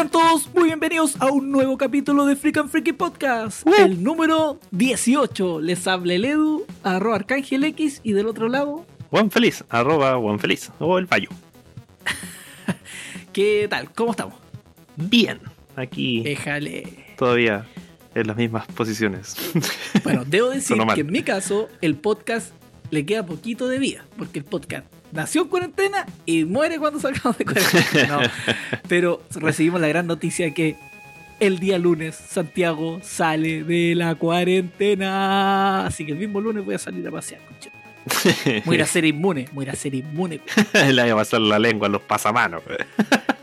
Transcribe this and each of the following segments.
Sean todos muy bienvenidos a un nuevo capítulo de Freak and Freaky Podcast, el número 18. Les habla el Edu, arroba Arcángel X, y del otro lado, Juan Feliz, arroba Juan Feliz, o el Payo. ¿qué tal? ¿Cómo estamos? Bien, aquí Déjale. todavía en las mismas posiciones. Bueno, debo decir que en mi caso, el podcast le queda poquito de vida, porque el podcast nació en cuarentena y muere cuando salgamos de cuarentena. No, pero recibimos la gran noticia que el día lunes Santiago sale de la cuarentena. Así que el mismo lunes voy a salir a pasear. concha. Voy a ir a ser inmune, voy a ir a ser inmune. Le voy a pasar la lengua a los pasamanos.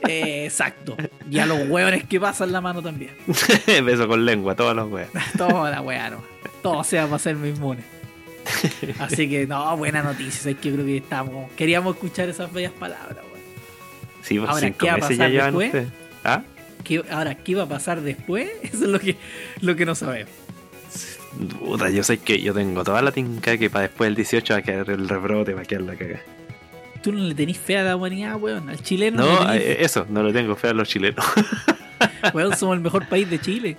Eh, exacto. Y a los hueones que pasan la mano también. Beso con lengua, todos los weas. Toda la weá, no. Todo sea para hacerme inmune. Así que, no, buena noticia. Es que yo creo que estamos. Queríamos escuchar esas bellas palabras, weón. Sí, pues Ahora, cinco ¿qué va a meses ya pasar llevan después? ustedes. ¿Ah? ¿Qué- ahora, ¿qué va a pasar después? Eso es lo que, lo que no sabemos. Puta, yo sé que yo tengo toda la tinca que para después del 18 va a quedar el rebrote, va a quedar la caga. Tú no le tenés fe a la humanidad, weón. Al chileno no, No, le tenés eh, eso, no lo tengo fe a los chilenos. Weón, somos el mejor país de Chile.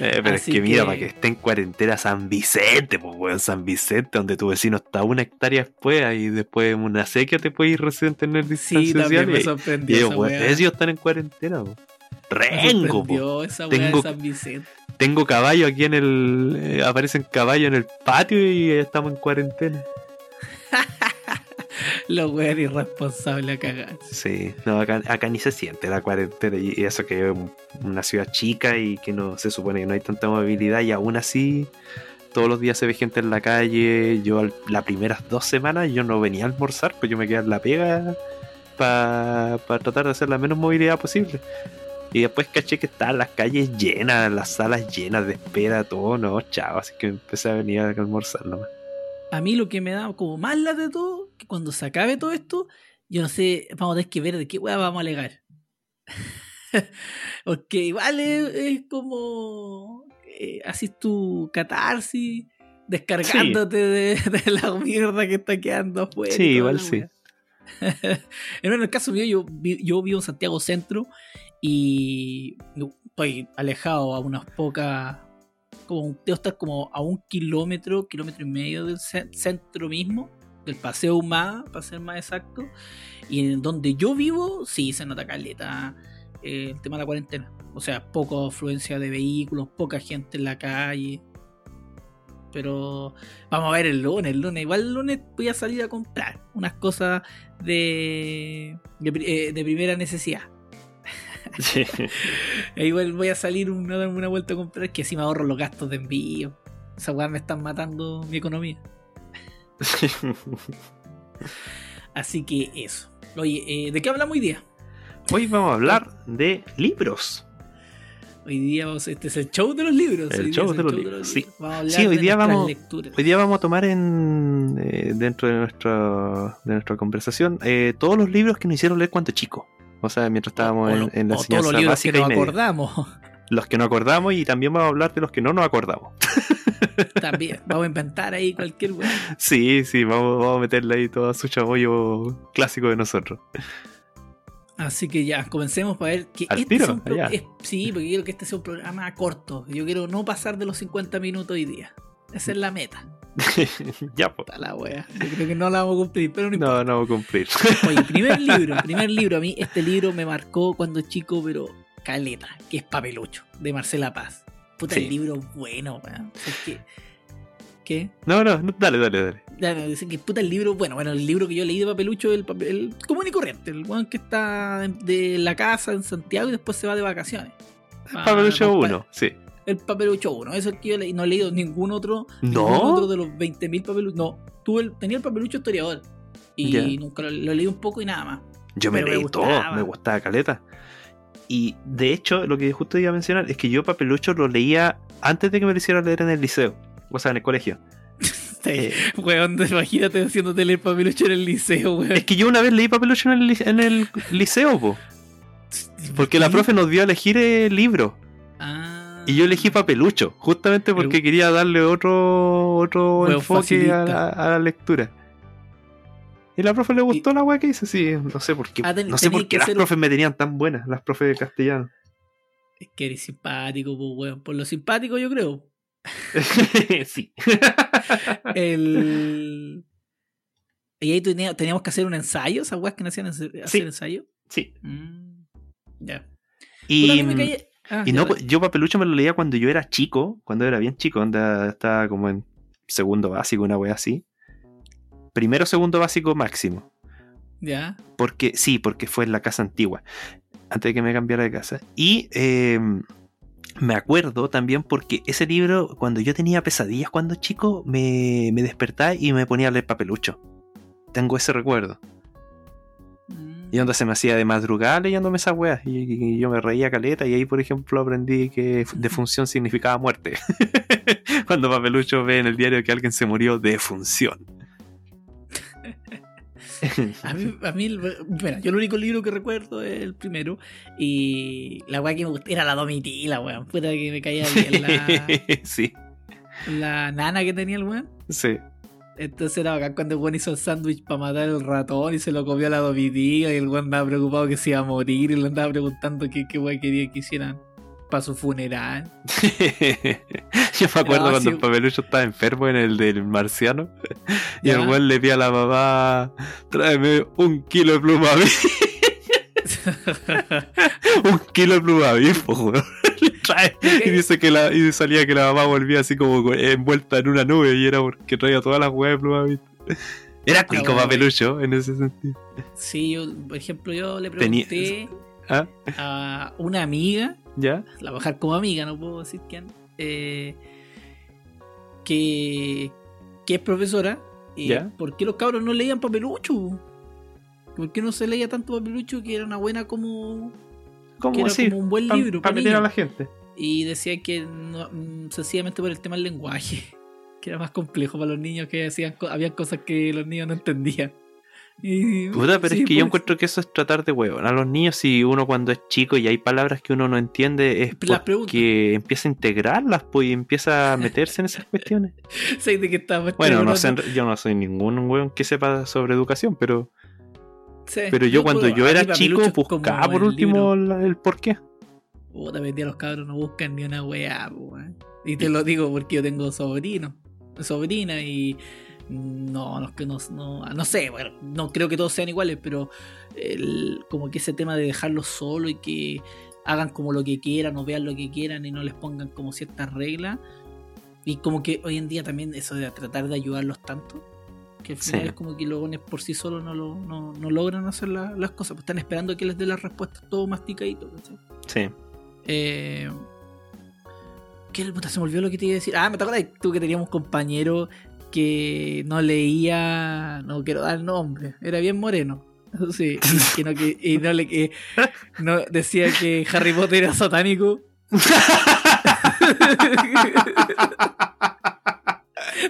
Eh, pero Así es que mira, que- para que esté en cuarentena San Vicente, pues weón, San Vicente, donde tu vecino está una hectárea después, y después en una sequía te puedes ir recién tener distancia Sí, social. me sorprendió y esa ellos, weón, weá. ellos están en cuarentena, Rengo, po. esa Tengo- de San Vicente. Tengo caballo aquí en el. eh, aparecen caballos en el patio y estamos en cuarentena. Los weón irresponsables a cagar. Sí, no, acá, acá ni se siente la cuarentena y eso que es un- una ciudad chica y que no se supone que no hay tanta movilidad y aún así todos los días se ve gente en la calle. Yo las primeras dos semanas yo no venía a almorzar, pues yo me quedaba en la pega para tratar de hacer la menos movilidad posible. Y después caché que estaban las calles llenas, las salas llenas de espera, todo, no, chao, así que empecé a venir a almorzar nomás. A mí lo que me da como más la de todo, que cuando se acabe todo esto, yo no sé, vamos a tener que ver de qué weá vamos a alegar. Porque igual es, es como eh, así tu catarsis, descargándote de, de la mierda que está quedando afuera. Sí, igual sí. en el caso mío, yo, yo vivo en Santiago Centro y estoy alejado a unas pocas. Como, debo estar como a un kilómetro, kilómetro y medio del ce- centro mismo, del Paseo Humada, para ser más exacto. Y en donde yo vivo, sí se nota caleta eh, el tema de la cuarentena. O sea, poca afluencia de vehículos, poca gente en la calle. Pero vamos a ver el lunes. El lunes, igual el lunes voy a salir a comprar unas cosas de, de, eh, de primera necesidad. E igual voy a salir una, una vuelta a comprar que así me ahorro los gastos de envío. Esa weá me están matando mi economía. Así que eso. Oye, eh, ¿de qué hablamos hoy día? Hoy vamos a hablar de libros. Hoy día vamos, este es el show de los libros. El hoy día show es de los libros, sí. Vamos a hablar Sí, hoy de día vamos- lecturas. Hoy día vamos a tomar en eh, dentro de nuestra de nuestra conversación eh, todos los libros que nos hicieron leer cuando chicos. O sea, mientras estábamos O- en, en la o todos los enseñanza libros que básica nos acordamos. Los que no acordamos y también vamos a hablar de los que no nos acordamos. También. Vamos a inventar ahí cualquier weá. Sí, sí, vamos, vamos a meterle ahí todo su chabollo clásico de nosotros. Así que ya, comencemos para ver que ¿Al este tiro? sea un pro- es- sí, porque quiero que este sea un programa corto. Yo quiero no pasar de los 50 minutos hoy día. Esa es la meta. ya, pues. Está la wea. Yo creo que no la vamos a cumplir, pero no importa. No, no vamos a cumplir. Oye, primer libro, primer libro. A mí este libro me marcó cuando chico, pero caleta, que es Papelucho, de Marcela Paz. Puta, Sí. el libro bueno, weón. O sea, es que- ¿Qué? No, no, no, dale, dale, dale. Dicen que puta el libro, bueno, bueno, el libro que yo leí de Papelucho, el, papel, el común y corriente, el weón que está de, la casa en Santiago y después se va de vacaciones. Ah, Papelucho pa- 1, sí. El Papelucho 1, eso es que yo leí, no he leído ningún otro, ¿No? ningún otro de los 20.000 papeluchos. No, tuve el, tenía el Papelucho historiador y nunca lo, lo leí un poco y nada más. Yo me Pero me leí todo, me gustaba caleta. Y de hecho, lo que justo iba a mencionar es que yo Papelucho lo leía antes de que me lo hicieran leer en el liceo, o sea, en el colegio. Eh, Weón, imagínate haciéndote leer Papelucho en el liceo, weón. es que yo una vez leí Papelucho en el, en el liceo, po, porque la profe nos dio a elegir el libro. Y yo elegí Papelucho, justamente porque Pero- quería darle otro, otro enfoque a la, a la lectura. Y la profe le gustó la weá que hice, sí, no sé por qué. Ah, ten- no sé por qué las un- profes me tenían tan buenas, las profes de castellano. Es que eres simpático, pues, weón. Por lo simpático, yo creo. sí. El... Y ahí tenía- teníamos que hacer un ensayo, esas weas que no hacían hacer Sí. ensayo. sí. Mm, ya. Y, a mí me caía- Ah, y no, yo Papelucho me lo leía cuando yo era chico, cuando era bien chico, onda, estaba como en segundo básico, una wea así. Primero, segundo básico máximo. Ya. Porque, sí, porque fue en la casa antigua, antes de que me cambiara de casa. Y eh, me acuerdo también porque ese libro, cuando yo tenía pesadillas cuando chico, me, me despertaba y me ponía a leer papelucho. Tengo ese recuerdo. Y donde se me hacía de madrugada leyéndome esas weas. Y, y yo me reía caleta. Y ahí, por ejemplo, aprendí que defunción significaba muerte. Cuando Papelucho ve en el diario que alguien se murió de función. A mí, a mí, bueno, yo el único libro que recuerdo es el primero. Y la weá que me gustaba era la Domitila, weón. Puta que me caía bien la, sí, la nana que tenía el weón. sí. Entonces era bacán cuando el weón hizo el sándwich para matar el ratón y se lo comió a la Domitila. Y el weón andaba preocupado que se iba a morir. Y le andaba preguntando qué, qué weá quería que hicieran para su funeral. Yo me acuerdo No, cuando sí. el Papelucho estaba enfermo en el del marciano. Y Ya. el weón le pide a la mamá: tráeme un kilo de pluma un kilo de pluma weón. Y dice que la, y salía que la mamá volvía así como envuelta en una nube y era porque traía todas las weas de pluma Era cuico bueno, papelucho en ese sentido. Sí, yo, por ejemplo, yo le pregunté ¿Ah? a una amiga, ¿Ya? la dejar como amiga, no puedo decir quién, eh, que, que es profesora, y ¿Ya? ¿por qué los cabros no leían papelucho? ¿Por qué no se leía tanto papelucho que era una buena como... que ¿Cómo era así? como un buen Para libro? pa' meter a la gente. Y decía que no- mm, sencillamente por el tema del lenguaje, que era más complejo para los niños, que hacían, habían cosas que los niños no entendían. Y, Puta, pero sí, es que yo pues, encuentro que eso es tratar de huevón. A los niños, si uno cuando es chico y hay palabras que uno no entiende, es porque empieza a integrarlas pues, y empieza a meterse en esas cuestiones. de Bueno, no sé, yo no soy ningún weón que sepa sobre educación, pero, Sí, pero yo cuando puedo- yo era chico buscaba por el último la- el porqué. Puta, vendía los cabros no buscan ni una weá, weón. Y te lo digo porque yo tengo sobrino, sobrina y no, no, que no, no, no sé, bueno, no creo que todos sean iguales, pero el- como que ese tema de dejarlos solo y que hagan como lo que quieran o vean lo que quieran y no les pongan como ciertas reglas. Y como que hoy en día también eso de tratar de ayudarlos tanto, que al final Sí. es como que los por sí solos no, lo, no, no logran hacer la- las cosas, pues están esperando que les dé las respuestas todo masticadito. ¿cachai? Sí. Eh, ¿Qué el puta se me olvidó lo que te iba a decir? Ah, me acuerdas tú que teníamos un compañero que no leía, no quiero dar nombre, era bien moreno. Sí, y, no, que, y no le que no decía que Harry Potter era satánico.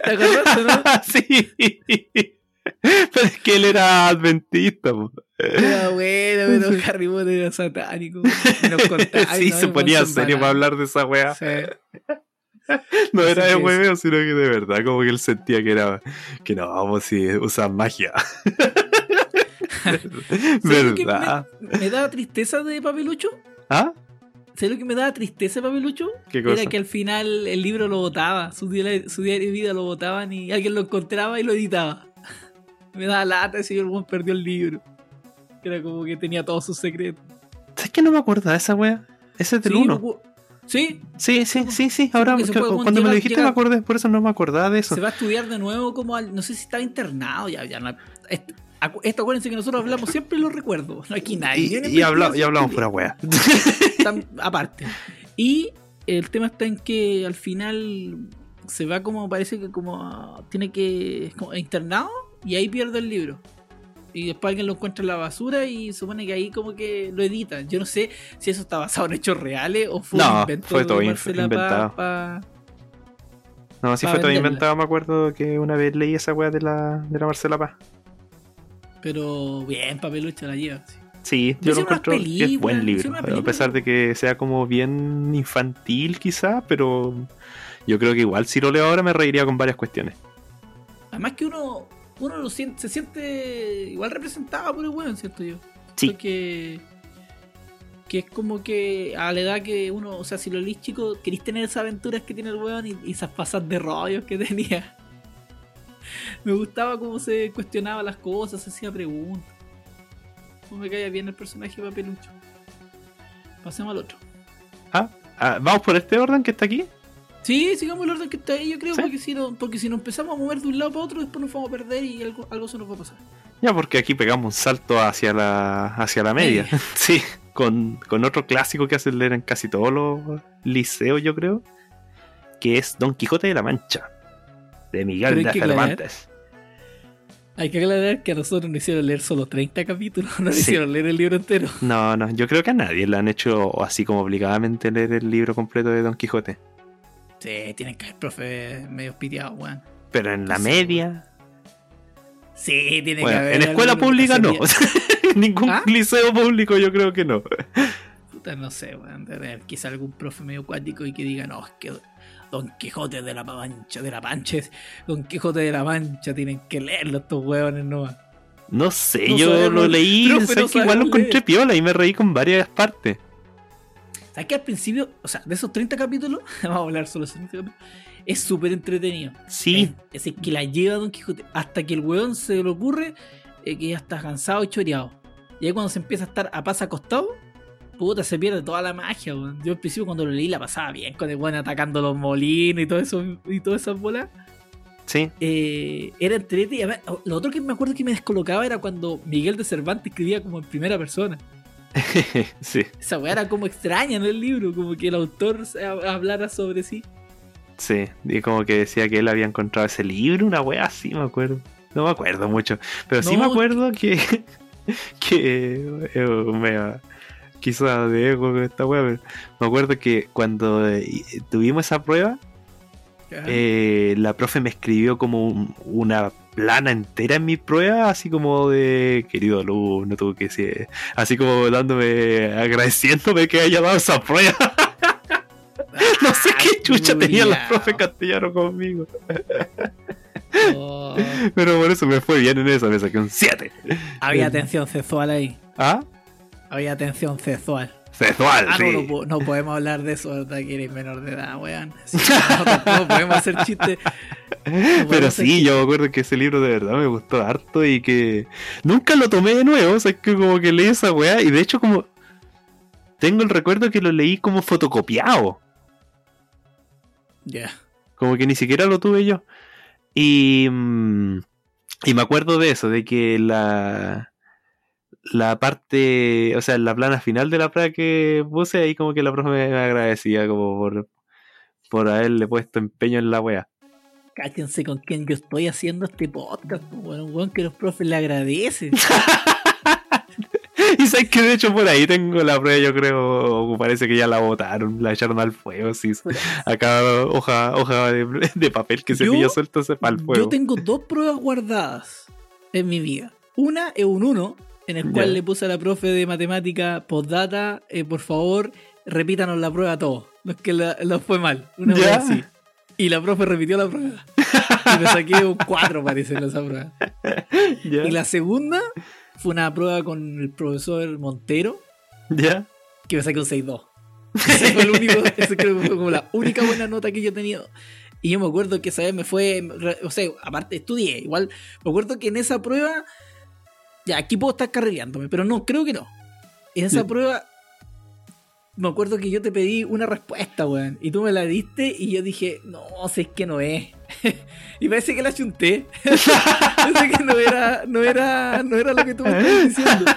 ¿Te acordaste, no? sí. Pero es que él era adventista. po. Era bueno, pero Harry Potter era satánico. Y nos contaba, sí, no, se ponía serio para hablar de esa. Sí. No Así era de hueveo, sino que de verdad, como que él sentía que era. Que no, vamos si usan magia. ¿Sabes lo que ¿Verdad? Me, me daba tristeza de Papelucho. ¿Ah? ¿Sabes lo que me daba tristeza de Papelucho? ¿Qué cosa? Era que al final el libro lo botaba, su diario, su diario de vida lo botaban y alguien lo encontraba y lo editaba. Me daba lata ese el buen perdió el libro. Era como que tenía todos sus secretos. ¿Sabes que no me acuerdo de esa wea? Ese es del Sí, 1. pu- Sí, Sí, sí, sí, sí. Ahora, porque se que- cuando me lo dijiste llegar- me acordé, por eso no me acordaba de eso. se va a estudiar de nuevo como al, no sé si estaba internado, ya, ya no. Esto, acu- esto acuérdense que nosotros hablamos siempre los recuerdos. No aquí nadie. Y, y, habla- y hablamos pura wea. aparte. Y el tema está en que al final se va como, parece que como tiene que, es como internado y ahí pierde el libro. Y después alguien lo encuentra en la basura y supone que ahí como que lo editan. Yo no sé si eso está basado en hechos reales o fue No, un invento fue todo de inventado. Pa- pa- No, sí Pa' fue todo inventado, me acuerdo que una vez leí esa wea de la, de la Marcela Paz. Pero bien, papelucho la lleva. sí. Sí, Yo lo encuentro que es buen libro. A pesar de que sea como bien infantil quizá, pero yo creo que igual si lo leo ahora me reiría con varias cuestiones. Además que uno, uno lo siente, se siente igual representado por el weón, siento yo. Sí. Que, que es como que a la edad que uno, o sea, si lo leís chico, querís tener esas aventuras que tiene el weón y, y esas pasas de rollos que tenía. Me gustaba cómo se cuestionaba las cosas, se hacía preguntas. No me caía bien el personaje de Papelucho. Pasemos al otro. Ah, ah, vamos por este orden que está aquí. Sí, sigamos el orden que está ahí, yo creo, ¿Sí? porque, si no, porque si nos empezamos a mover de un lado para otro, después nos vamos a perder y algo, algo se nos va a pasar. Ya, porque aquí pegamos un salto hacia la, hacia la media. Sí, con, con otro clásico que hacen leer en casi todos los liceos, yo creo. Que es Don Quijote de la Mancha. De Miguel de. Cervantes. Hay que aclarar que a nosotros nos hicieron leer solo 30 capítulos, no nos Sí. hicieron leer el libro entero. No, no, yo creo que a nadie le han hecho así como obligadamente leer el libro completo de Don Quijote. Sí, tienen que haber profe medio piteado, weón. Pero en la Sí, media. Sí, tiene Bueno, que haber. en escuela pública no. ningún ¿Ah? liceo público yo creo que no. Puta, no sé, weón. Ver, quizá algún profe medio acuático y que diga, no, es que Don Quijote de la Mancha, de la Mancha, es- Don Quijote de la Mancha, tienen que leerlo estos weones nomás. No sé, No yo lo leí, no que igual lo encontré piola y me reí con varias partes. ¿Sabes que al principio, o sea, de esos 30 capítulos, vamos a hablar solo de esos 30 capítulos, es súper entretenido. Sí, Es, es que la lleva Don Quijote hasta que el weón se le ocurre eh, que ya está cansado y choreado. Y ahí cuando se empieza a estar a pasa acostado, puta, se pierde toda la magia, weón. Yo al principio cuando lo leí la pasaba bien, con el weón atacando los molinos y todo eso, y todas esas bolas. sí. Eh, era entrete y además, lo otro que me acuerdo que me descolocaba era cuando Miguel de Cervantes escribía como en primera persona. sí, Esa weá era como extraña en el libro, como que el autor hablara sobre sí. sí. Y como que decía que él había encontrado ese libro, una wea así, me acuerdo. No me acuerdo mucho. Pero sí me acuerdo que. que. eh, me quizá de ego con esta wea, pero me acuerdo que cuando eh, tuvimos esa prueba, eh, la profe me escribió como un- una plana entera en mi prueba, así como de querido alumno, tuvo que decir, así como dándome, agradeciéndome que haya dado esa prueba. no sé qué chucha tenía la profe castellano conmigo, Oh, pero por eso me fue bien en eso, me saqué un 7. había tensión sexual ahí. ¿Ah? Había tensión sexual. Sexual, Ah, sí. no, no, po- no podemos hablar de eso hasta que eres menor de edad, weón. No, no podemos hacer chistes. Pero sí, chistes. yo me acuerdo que ese libro de verdad me gustó harto y que nunca lo tomé de nuevo, o sea, es que como que leí esa weá y de hecho como tengo el recuerdo que lo leí como fotocopiado, Ya. como que ni siquiera lo tuve yo. Y, mm, y me acuerdo de eso, de que la la parte, o sea, la plana final de la prueba que puse ahí como que la profe me agradecía como por, por haberle puesto empeño en la weá. Cáchense con quién yo estoy haciendo este podcast, po, weón. Un weón que los profes le agradecen. Y sabes que de hecho por ahí tengo la prueba, yo creo, parece que ya la botaron, la echaron al fuego, sí. Acá hoja, hoja de, de papel que se pilló suelto se para el fuego. Yo tengo dos pruebas guardadas en mi vida. Una es un 1, en el cual le puse a la profe de matemática postdata, eh, por favor, repítanos la prueba todos. Los que la, la fue mal. Una Ya. vez así. Y la profe repitió la prueba. Y me saqué un 4, parece, en esa prueba. ¿Ya? Y la segunda fue una prueba con el profesor Montero, ¿Ya? que me saqué un 6-2. Ese fue el único, ese creo que fue como la única buena nota que yo he tenido. Y yo me acuerdo que esa vez me fue, o sea, aparte estudié, igual me acuerdo que en esa prueba, ya aquí puedo estar carrileándome, pero no, creo que no. En esa prueba, me acuerdo que yo te pedí una respuesta, weón, y tú me la diste y yo dije, no, sé es que no es. y parece que la chunté. parece que no era, no era, no era lo que tú me estás diciendo.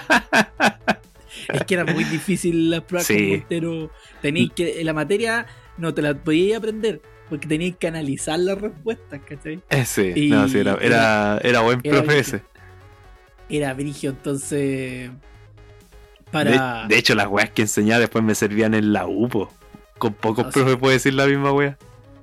Es que era muy difícil las pruebas Sí. con. Tenéis que, la materia no te la podías aprender porque tenías que analizar las respuestas, ¿cachai? Ese, Y- no, sí, era, era, era buen era profe ese. Era brigio, entonces. De, Para. de hecho, las weas que enseñaba después me servían en la UPO. Con pocos Ah, sí. profes puedo decir la misma wea.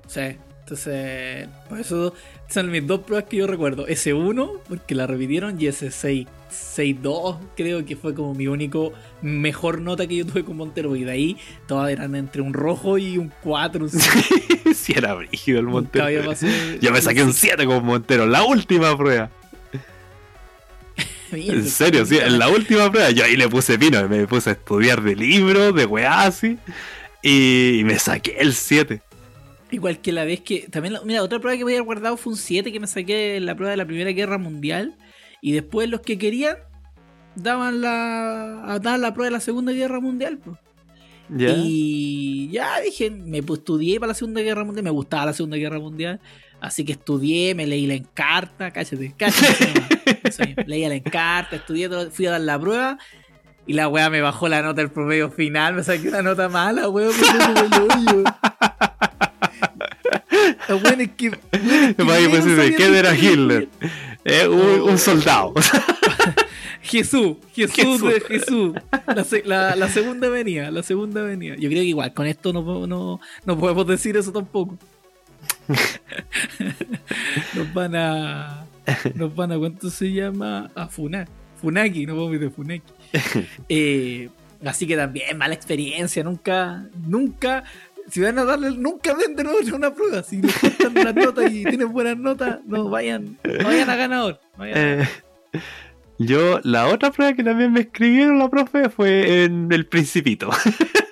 Sí, entonces. Por eso son mis dos pruebas que yo recuerdo. S1, porque la repitieron, y ese 6, 6-2, creo que fue como mi único mejor nota que yo tuve con Montero. Y de ahí todas eran entre un rojo y un 4, un 5. sí, era brígido el Montero. Yo me saqué un 7 con Montero, la última prueba. En serio, sí, en la última prueba yo ahí le puse pino, me puse a estudiar de libros, de weá así, y me saqué el 7. Igual que la vez que. También, mira, otra prueba que voy a haber guardado fue un 7 que me saqué en la prueba de la Primera Guerra Mundial. Y después los que querían daban la, daban la prueba de la Segunda Guerra Mundial. Pues. Y ya dije, me estudié para la Segunda Guerra Mundial, me gustaba la Segunda Guerra Mundial. Así que estudié, me leí la encarta, cállate, cállate. leí la encarta, estudié, fui a dar la prueba y la weá me bajó la nota del promedio final, me saqué una nota mala, weón, me La weón es que. Pues, ¿Quién era Hitler? Eh, un, soldado. Jesús, Jesús, de Jesús. La, la, segunda venía, la segunda venía. Yo creo que igual, con esto no, no, no podemos decir eso tampoco. nos van a. Nos van a, ¿cuánto se llama? A Funar. Funaki, no vamos a de Funaki. Eh, así que también, mala experiencia. Nunca, nunca. Si van a darle, nunca den de nuevo una prueba. Si les cortan las notas y tienen buenas notas, no vayan, no vayan a ganador. Eh, yo, la otra prueba que también me escribieron la profe fue en el Principito.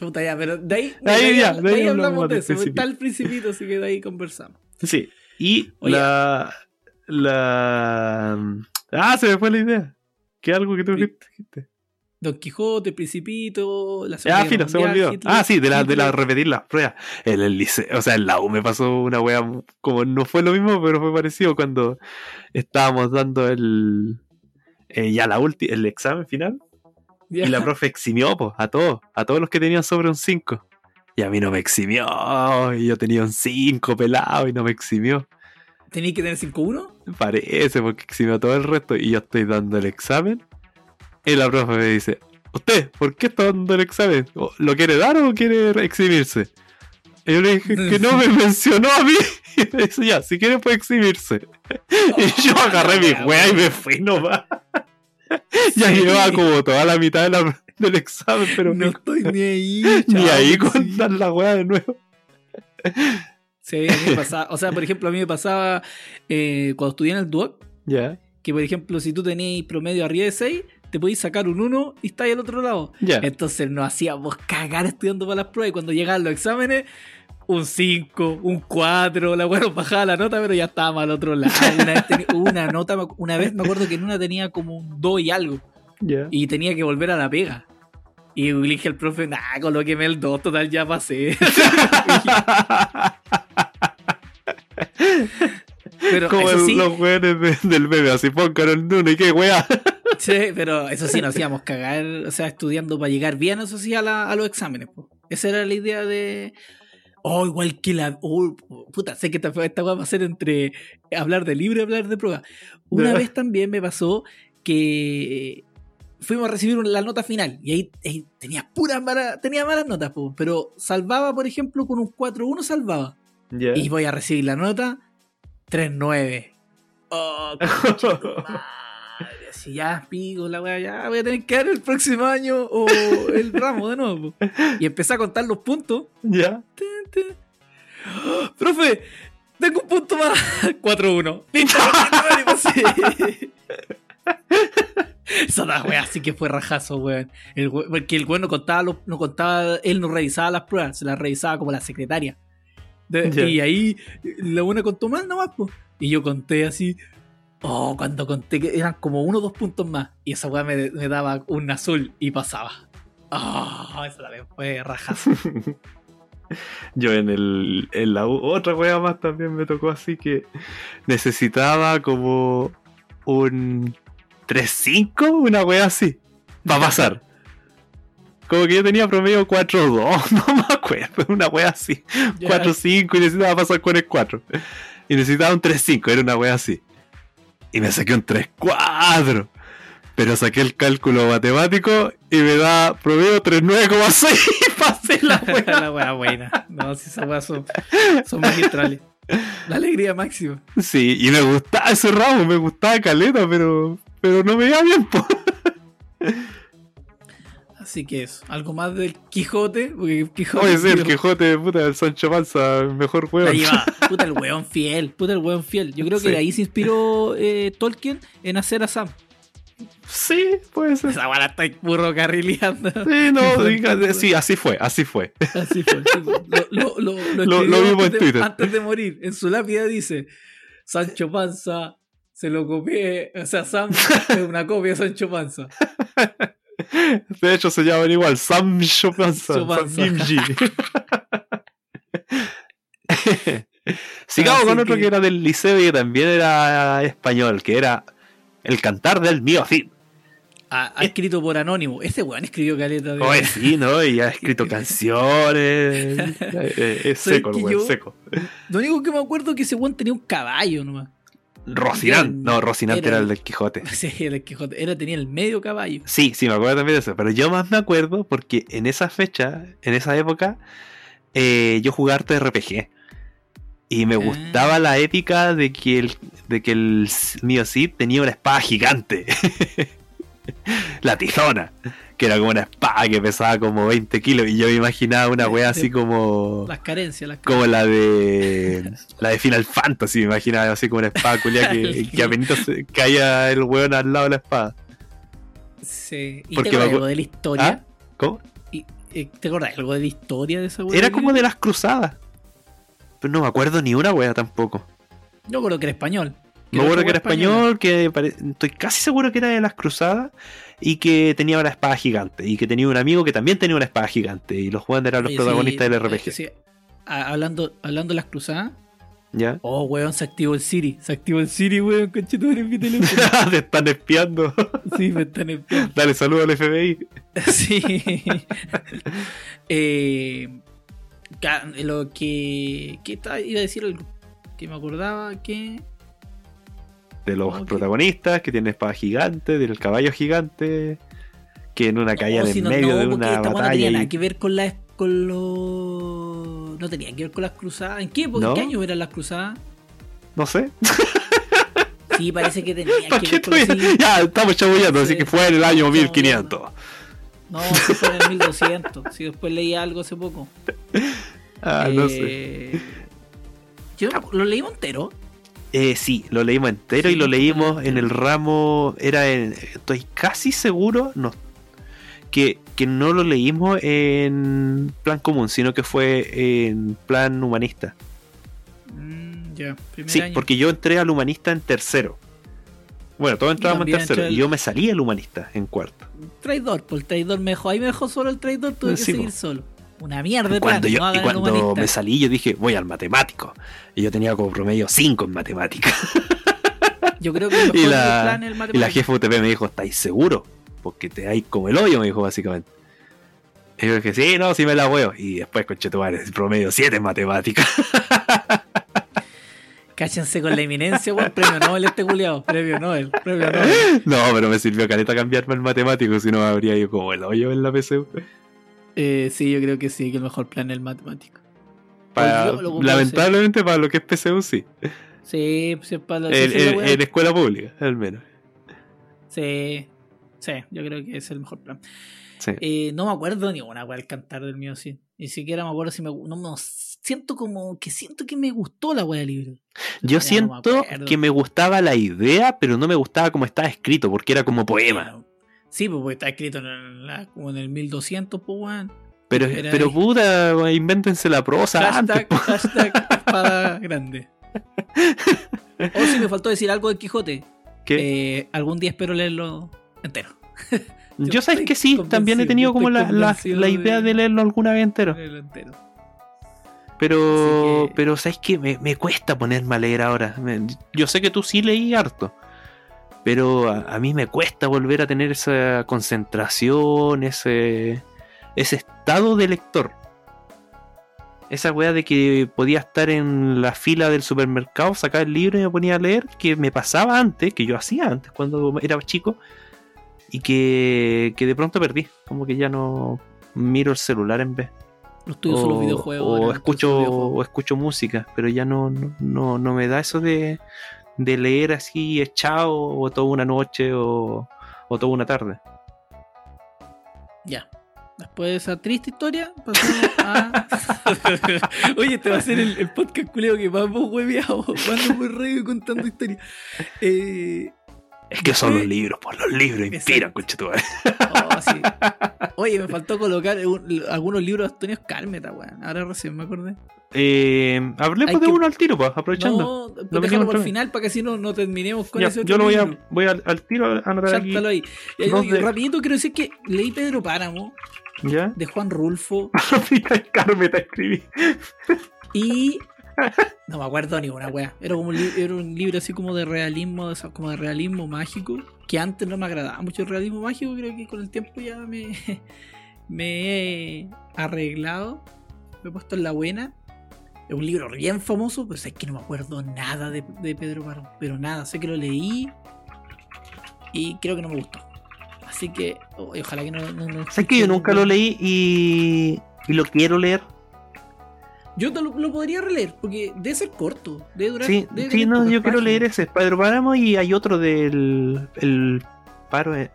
Puta ya, pero de ahí, de ahí, ya, de ahí, hablamos de eso. Está el Principito, así que de ahí conversamos. Sí, y la. La. Ah, se me fue la idea. ¿Qué algo que tú dijiste? Don Quijote, Principito, la Ah, fino, se me olvidó. ah, sí, de la, de la repetir las pruebas. En el liceo, o sea, en la U me pasó una wea, como no fue lo mismo, pero fue parecido cuando estábamos dando el. Eh, ya la última, el examen final. Y la profe eximió pues, a todos, a todos los que tenían sobre un 5. Y a mí no me eximió. Y yo tenía un 5 pelado y no me eximió. ¿Tenías que tener 5-1? Parece, porque eximió todo el resto. Y yo estoy dando el examen y la profe me dice, ¿usted por qué está dando el examen? ¿Lo quiere dar o quiere exhibirse? Y yo le dije que no me mencionó a mí. Y me dice, ya, si quiere puede exhibirse. y yo agarré mi wea y me fui nomás. ya llevaba como toda la mitad del examen, pero no estoy ni ahí. ni ahí con dar la wea de nuevo. Sí, a mí me pasaba. O sea, por ejemplo, a mí me pasaba eh, cuando estudié en el DUOC. Ya. Que por ejemplo, si tú tenías promedio arriba de 6, te podéis sacar un 1 y estáis al otro lado. Entonces nos hacíamos cagar estudiando para las pruebas y cuando llegaban los exámenes, un 5, un 4, la bueno bajaba la nota, pero ya estábamos al otro lado. Una vez, una nota, una vez me acuerdo que en una tenía como un 2 y algo. Y tenía que volver a la pega. Y le dije al profe, nah, colóqueme el 2, total, ya pasé. pero Como los jueves del bebé, así pongan el 1 y qué wea. Sí, pero eso sí, nos hacíamos cagar, o sea, estudiando para llegar bien, eso sí, a, los exámenes. Esa era la idea de. Oh, igual que la. Oh, puta, sé que esta, esta va a ser entre hablar de libro y hablar de prueba. Una vez también me pasó que fuimos a recibir la nota final y ahí, tenía puras malas, tenía malas notas, pero salvaba, por ejemplo, con un 4-1 salvaba. Y voy a recibir la nota 3-9. Oh, si ya pico la weá, ya voy a tener que dar el próximo año o el ramo de nuevo. Y empecé a contar los puntos. Ya. Profe, tengo un punto más. 4-1. Esa la wea sí que fue rajazo, weón. porque el weón no contaba, no contaba, él no revisaba las pruebas, se las revisaba como la secretaria. Y ahí la buena contó mal nomás, pues. Y yo conté así, Oh, cuando conté que eran como uno o dos puntos más. Y esa weá me, daba un azul y pasaba. Oh, esa la vez fue rajazo. Yo en, el, en la otra weá más también me tocó así que necesitaba como un 3-5, una weá así, para pasar. Como que yo tenía promedio 4-2, no me acuerdo, una weá así. 4-5 y necesitaba pasar con el 4. Y necesitaba un 3-5, era una weá así y me saqué un 3-4. Pero saqué el cálculo matemático y me da promedio 3-9,6 pasé la wea. la wea buena. No, si esas weas son, son magistrales. La alegría máxima. Sí, y me gustaba ese ramo, me gustaba caleta, pero, pero no me iba bien, Así que eso. Algo más del Quijote. Porque Quijote. Oye, sí, el Quijote, puta, el Sancho Panza, el mejor lleva. Puta el weón fiel. Puta el weón fiel. Yo creo que Sí. de ahí se inspiró eh, Tolkien en hacer a Sam. Sí, puede ser. Esa guana está burro carrileando. Sí, no, sí, así fue, así fue. Así fue. sí, Lo, lo, lo, lo Lo- escribió lo vimos en de- Twitter. Antes de morir. En su lápida dice: Sancho Panza se lo copié. O sea, Sam es una copia de Sancho Panza. De hecho, se llaman igual, Sancho Panza. Sancho Panza. Samimji. Sigamos Así con otro que... que- era del liceo y que también era español, que era El cantar del mío Cid. Ha, ha escrito por Anónimo. Ese weón escribió caleta de. Oye, sí, ¿no? Y ha escrito canciones. Eh, eh, Es ¿Sabes seco el weón, seco. Lo único que me acuerdo es que ese weón tenía un caballo nomás. Rocinante. No, Rocinante Era era el el- del Quijote. Sí, el Quijote. Era, tenía el medio caballo. Sí, sí, me acuerdo también de eso. Pero yo más me acuerdo porque en esa fecha, en esa época, eh, yo jugaba harto RPG. Y me Ah. gustaba la épica de que el, de que el mío Cid tenía una espada gigante. la tizona. Que era como una espada que pesaba como 20 kilos. Y yo me imaginaba una wea así como. Las carencias, las Como la de. La de Final Fantasy, me imaginaba así como una espada culia que, que apenas se- caía el weón al lado de la espada. Sí. ¿Y Porque te algo de la historia? ¿Ah? ¿Cómo? ¿Y, eh, ¿Te acordás algo de la historia de esa weá? Era como de las cruzadas. Pero no me acuerdo ni una wea tampoco. Yo creo que era español. Me acuerdo que era español, que pare- estoy casi seguro que era de las cruzadas y que tenía una espada gigante. Y que tenía un amigo que también tenía una espada gigante. Y los jugadores eran los Oye, protagonistas sí, del RPG. eh, sí. Hablando, hablando de las cruzadas. ¿Ya? Oh, weón, se activó el Siri. Se activó el Siri, weón, conchetumare en mi teléfono. Te están espiando. Sí, me están espiando. Dale saludo al FBI. Sí. eh, lo que. ¿Qué iba a decir algo? Que me acordaba que. De los protagonistas, que tiene espada gigante, del caballo gigante, que en una caían No, en si medio no, de una esta weá no batalla. tenía nada que ver con las. Con los. No tenía que ver con las cruzadas. ¿En qué, época- ¿No? ¿en qué año eran las cruzadas? No sé. Sí, parece que tenía ¿Para que qué ver con. Ya, estamos chabullando, así Sí. que fue en el año Estamos 1500. No, sí fue en el 1200. Sí, después leí algo hace poco. Ah, no sé. Eh, Yo acu- lo leímos entero. Eh, sí, lo leímos entero y lo leímos en el ramo. Era en. Estoy casi seguro no, que, que no lo leímos en plan común, sino que fue en plan humanista. Mm, ya, primer Sí, año. porque yo entré al humanista en tercero. Bueno, todos entrábamos en tercero. Y yo me salí al humanista en cuarto. Traidor, pues el traidor me dejó. Ahí me dejó solo el traidor, tuve que Sí, seguir po. solo. Una mierda de Cuando plan, yo, no y el cuando me salí, yo dije, voy al matemático. Y yo tenía como promedio 5 en matemáticas. Yo creo que el Y la, plan el y la matemático. jefa UTP me dijo, ¿estáis seguro? Porque te hay como el hoyo, me dijo básicamente. Y yo dije, sí, no, sí me la huevo. Y después, conchetumare, promedio 7 en matemáticas. Cáchense con la eminencia, weón. Premio Nobel este culiado. Premio Nobel. Premio Nobel. no, pero me sirvió caleta cambiarme el matemático, si no me habría ido como el hoyo en la PSU. Eh, sí, yo creo que sí, que el mejor plan es el matemático. Para- lamentablemente para lo que es PSU, sí. Sí, pues es para la En, la escuela pública, al menos. Sí, sí, yo creo que es el mejor plan. Sí. Eh, no me acuerdo ni una al cantar del mío, sí. Ni siquiera me acuerdo si me no, no, siento como que siento que me gustó la weá del libro. Yo Ya no me siento que me gustaba la idea, pero no me gustaba cómo estaba escrito, porque era como poema. Sí, pues porque está escrito en, la- como en el 1200, pues weón. Pero, pero puta, invéntense la prosa antes. Hashtag, po. hashtag espada grande. Oh, sí, me faltó decir algo del Quijote. ¿Qué? Eh, algún día espero leerlo entero. yo yo sabes que sí, también he tenido como la, la, idea de- de leerlo alguna vez entero. Leerlo entero. Pero, que- pero sabes que me, me cuesta ponerme a leer ahora. Me- yo sé que tú sí leí harto. Pero a, a mí me cuesta volver a tener esa concentración, ese, ese estado de lector. Esa weá de que podía estar en la fila del supermercado, sacar el libro y me ponía a leer, que me pasaba antes, que yo hacía antes cuando era chico, y que, que de pronto perdí. Como que ya no miro el celular en vez son los o, videojuegos. o ahora, escucho videojuegos. o escucho música pero ya no no, no, no me da eso de, de leer así echado o toda una noche o, o toda una tarde Ya. Después de esa triste historia, pasamos a. Oye, este va a ser el, el podcast culeo que más vos hueveado. Muy rey contando historias. Eh, Es que son los libros, pues los libros inspiran, concha Oye, me faltó colocar un- algunos libros de Antonio Cálmeta, weón. Ahora recién me acordé. Eh, hablemos Hay de que- uno al tiro, pues, aprovechando. No, pues Lo déjalo veníamos por el final para que así no, no terminemos con Ya, ese otro yo lo voy, a, voy al, al tiro a anotar aquí. Ahí. Yo de- rapidito quiero decir que leí Pedro Páramo ¿Ya? de Juan Rulfo te escribí. y no me acuerdo ni una wea. Era como un, era un libro así como de realismo, como de realismo mágico, que antes no me agradaba mucho el realismo mágico, creo que con el tiempo ya me, me he arreglado, me he puesto en la buena. Es un libro bien famoso, pero sé que no me acuerdo nada de, de Pedro Páramo, pero nada, sé que lo leí y creo que no me gustó. Así que oh, ojalá que no... no, no Sé que yo nunca lo leí y, y lo quiero leer. Yo lo, lo podría releer, porque debe ser corto. Debe durar. Sí, debe sí, no, yo quiero leer ese, Pedro Páramo, y hay otro del el paro. de-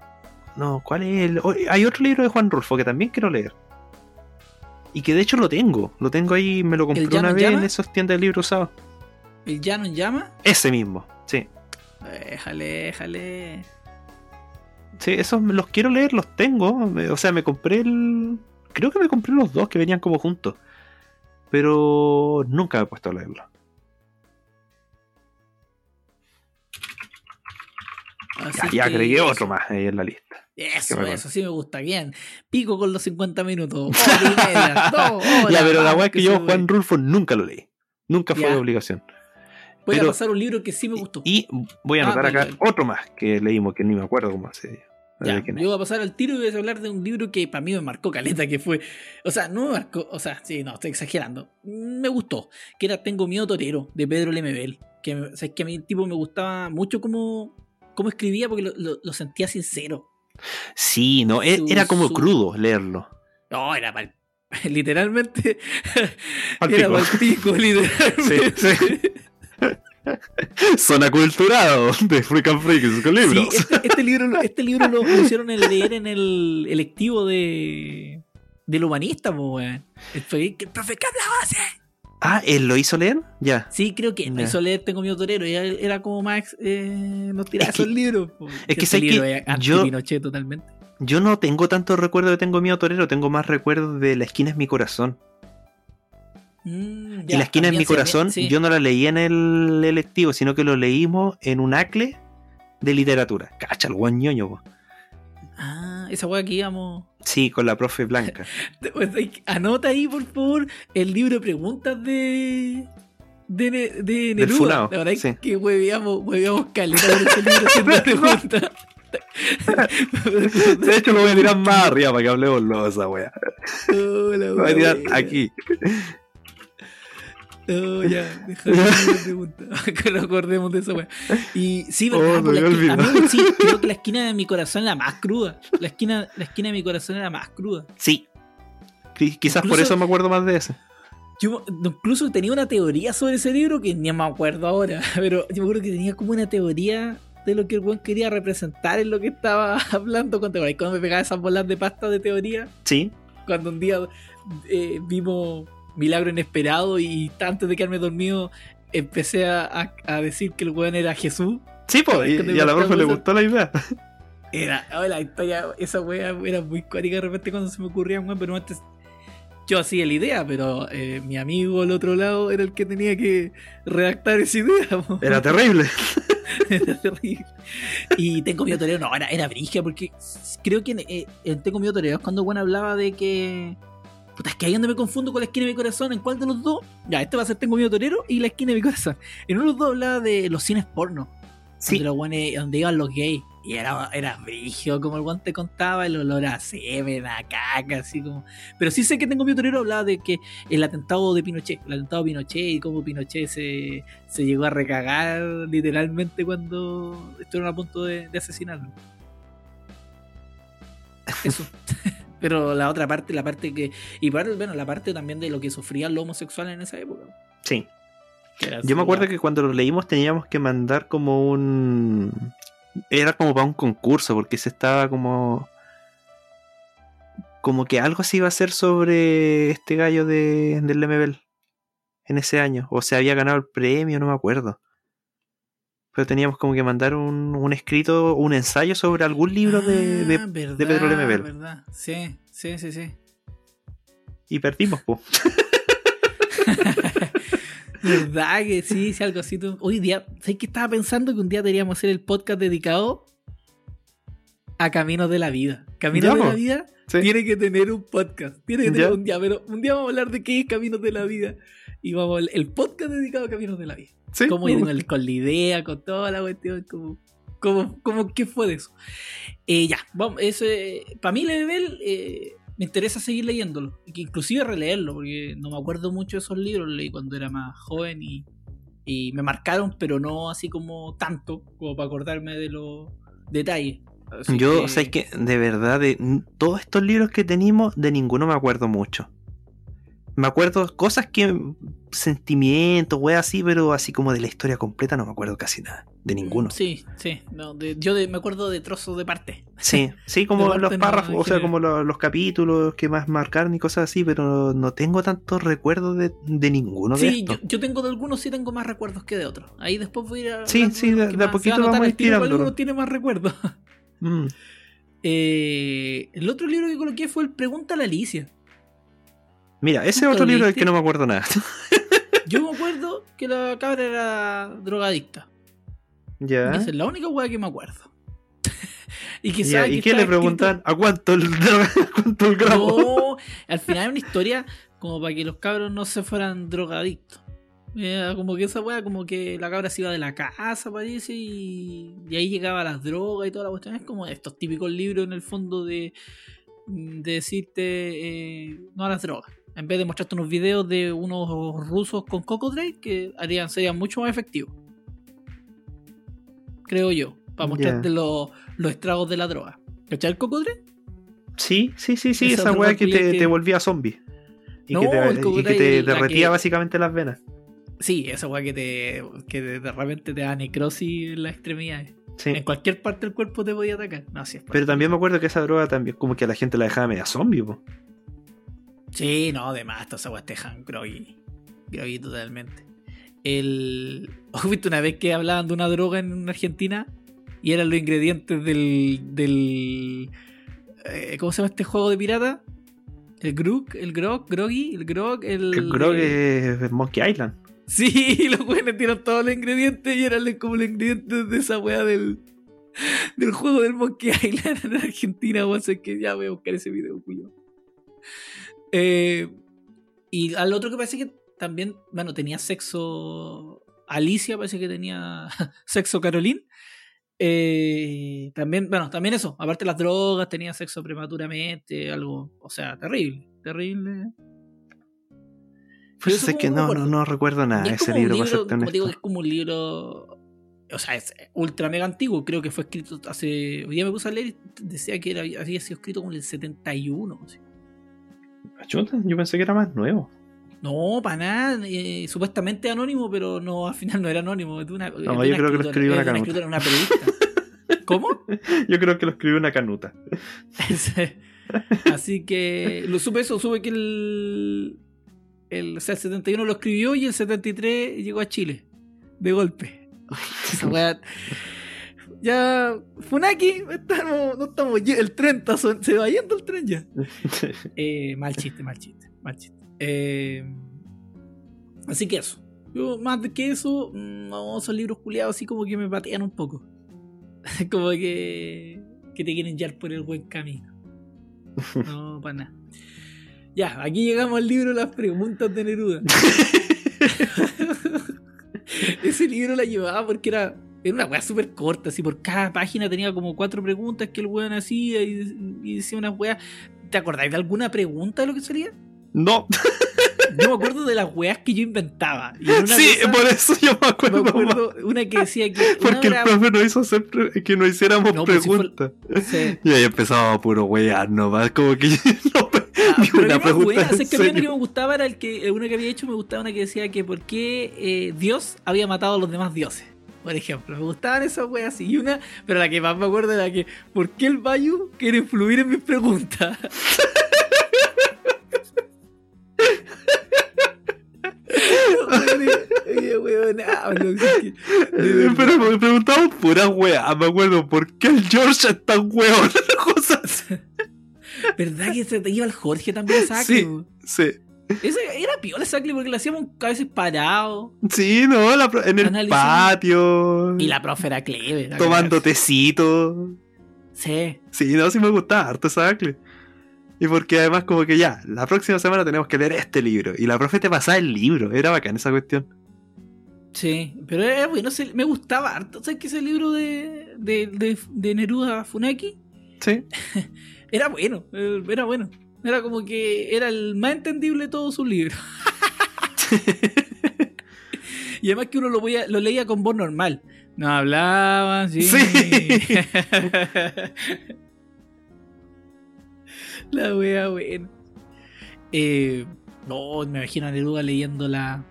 no, ¿cuál es el? oh, hay otro libro de Juan Rulfo que también quiero leer. Y que de hecho lo tengo, lo tengo ahí, me lo compré ¿El Llano una vez en esas tiendas de libros usados. El llano en llama. Ese mismo, sí. Déjale, déjale. Sí, esos los quiero leer, los tengo. O sea, me compré el. Creo que me compré los dos que venían como juntos. Pero nunca me he puesto a leerlo. Así Ya, ya que agregué otro más ahí en la lista. Eso, Que eso sí me gusta. Bien. Pico con los 50 minutos. Hora y media. Dos horas. ya, pero la weá es que se yo. Juan Rulfo, nunca lo leí. Nunca fue de obligación. Voy pero- a pasar un libro que sí me gustó. Y voy a Ah, anotar acá otro más que leímos, que ni me acuerdo cómo se Ya, yo voy a pasar al tiro y voy a hablar de un libro que para mí me marcó caleta, que fue. O sea, no me marcó. O sea, sí, no, estoy exagerando. Me gustó. Que era Tengo Miedo Torero, de Pedro Lemebel. Que, o sea, es que a mí tipo me gustaba mucho cómo, cómo escribía porque lo, lo- lo sentía sincero. Sí, no, e- Su- era como su- crudo leerlo. No, era pal. Literalmente. Era literalmente. Sí, Zona culturado de Freak and Freaks con libros. Sí, este, este libro, lo- este libro lo, lo hicieron en leer en el electivo de del humanista, po, weón. El profe- que el profe que hablaba así. Ah, ¿él lo hizo leer? Ya. Sí, creo que me Ya. hizo leer Tengo miedo torero. Y él era como más. Eh, nos tiraba Es que- esos libros. po. es que Este sé que libro es yo- anti-Pinochet totalmente. Yo no tengo tantos recuerdos de Tengo Miedo Torero, tengo más recuerdos de La esquina es mi corazón. Mm, y La esquina es también mi corazón, sí. yo no la leí en el electivo, sino que lo leímos en un acle de literatura. Cacha, el guan ñoño, po. Ah, esa weá que íbamos. Sí, con la profe Blanca. Anota ahí, por favor, el libro de preguntas de. De, Ne- de Neruda. La verdad es que hueveamos, hueveamos caleta por ese libro haciendo preguntas. De hecho, lo voy a tirar más arriba para que hablemos luego esa wea. Hola, Lo voy a tirar aquí. No, ya, déjame una pregunta. que nos acordemos de esa weá. Y sí, Oh, verdad, la esquina- a mí sí, creo que la esquina de mi corazón era la más cruda. La esquina, la esquina de mi corazón era más cruda. Sí. Qui- Quizás por eso me acuerdo más de ese. Yo incluso tenía una teoría sobre ese libro que ni me acuerdo ahora, pero yo me acuerdo que tenía como una teoría de lo que el buen quería representar en lo que estaba hablando cuando, cuando me pegaba esas bolas de pasta de teoría, Sí. cuando un día eh, vimos Milagro Inesperado y antes de quedarme dormido empecé a, a- a decir que el weón era Jesús. Sí, pues, y, a la profe le gustó la idea. Era, oh, la historia, esa wea era muy cuática de repente cuando se me ocurría, weón, pero antes yo hacía la idea, pero eh, mi amigo al otro lado era el que tenía que redactar esa idea. po. Era terrible. Era terrible. Y Tengo Miedo Torero, no, era, era brigia, porque creo que en, eh, en Tengo Miedo Torero es cuando Juan hablaba de que. Puta, es que ahí donde me confundo con la esquina de mi corazón. ¿En cuál de los dos? Ya, este va a ser Tengo Miedo Torero y la esquina de mi corazón. En uno de los dos hablaba de los cines porno. Sí. Donde, los guanes- donde iban los gays. Y era, era como el guante contaba, el olor a semen, a caca, así como. Pero sí sé que tengo mi torero hablaba de que el atentado de Pinochet, el atentado de Pinochet y cómo Pinochet se, se llegó a recagar literalmente cuando estuvieron a punto de, de asesinarlo. Eso. Pero la otra parte, la parte que. Y para- bueno, la parte también de lo que sufrían los homosexuales en esa época. Sí. era Yo me acuerdo que cuando lo leímos teníamos que mandar como un. Era como para un concurso, porque se estaba como. como que algo se iba a hacer sobre este gallo de, del Lemebel en ese año. O se había ganado el premio, no me acuerdo. Pero teníamos como que mandar un, un escrito, un ensayo sobre algún libro de, de, Ah, verdad, de Pedro Lemebel. verdad. Sí, sí, sí, sí. Y perdimos, po. ¿Verdad que sí? Sí, algo así. tú- Hoy día, ¿sabes qué estaba pensando? Que un día deberíamos hacer el podcast dedicado a Caminos de la Vida. Caminos de la Vida Sí. tiene que tener un podcast. Tiene que tener Ya. un día, pero un día vamos a hablar de qué es Caminos de la Vida. Y vamos a el podcast dedicado a Caminos de la Vida. Sí, Cómo el- con la idea, con toda la cuestión, como, como, como qué fue de eso. Eh, ya, vamos, para mí Level eh, me interesa seguir leyéndolo, inclusive releerlo, porque no me acuerdo mucho de esos libros, leí cuando era más joven y, y me marcaron, pero no así como tanto, como para acordarme de los detalles. Así Yo, que- ¿sabes que De verdad, de todos estos libros que tenemos, de ninguno me acuerdo mucho. Me acuerdo cosas que. sentimientos, wey, así, pero así como de la historia completa no me acuerdo casi nada. De ninguno. Sí, sí, no, de- yo de- me acuerdo de trozos de parte. Sí, sí, como los párrafos, o sea, como lo- los, capítulos que más marcaron y cosas así, pero no tengo tantos recuerdos de, de ninguno de Sí, estos. yo, yo tengo de algunos, sí tengo más recuerdos que de otros. Ahí después voy a ir a. Sí, sí, de- a poquito vamos a ir uno tiene más recuerdos. Mm. Eh, el otro libro que coloqué fue el Pregunta a la Alicia. Mira, ese es ¿Nunca otro libro del que no me acuerdo nada. Yo me acuerdo que la cabra era drogadicta. ya. Esa es la única weá que me acuerdo. y que Ya, sabe ¿Y que qué le preguntan? ¿A cuánto el, cuánto el gramo? No, al final es una historia como para que los cabros no se fueran drogadictos. Era como que esa weá, como que la cabra se iba de la casa, parece, y, y ahí llegaba las drogas y toda la cuestión. Es como estos típicos libros en el fondo de, de decirte eh, no a las drogas. En vez de mostrarte unos videos de unos rusos con Cocodrile, que harían, serían mucho más efectivos. Creo yo. Para mostrarte los, los estragos de la droga. ¿Cachai el Cocodrile? Sí, sí, sí, sí, Esa weá que te, que- te volvía zombie. Y No, que te, el y que te la derretía que- básicamente las venas. Sí, esa weá que te que de, repente te da necrosis en las extremidades. Sí. En cualquier parte del cuerpo te podía atacar. No, sí, Pero también me acuerdo que esa droga también como que a la gente la dejaba media zombie, po. Sí, no, además, todas esas weas te dejan groggy. Groggy totalmente. El. ¿Has visto una vez que hablaban de una droga en Argentina? Y eran los ingredientes del. del eh, ¿Cómo se llama este juego de pirata? El Grog, el Grog, Groggy, el Grog, el. El grog es Monkey Island. Sí, los weones tiran todos los ingredientes y eran como los ingredientes de esa wea del, del juego del Monkey Island en Argentina, weón. Sé que ya voy a buscar ese video, cuyo. Eh, y al otro que parece que también, bueno, tenía sexo. Alicia parece que tenía sexo Caroline. Eh, también, bueno, también eso, aparte las drogas, tenía sexo prematuramente, algo, o sea, terrible, terrible. Pues es que no, no, recuerdo nada de es ese libro, libro, como digo, es como un libro. O sea, es ultra mega antiguo. Creo que fue escrito hace. Hoy día me puse a leer y decía que era, había sido escrito como en el 71. así. Chuta, Yo pensé que era más nuevo. No, para nada. eh, supuestamente anónimo, pero no, al final no era anónimo. de una- de yo una creo que lo escribió una canuta. una. ¿Cómo? Yo creo que lo escribió una canuta. Así que lo supe eso, supe que el, el, o sea, el 71 lo escribió y el 73 llegó a Chile. De golpe. Esa. Ya, Funaki, estamos, no estamos, el tren está son- se va yendo el tren ya. Eh, mal chiste, mal chiste, mal chiste. Eh, así que eso. Yo, más de que eso, mm, no, esos libros culiados así como que me patean un poco. como que, que te quieren llevar por el buen camino. No, para nada. Ya, aquí llegamos al libro Las preguntas de Neruda. Ese libro la llevaba porque era, era una weá súper corta, así por cada página tenía como cuatro preguntas que el weón hacía y, y decía unas weas. ¿Te acordáis de alguna pregunta de lo que salía? no, Yo me acuerdo de las weas que yo inventaba. Y en una sí, por eso yo me me acuerdo. más. acuerdo una que decía que. Porque el profe nos hizo hacer que nos hiciéramos No, pues si fue- preguntas. Sí. Y ahí empezaba a puro wear nomás, como que no, Ah, pero una pregunta es que una que me gustaba era el que una que había hecho me gustaba una que decía que por qué eh, Dios había matado a los demás dioses por ejemplo. Me gustaban esas weas. Y una, pero la que más me acuerdo era que, ¿por qué el Bayu quiere influir en mis preguntas? Pero me preguntaban pura wea. Me acuerdo, ¿por qué el George es tan weón? ¿Verdad que se te iba el Jorge también a Sí, sí. Ese era piola Sacle porque lo hacíamos a veces parado. Sí, no, la en el Analizando. patio. Y la profe era cleve. la Tomando tecito. Sí. Sí, no, sí me gustaba harto esa Acle. Y porque además como que ya, la próxima semana tenemos que leer este libro. Y la profe te pasaba el libro. Era bacán esa cuestión. Sí, pero era bueno, se- me gustaba harto. ¿Sabes que ese libro de, de, de, de Neruda Funaki? Sí. Era bueno, eh, era bueno. Era como que era el más entendible de todos sus libros. y además que uno lo, leía con voz normal. No hablaban, sí. Sí. la wea buena. Eh, no, me imagino a Neruda leyendo la.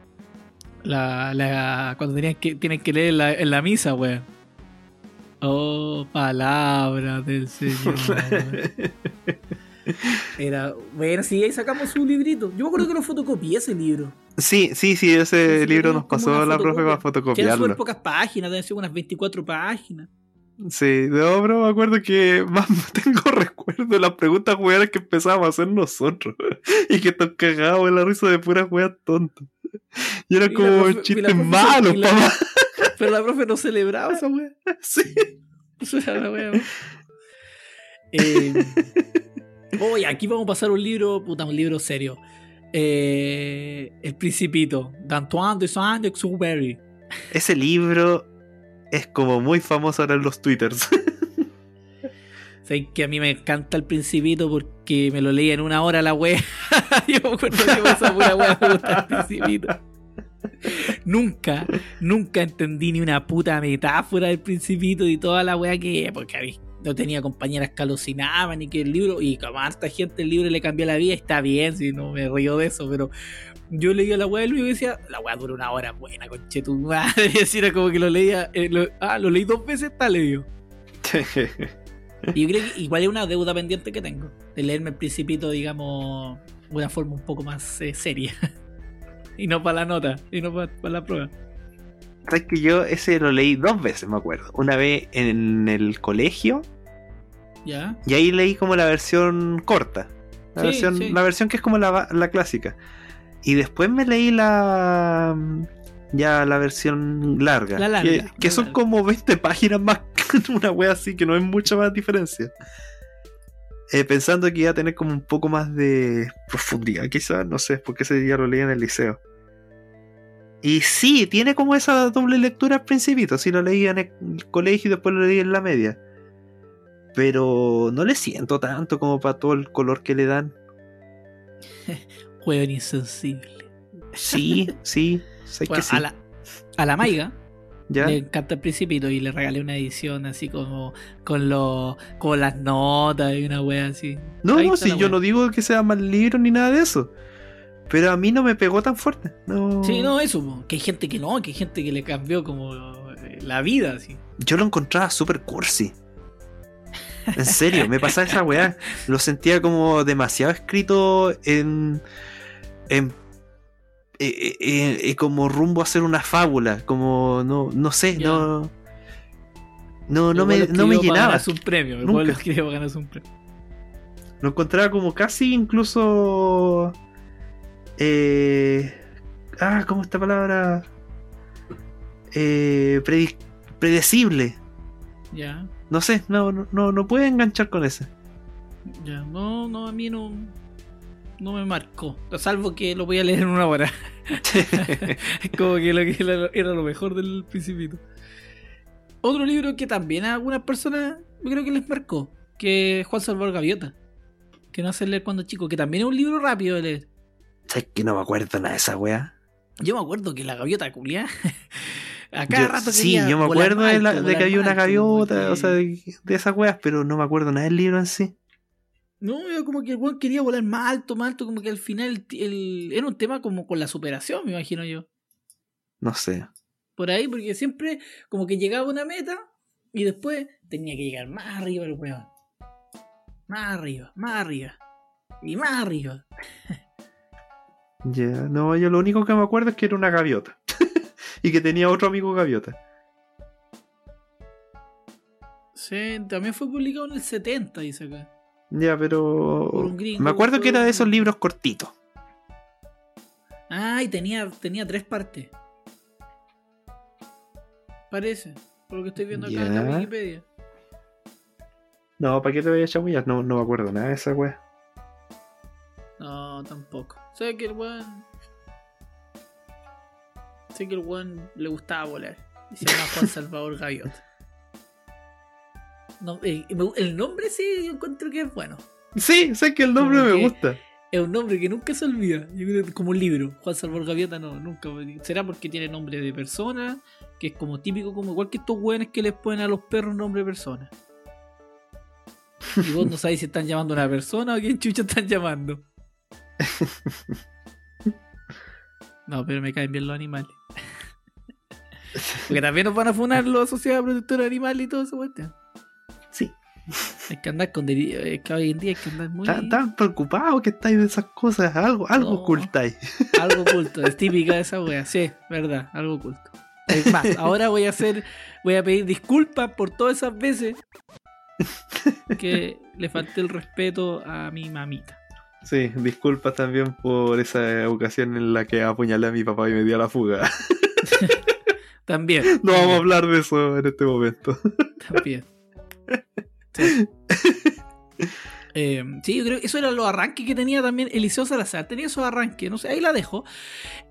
La, la, cuando tenían que, tienen que leer la, en la misa, weón. Oh, palabras del Señor. Era, bueno, sí, ahí sacamos un librito. Yo me acuerdo que lo fotocopié ese libro. Sí, sí, sí, ese Sí, libro nos pasó una la profe para Que súper fotocopiarlo. pocas páginas, deben ser unas 24 páginas. Sí, no, pero me acuerdo que más tengo recuerdo de las preguntas weas que empezábamos a hacer nosotros. Y que nos cagábamos en la risa de puras weas tontas. Y eran Y como chistes malos, papá. Pero la profe no celebraba esa wea. Sí. Eso era la wea. Eh, oye, aquí vamos a pasar un libro, puta, un libro serio. Eh, El Principito, d'Antoine de Saint-Exupéry. Ese libro es como muy famoso ahora en los twitters. Sé que a mí me encanta el Principito porque me lo leí en una hora la wea. Yo me acuerdo que esa pura wea me gusta el Principito. Nunca, nunca entendí ni una puta metáfora del Principito y toda la wea que. Porque a mí no tenía compañeras que alucinaban y que el libro. Y como a harta gente el libro le cambió la vida, está bien, si no me río de eso, pero. Yo leía la wea del libro y decía, la wea dura una hora buena, conche tu madre. Y así era como que lo leía. eh, lo- ah, lo leí dos veces, está leído. Y yo creo que igual es una deuda pendiente que tengo. De leerme el principito, digamos, de una forma un poco más eh, seria. y no para la nota, y no para la prueba. Sabes que yo ese lo leí dos veces, me acuerdo. Una vez en el colegio ¿Ya? y ahí leí como la versión corta. La, Sí, versión, sí. la versión que es como la, la clásica. Y después me leí la ya la versión larga. La larga, que, la que son larga. como 20 páginas más que una wea así, que no hay mucha más diferencia. Eh, pensando que iba a tener como un poco más de profundidad, quizás, no sé, porque ese día lo leí en el liceo. Y sí, tiene como esa doble lectura al principito. Sí, lo leí en el colegio y después lo leí en la media. Pero no le siento tanto como para todo el color que le dan. Juego insensible. Sí, sí, sé Bueno, que sí. a, la, a la Maiga ¿Ya? le encanta el principito y le regalé una edición así como con, los con las notas y una wea así. No, no, si yo wea. no digo que sea mal libro ni nada de eso. Pero a mí no me pegó tan fuerte. No. Sí, no, eso, que hay gente que no, que hay gente que le cambió como eh, la vida, así. Yo lo encontraba súper cursi. En serio, me pasaba esa weá. Lo sentía como demasiado escrito en. en. eh, eh, eh, como rumbo a ser una fábula. Como. no, no sé, no. No, no me, no me llenaba. un premio, Nunca. ganarse un premio. Lo encontraba como casi incluso. Ah, ¿cómo esta palabra? Predecible. Ya, No sé, no, no, no, no puede enganchar con ese. ya. No, no, a mí no. No me marcó. Salvo que lo voy a leer en una hora. Es como que lo que era, era lo mejor del Principito. Otro libro que también a algunas personas yo creo que les marcó. Que es Juan Salvador Gaviota. Que no hace leer cuando chico. Que también es un libro rápido de leer. ¿Sabes que no me acuerdo nada de esa weá? Yo me acuerdo que la gaviota culia. A cada Yo- rato sí, yo me acuerdo de, la- alto, de que había una gaviota, o sea, de, de esas weas, pero no me acuerdo nada del libro en sí. No, yo como que el weón quería volar más alto, más alto, como que al final el, el- era un tema como con la superación, me imagino yo. No sé. Por ahí, porque siempre como que llegaba a una meta y después tenía que llegar más arriba el weón. Más arriba, más arriba. Y más arriba. Ya, no, yo lo único que me acuerdo es que era una gaviota. Y que tenía otro amigo gaviota. Sí, también fue publicado en el 70, dice acá. Ya, pero. Por un gringo, Me acuerdo que era de esos libros cortitos. Ah, y tenía, tenía tres partes. Parece, por lo que estoy viendo acá en la. Wikipedia. No, ¿para qué te voy a chamullar? No, no me acuerdo nada de esa wea. No, tampoco. Sé que el weón. Sé que el weón le gustaba volar. Y se llama Juan Salvador Gaviota. No, eh, el nombre sí yo encuentro que es bueno. Sí, sé que el nombre Como me que- gusta. Es un nombre que nunca se olvida. Como un libro. Juan Salvador Gaviota no, nunca. Será porque tiene nombre de persona, que es como típico, como igual que estos weones que les ponen a los perros nombre de persona. Y vos no sabés si están llamando a una persona o a quién chucha están llamando. No, pero me caen bien los animales. Porque también nos van a funar los asociados a protectores animales y todo eso, cuestión. Sí. Hay que andar con Es que hoy en día hay que andar muy. Tan, tan preocupado que estáis de esas cosas. Algo, algo No. ocultáis. Algo oculto, es típica de esa wea, sí, verdad, algo oculto. Es más, ahora voy a hacer, voy a pedir disculpas por todas esas veces que le falté el respeto a mi mamita. Sí, disculpas también por esa ocasión en la que apuñalé a mi papá y me di a la fuga. También. No vamos a hablar de eso en este momento. También. Sí. Eh, sí, yo creo que eso eran los arranques que tenía también Eliseo Salazar. Tenía esos arranques, no sé, ahí la dejo.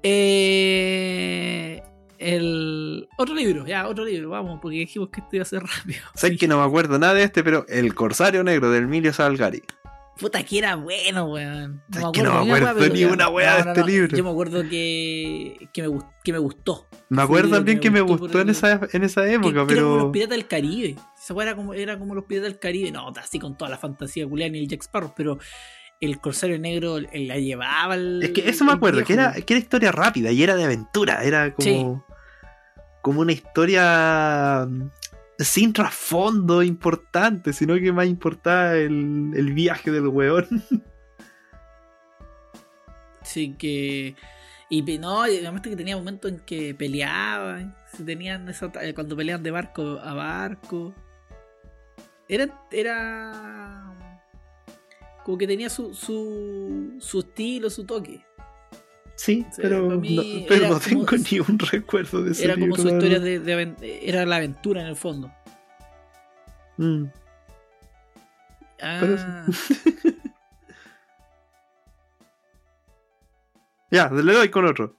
Eh, el otro libro, ya, otro libro, vamos, porque dijimos que esto iba a ser rápido. Sé que no me acuerdo nada de este, pero El Corsario Negro de Emilio Salgari. Puta, que era bueno, weón. Es que no me acuerdo pero ni una wea de este libro. Yo me acuerdo que, que, me, que me gustó. Me acuerdo también que que me me gustó en el- esa, en esa época, que era como los pero. piratas del Caribe. Esa weá era como, era como los piratas del Caribe. No, así con toda la fantasía culiana y el Jack Sparrow, pero el Corsario Negro la llevaba el, Es que eso me acuerdo, que era, que era historia rápida y era de aventura. Era como. Sí. Como una historia. Sin trasfondo importante, sino que más importaba el, el viaje del weón. Sí, que. Y no, además que tenía momentos en que peleaban. Tenían esa, eh, cuando peleaban de barco a barco. Era. Era. Como que tenía su, su, su estilo, su toque. Sí, Sí, pero, no, pero no tengo como- ni un recuerdo de ese Era como su historia de, de Era la aventura en el fondo. Mm. Ah, Pero Ya, le doy con otro.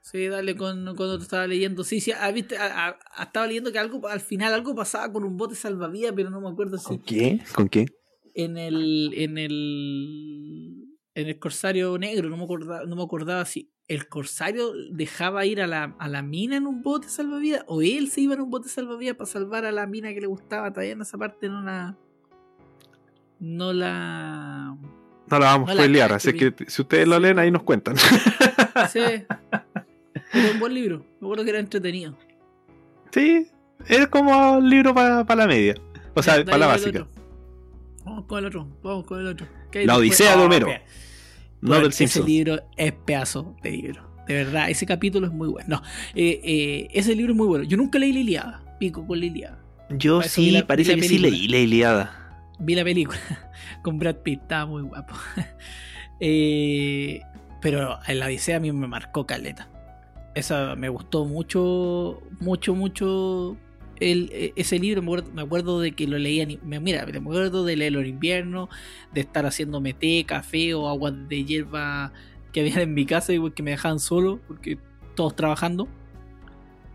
sí, dale con cuando te estaba leyendo. Sí, sí, ah, viste, ah, ah, estaba leyendo que algo al final algo pasaba con un bote salvavidas, pero no me acuerdo si. qué? ¿Con qué? en el en el en el corsario negro no me acordaba no me acordaba si el corsario dejaba ir a la, a la mina en un bote salvavidas o él se iba en un bote salvavidas para salvar a la mina que le gustaba todavía en esa parte no la no la No la vamos No a spoilear, así que si ustedes lo leen ahí nos cuentan. sí era un buen libro me acuerdo que era entretenido sí, es como un libro para la media. O sea, Dale para la básica. vamos con el otro vamos con el otro ¿Qué hay La? Odisea de Homero. No del ese Simpson. libro es pedazo de libro. De verdad, ese capítulo es muy bueno. No, eh, eh, ese libro es muy bueno. Yo nunca leí la Iliada. Pico con la Iliada. Yo Para sí, la- parece que sí leí la Iliada. Vi la película con Brad Pitt. Estaba muy guapo. Eh, pero en la Odisea a mí me marcó caleta. Esa me gustó mucho, mucho, mucho. El, eh, ese libro me acuerdo, me acuerdo de que lo leía. Mira, me acuerdo de leerlo en invierno, de estar haciéndome té, café o agua de hierba que había en mi casa y que me dejaban solo porque todos trabajando.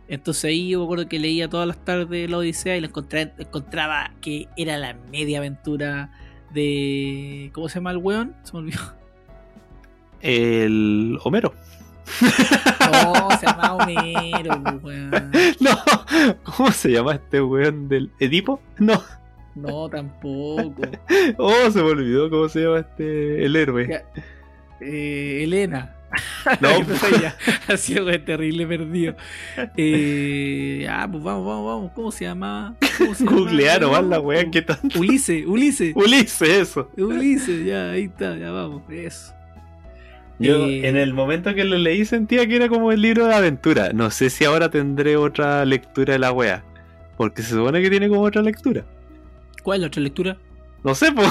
Entonces ahí yo me acuerdo que leía todas las tardes la Odisea y la encontré- encontraba que era la media aventura de. ¿Cómo se llama el weón? Se me olvidó. El Homero. No, se llama Homero, pues, weón. No, ¿cómo se llama este weón del Edipo? No, No, tampoco. oh, se me olvidó cómo se llama este el héroe. Eh, Elena. No, Entonces ya, así fue terrible perdido. Eh, ah, pues vamos, vamos, vamos. ¿Cómo se llama? Googlear nomás la weá. ¿qué tanto? Ulises, Ulises. Ulises, eso. Ulises, ya, ahí está, ya vamos, eso. Yo Eh, en el momento que lo leí sentía que era como el libro de aventura. No sé si ahora tendré otra lectura de la wea. Porque se supone que tiene como otra lectura. ¿Cuál es la otra lectura? No sé, po.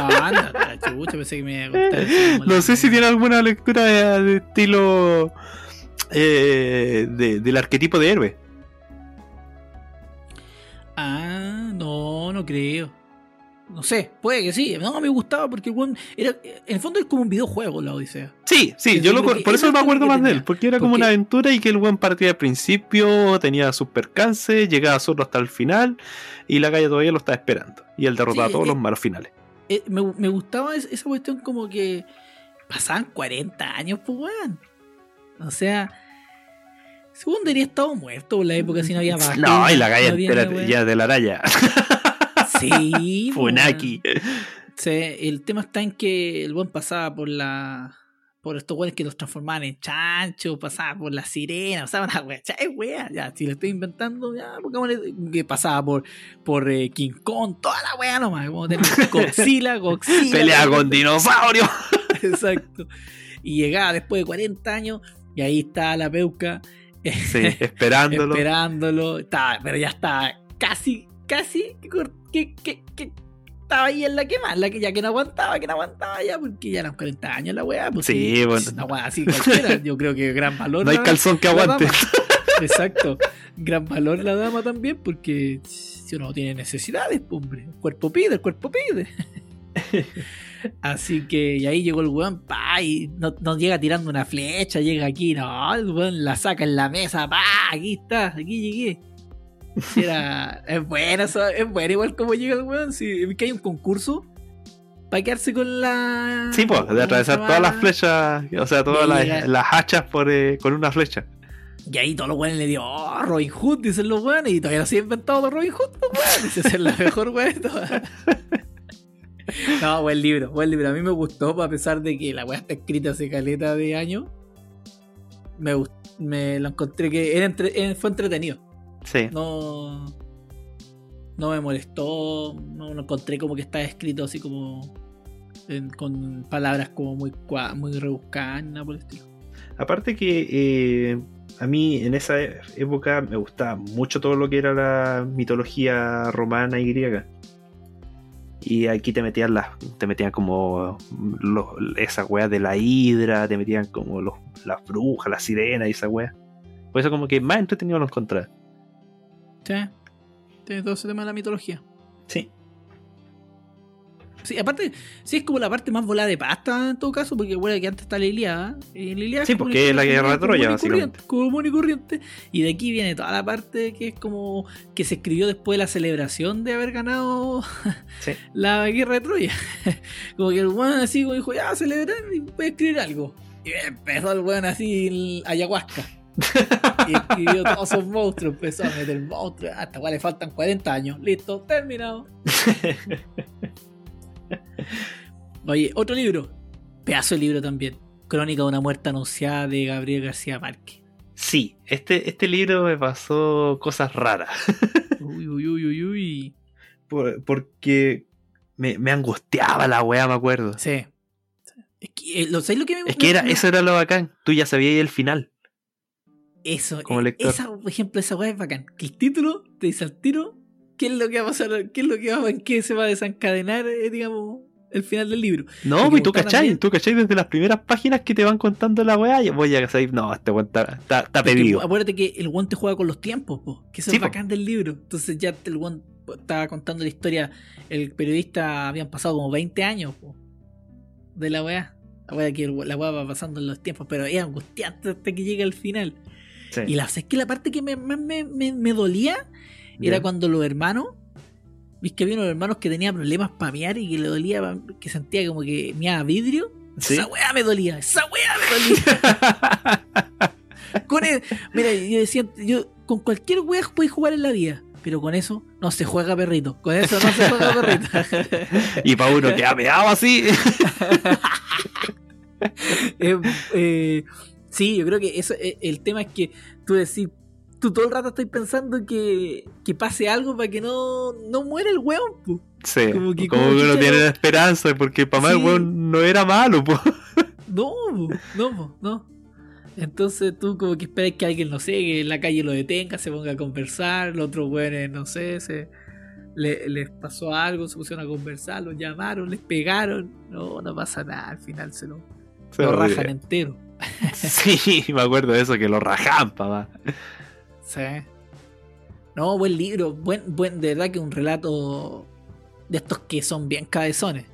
Ah, anda, chucha, pensé que me iba a contar. no sé si tiene alguna lectura de, de estilo eh, de- del arquetipo de héroe. Ah, no, no creo. No sé, puede que sí. No, me gustaba porque weón era, en el fondo es como un videojuego la Odisea. Sí, sí, yo lo, por eso eso es me acuerdo más de él, porque era como una aventura y que el buen partía al principio, tenía sus percances, llegaba solo hasta el final y la calle todavía lo estaba esperando. Y él derrotaba Sí, a todos eh, los malos finales. Eh, me, me gustaba es- esa cuestión como que pasaban 40 años, pues weón. O sea, según debería estado muerto por la época si no había vacuna, No, y la calle no entera ya de la raya. Sí, Funaki. Sí, el tema está en que el buen pasaba por la. Por estos weones que los transformaban en chanchos, pasaba por la sirena, pasaba una wea, es wea, ya, si lo estoy inventando, ya, pongámosle que pasaba por, por eh, King Kong, toda la wea nomás, como tener Godzilla, Godzilla. Pelea con dinosaurio. Exacto. Y llegaba después de 40 años, y ahí está la peuca, Sí, esperándolo. esperándolo, estaba, pero ya estaba casi, casi que, que, que, estaba ahí en la que más, la que ya que no aguantaba, que no aguantaba ya, porque ya eran 40 años la weá. Pues Sí, bueno. Una weá así cualquiera, yo creo que gran valor. no hay calzón que aguante. Exacto. Gran valor la dama también, porque si uno no tiene necesidades, pues, hombre. El cuerpo pide, el cuerpo pide. Así que, y ahí llegó el weón, pa, y no, no llega tirando una flecha, llega aquí, no, el weón la saca en la mesa, pa, aquí está, aquí llegué. Sí, Era, es bueno, eso, es bueno igual como llega el weón, si que hay un concurso para quedarse con la... Sí, pues, de atravesar ¿cómo se todas las flechas, o sea, todas las, las hachas por, eh, con una flecha. Y ahí todos los weones le dio, oh, Robin Hood, dicen los weones, y todavía no se ha inventado de Robin Hood, los weones, dice ser la mejor weón. No, buen libro, buen libro. A mí me gustó, a pesar de que la weá está escrita hace caleta de años. Me, me lo encontré que era entre- eh, fue entretenido. Sí. No. No me molestó. No lo encontré como que está escrito así como. en- con palabras como muy, muy rebuscadas, nada por el estilo. Aparte que eh, a mí en esa época me gustaba mucho todo lo que era la mitología romana y griega. Y aquí te metían las, te metían como los, esas weas de la hidra, te metían como los, las brujas, las sirenas y esa wea. Por eso como que más entretenido lo encontré. Sí. Tiene todo ese tema de la mitología. Sí. Sí, aparte, sí es como la parte más volada de pasta en todo caso, porque bueno, que antes está la Iliada. Y la Iliada Sí, porque es la guerra de Troya, corriente, básicamente. Común y corriente. Y de aquí viene toda la parte que es como que se escribió después de la celebración de haber ganado Sí. la guerra de Troya. como que el weón así como dijo, ya celebrar y voy a escribir algo. Y empezó el weón así el ayahuasca. Y escribió todos esos monstruos, empezó a meter monstruos, hasta cual le faltan 40 años. Listo, terminado. Oye, otro libro. Pedazo de libro también. Crónica de una muerte anunciada de Gabriel García Márquez. Sí, este, este libro me pasó cosas raras. Uy, uy, uy, uy, uy. Por- porque me, me angustiaba la wea, me acuerdo. Sí. Es que, eh, lo, ¿sabes lo que me Es que era, me- eso era lo bacán. Tú ya sabías el final. Eso, como eh, lector. esa, por ejemplo, esa weá es bacán. Que el título te dice al tiro qué es lo que va a pasar, qué es lo que va, en qué se va a desencadenar, eh, digamos, el final del libro. No, Porque pues tú cachai, también- tú cachai desde las primeras páginas que te van contando la weá. Voy a saber, no, este weón está, está, pedido. acuérdate que el guante juega con los tiempos, po, que eso Sí, es po. bacán del libro. Entonces ya el guante estaba contando la historia, el periodista habían pasado como 20 años po, de la weá. La weá que la weá va pasando en los tiempos, pero es angustiante hasta que llega al final. Sí. Y la es que la parte que me- más me, me- me dolía era cuando los hermanos, viste que había unos hermanos que tenían problemas para mear y que le dolía, que sentía como que meaba vidrio. Sí. Esa weá me dolía, esa weá me dolía. Con el- mira, yo decía, yo con cualquier wea puedes jugar en la vida, pero con eso no se juega perrito. Con eso no se juega perrito. y para uno que ha meado así. Eh, eh, sí, yo creo que eso, eh, el tema es que tú decís, tú todo el rato estás pensando que, que pase algo para que no, no muera el weón. po. sí, Como que- como como que uno tiene no- esperanza, porque para más Sí. el weón no era malo. No, no, no. Entonces tú como que esperas que alguien, no sé, que en la calle lo detenga, se ponga a conversar, los otros güeyes, no sé, se, les pasó algo, se pusieron a conversar, los llamaron, les pegaron. No, no pasa nada, al final se lo, lo rajan entero. Sí, me acuerdo de eso, que lo rajan, papá. Sí. No, buen libro, buen, buen, de verdad que un relato de estos que son bien cabezones.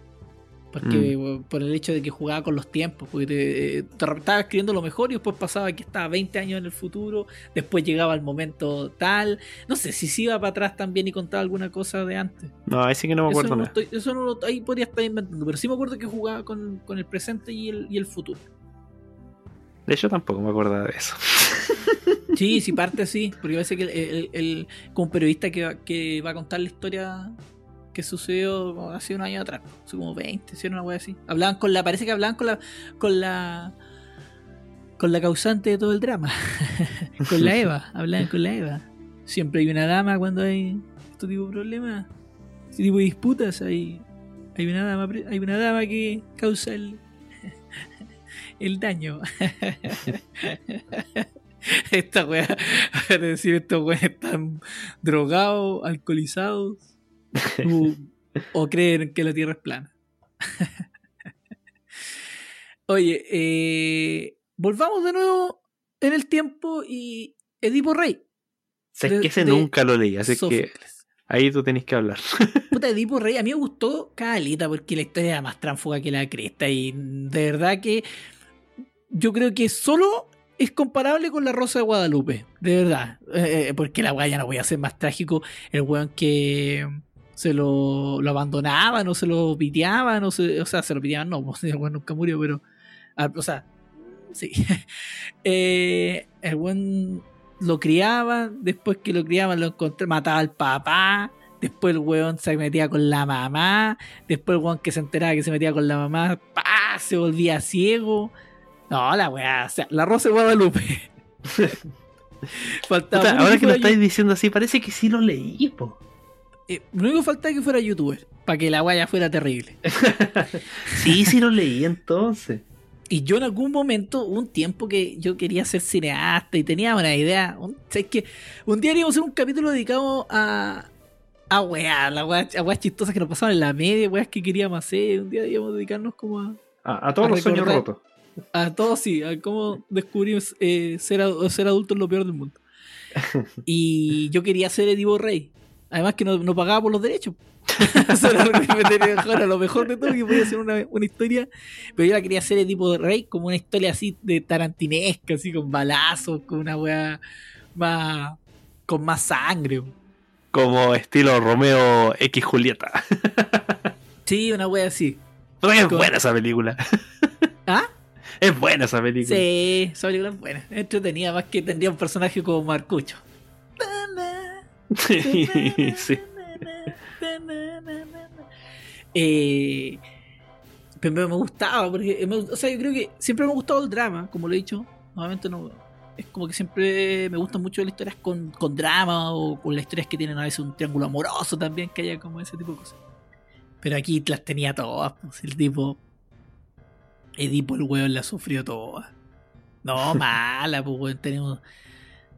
Porque mm. por el hecho de que jugaba con los tiempos, porque te, estaba escribiendo lo mejor y después pasaba que estaba 20 años en el futuro, después llegaba el momento tal. No sé si se iba para atrás también y contaba alguna cosa de antes. No, ahí sí que no me acuerdo nada. eso no lo, ahí podría estar inventando, pero sí me acuerdo que jugaba con, el presente y el, y el futuro. De hecho, tampoco me acuerdo de eso. Sí, sí, parte sí, porque a veces que el, el, como periodista que, que va a contar la historia que sucedió hace un año atrás, hace como 20, si una wea así. Hablaban con la, parece que hablaban con la, con la, con la causante de todo el drama, con la Eva, hablaban con la Eva. Siempre hay una dama cuando hay este tipo de problemas, este tipo de disputas, hay, hay una dama, hay una dama que causa el, el daño. Esta wea, decir, estos weones están drogados, alcoholizados, o creen que la Tierra es plana. Oye, eh, volvamos de nuevo en el tiempo y Edipo Rey. Sé que ese nunca lo leí, así que ahí tú tenés que hablar. Puta, Edipo Rey, a mí me gustó Calita porque la historia era más tránfuga que la cresta y de verdad que yo creo que solo es comparable con la Rosa de Guadalupe, de verdad. Eh, eh, porque la weá ya no voy a ser más trágico. El weón que se lo, lo abandonaban o se lo piteaban, o, se, o sea, se lo piteaban, no, pues, el buen nunca murió, pero, ah, o sea, sí. eh, el buen lo criaban, después que lo criaban lo encontré, mataba al papá, después el weón se metía con la mamá, después el weón que se enteraba que se metía con la mamá, ¡pah! se volvía ciego. No, la weá, o sea, la Rosa de Guadalupe. ahora que lo estáis diciendo así, parece que sí lo leí, po. Eh, lo único que faltaba es que fuera youtuber, para que la guaya fuera terrible. sí, sí lo leí entonces. Y yo en algún momento, un tiempo que yo quería ser cineasta y tenía una idea. es que un día íbamos a hacer un capítulo dedicado a. a weá, a weas chistosas que nos pasaban en la media, weas que queríamos hacer. Un día íbamos a dedicarnos como a. A, todos los sueños rotos. A todos sí, a cómo descubrimos eh, ser, ser adulto es lo peor del mundo. y yo quería ser Edivo Rey. Además que no, no pagaba por los derechos. Eso era lo mejor de todo que podía ser una, historia. Pero yo la quería hacer de tipo rey, como una historia así de tarantinesca, así con balazos, con una weá más. con más sangre. Como estilo Romeo X Julieta. sí, una weá así. es buena esa película. ¿Ah? Es buena esa película. Sí, esa película es buena. Entretenida, más que tendría un personaje como Marcucho. sí. Eh, pero me gustaba, porque o sea, yo creo que siempre me ha gustado el drama, como lo he dicho. Nuevamente no. Es como que siempre me gustan mucho las historias con, con drama o con las historias que tienen a veces un triángulo amoroso también, que haya como ese tipo de cosas. Pero aquí las tenía todas, pues, el tipo. Edipo el weón la sufrió todas. No, mala, pues weón, tenemos.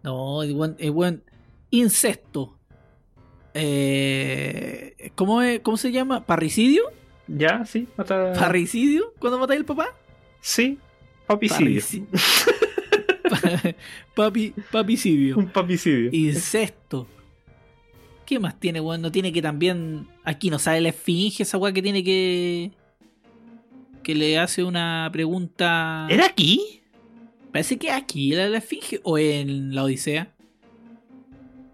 No, el weón, el weón incesto. Eh, ¿cómo, ¿Cómo se llama? ¿Parricidio? Ya, sí. ¿Parricidio? ¿Cuándo matáis el papá? Sí. Papicidio. Papi, papicidio. Un papicidio. Incesto. ¿Qué más tiene, weón? No tiene que también. Aquí no sabe la esfinge, esa weá que tiene que. Que le hace una pregunta. ¿Era aquí? Parece que aquí era la esfinge. ¿O en la Odisea?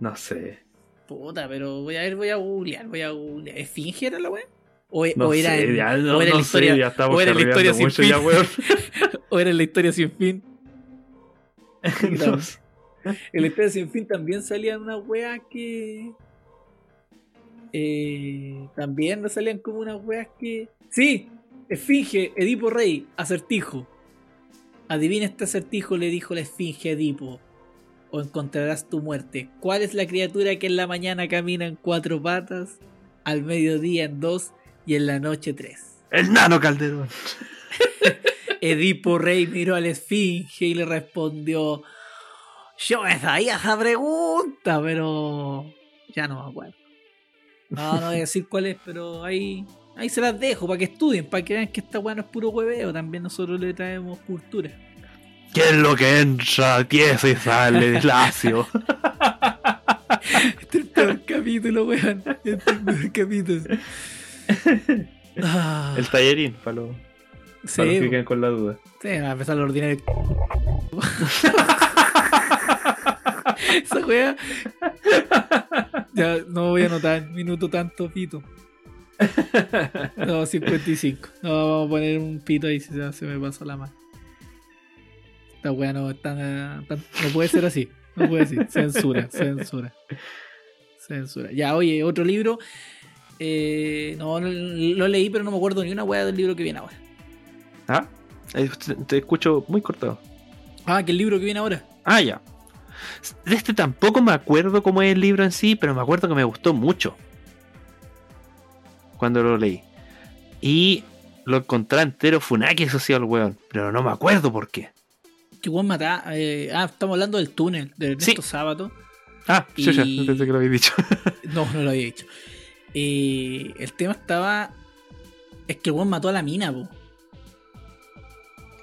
No sé. Puta, pero voy a ver, voy a googlear, voy a googlear. ¿Esfinge era la weá? O, o, era en, o, era la historia, ya o era la historia sin fin. Ya, o era la historia sin fin. en la historia sin fin también salían una weas que. Eh, también salían como unas weas que. Sí, Esfinge, Edipo Rey, acertijo. Adivina este acertijo, le dijo la Esfinge a Edipo o encontrarás tu muerte. ¿Cuál es la criatura que en la mañana camina en cuatro patas, al mediodía en dos y en la noche tres? El nano Calderón. Edipo Rey miró al esfinge y le respondió: Yo me sabía esa pregunta, pero ya no me acuerdo. No, no voy a decir cuál es, pero ahí, ahí se las dejo para que estudien, para que vean que esta weá no es puro hueveo. También nosotros le traemos cultura. ¿Qué es lo que entra, tieso y sale despacio? Este es el peor capítulo, weón. Este es el peor capítulo. Ah, El tallerín, para los, sí, para los que queden con la duda. sí, a empezar lo ordinario. Esa wea. Ya no voy a anotar minuto tanto pito. No, 55. No, vamos a poner un pito ahí si se, se me pasó la mano. Esta wea no, tan- tan- no puede ser así. No puede ser. Censura, censura. Censura. Ya, oye, otro libro. Eh, no, lo leí, pero no me acuerdo ni una wea del libro que viene ahora. ¿Ah? Eh, Te, te escucho muy cortado. Ah, que el libro que viene ahora. Ah, ya. De este tampoco me acuerdo cómo es el libro en sí, pero me acuerdo que me gustó mucho. Cuando lo leí. Y lo encontré entero Funaki social, weón. Pero no me acuerdo por qué. Que Juan mata. eh, ah, estamos hablando del túnel de Ernesto Sí. Sábato. Ah, sí, ya, Y- pensé que lo había dicho. No, no lo había dicho. Eh, el tema estaba. Es que Juan mató a la mina, po.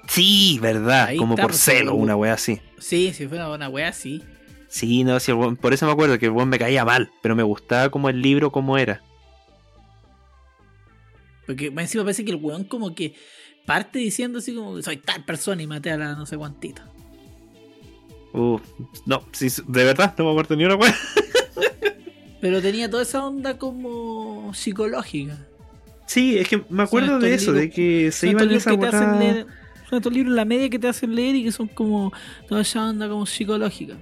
sí, verdad. Ahí como está, por pues, celo, sí. una wea así. Sí, si fuera una wea así. Sí, no, sí, el weón- por eso me acuerdo que el weón me caía mal, pero me gustaba como el libro como era. Porque encima parece que el weón como que parte diciendo así como soy tal persona y maté a la no sé cuantita. Uh, no, sí, de verdad, no me acuerdo ni una wea. Pero tenía toda esa onda como psicológica. Sí, es que me acuerdo de eso, de que se iban libros esa. Son estos libros en la media que te hacen leer y que son como toda esa onda como psicológica.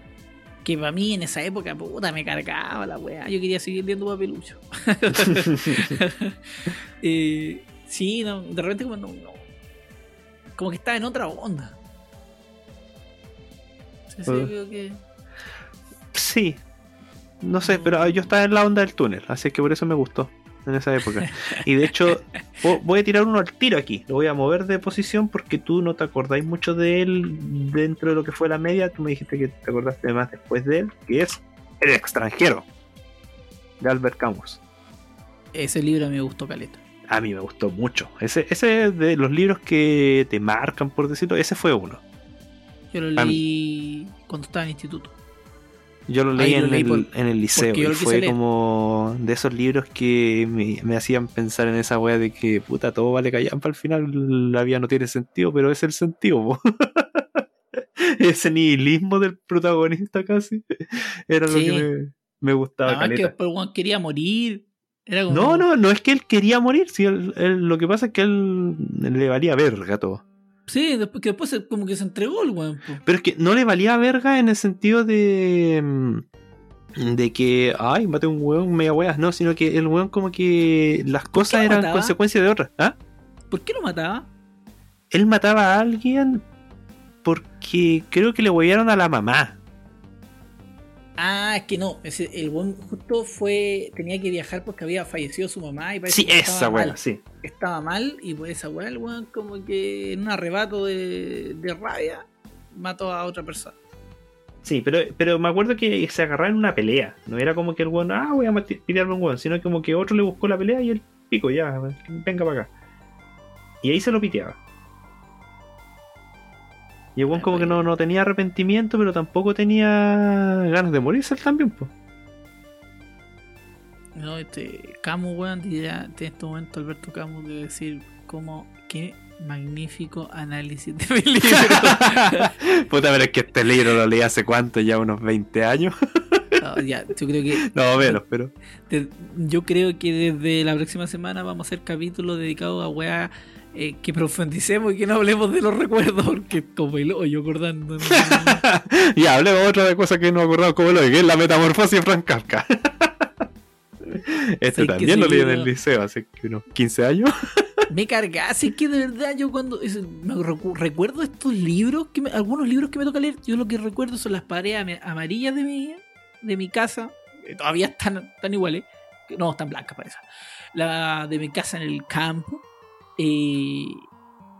Que para mí en esa época, puta, me cargaba la weá. Yo quería seguir leyendo papelucho. Eh, sí, no, de repente como no, no. Como que estaba en otra onda. Sí, sí, creo que. Sí. No sé, pero yo estaba en la onda del túnel, así que por eso me gustó en esa época. Y de hecho, vo- voy a tirar uno al tiro aquí. Lo voy a mover de posición porque tú no te acordáis mucho de él dentro de lo que fue la media. Tú me dijiste que te acordaste más después de él, que es El extranjero de Albert Camus. Ese libro me gustó caleta. A mí me gustó mucho. Ese, ese de los libros que te marcan, por decirlo, ese fue uno. Yo lo leí cuando estaba en instituto. Yo lo leí, lo en, leí el, por- en el liceo y fue como de esos libros que me, me hacían pensar en esa wea de que puta todo vale callampa al final la vida no tiene sentido, pero es el sentido. Ese nihilismo del protagonista casi era lo que me, me gustaba. Además que caleta. después el weón quería morir. Era como. No, no, no es que él quería morir, sí, él- él- lo que pasa es que él le valía verga todo. Sí, después, que después se- como que se entregó el weón. Pero es que no le valía verga en el sentido de. mm, De que, ay, maté un weón, media weas, no, sino que el weón como que las cosas eran mataba? consecuencia de otras. ¿Ah? ¿Por qué lo mataba? Él mataba a alguien porque creo que le huevearon a la mamá. Ah, es que no. Ese, el weón justo fue. Tenía que viajar porque había fallecido su mamá y parece Sí, que esa estaba mal. sí. Estaba mal y por esa weá el weón como que en un arrebato de, de rabia mató a otra persona. Sí, pero, pero me acuerdo que se agarraron en una pelea. No era como que el weón, ah, voy a a un weón, sino como que otro le buscó la pelea y el pico, ya, venga para acá. Y ahí se lo piteaba. Y el weón como que no, no tenía arrepentimiento, pero tampoco tenía ganas de morirse él también, pues. No, este. Camus, weón, diría en este momento Alberto Camus debe decir como qué magnífico análisis de mi libro. Puta, pero es que este libro lo leí hace cuánto, ya unos 20 años. No, ya, yo creo que no, menos, pero. de- yo creo que desde la próxima semana vamos a hacer capítulos dedicados a weá eh, que profundicemos y que no hablemos de los recuerdos, porque como el hoyo acordando. ya, hablemos otra de cosas que no me acordado como lo de que es la metamorfosis de Frank Kafka. este también lo leí en el liceo hace unos 15 años. me cargase que de verdad yo cuando es- me recu- recuerdo estos libros que me- algunos libros que me toca leer yo lo que recuerdo son las paredes ama- amarillas de mi de mi casa que todavía están, están iguales no están blancas parece la de mi casa en el campo eh,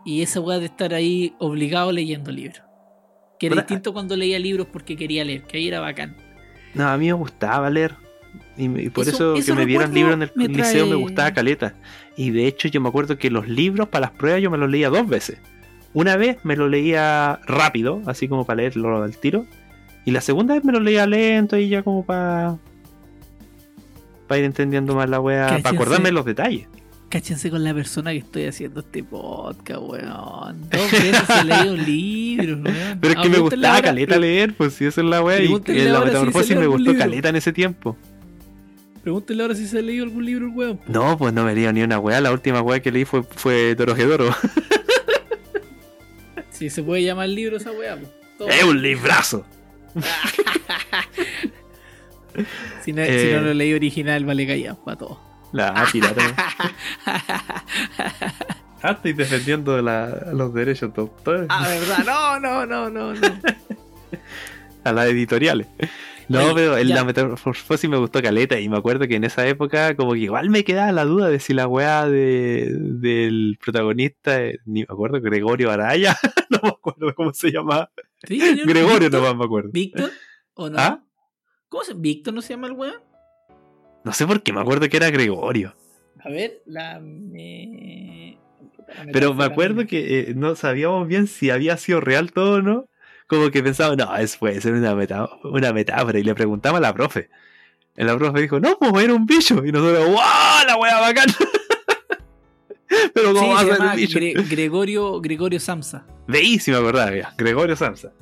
Y esa weá de estar ahí obligado leyendo libros. Que era distinto cuando leía libros porque quería leer, que ahí era bacán. No, a mí me gustaba leer. Y, y por Eso- eso, eso que me dieran libros en el me liceo me gustaba caleta. Y de hecho yo me acuerdo que los libros para las pruebas yo me los leía dos veces. Una vez me lo leía rápido, así como para leerlo al tiro. Y la segunda vez me lo leía lento y ya como para... Para ir entendiendo más la weá, Cáchense. para acordarme de los detalles. Cáchense con la persona que estoy haciendo este podcast, weón. Dos veces he leído un libro, weón. Pero es que me gustaba caleta leer, pues si esa es la weá. Y en la si metamorfosis lee me gustó libro. caleta en ese tiempo. Pregúntenle ahora si se ha leído algún libro el weón. No, pues no me leí ni una weá. La última weá que leí fue, fue Dorojedoro. Si se puede llamar libro esa weá, pues. ¡Es un librazo! Si no, Eh. si no lo leí original, vale callar para todo. La pirata. ah, estoy defendiendo la- los derechos de autor ah, verdad. No, no, no, no, no. a las editoriales. No, Oye, pero en ya. la metamorfosis me gustó caleta y me acuerdo que en esa época como que igual me quedaba la duda de si la weá de, del protagonista, eh, ni me acuerdo, Gregorio Araya, no me acuerdo cómo se llamaba. Gregorio ¿Víctor? nomás me acuerdo. ¿Víctor? ¿O no? ¿Ah? ¿Cómo se ¿Víctor no se llama el weón? No sé por qué, me acuerdo que era Gregorio. A ver, la. Me... Pero me metáfora acuerdo que eh, no sabíamos bien si había sido real todo o no. Como que pensaba, no, eso puede ser una, meta- una metáfora. Y le preguntaba a la profe. Y la profe dijo, no, pues era un bicho. Y nosotros, ¡wow! La wea bacán. Pero Sí, ¿cómo va a se ser un bicho? Gre- Gregorio, Gregorio Samsa. Veí, si me acordaba, ya. Gregorio Samsa.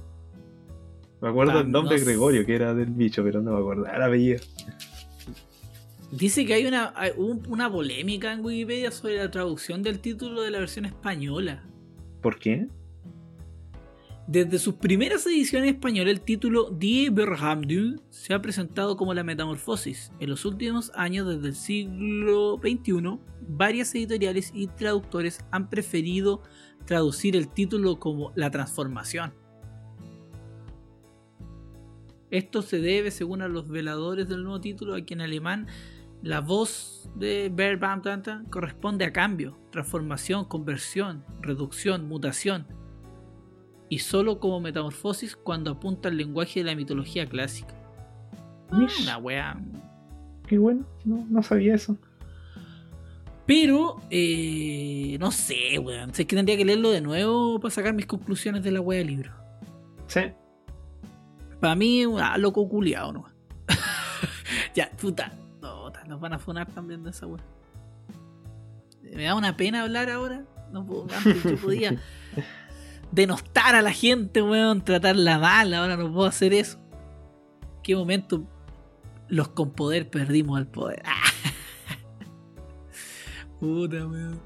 Me acuerdo Ah, el nombre no sé. Gregorio, que era del bicho, pero no me acuerdo. Era apellido. Dice que hay una, hay una polémica en Wikipedia sobre la traducción del título de la versión española. ¿Por qué? Desde sus primeras ediciones españolas, el título Die Berhamdung se ha presentado como la metamorfosis. En los últimos años, desde el siglo XXI, varias editoriales y traductores han preferido traducir el título como la transformación. Esto se debe, según a los veladores del nuevo título, a que en alemán la voz de Bear corresponde a cambio, transformación, conversión, reducción, mutación y solo como metamorfosis cuando apunta al lenguaje de la mitología clásica. Ah. Una wea. Qué bueno, no, no sabía eso. Pero, eh, no sé, weón. Sé que tendría que leerlo de nuevo para sacar mis conclusiones de la wea del libro. Sí. Para mí, ah, loco culiado, ¿no? ya, puta. No, nos van a funar también de esa wea. Me da una pena hablar ahora. No puedo, antes yo podía denostar a la gente, weón, tratarla mal. Ahora no puedo hacer eso. ¿Qué momento los con poder perdimos el poder? Puta, weón.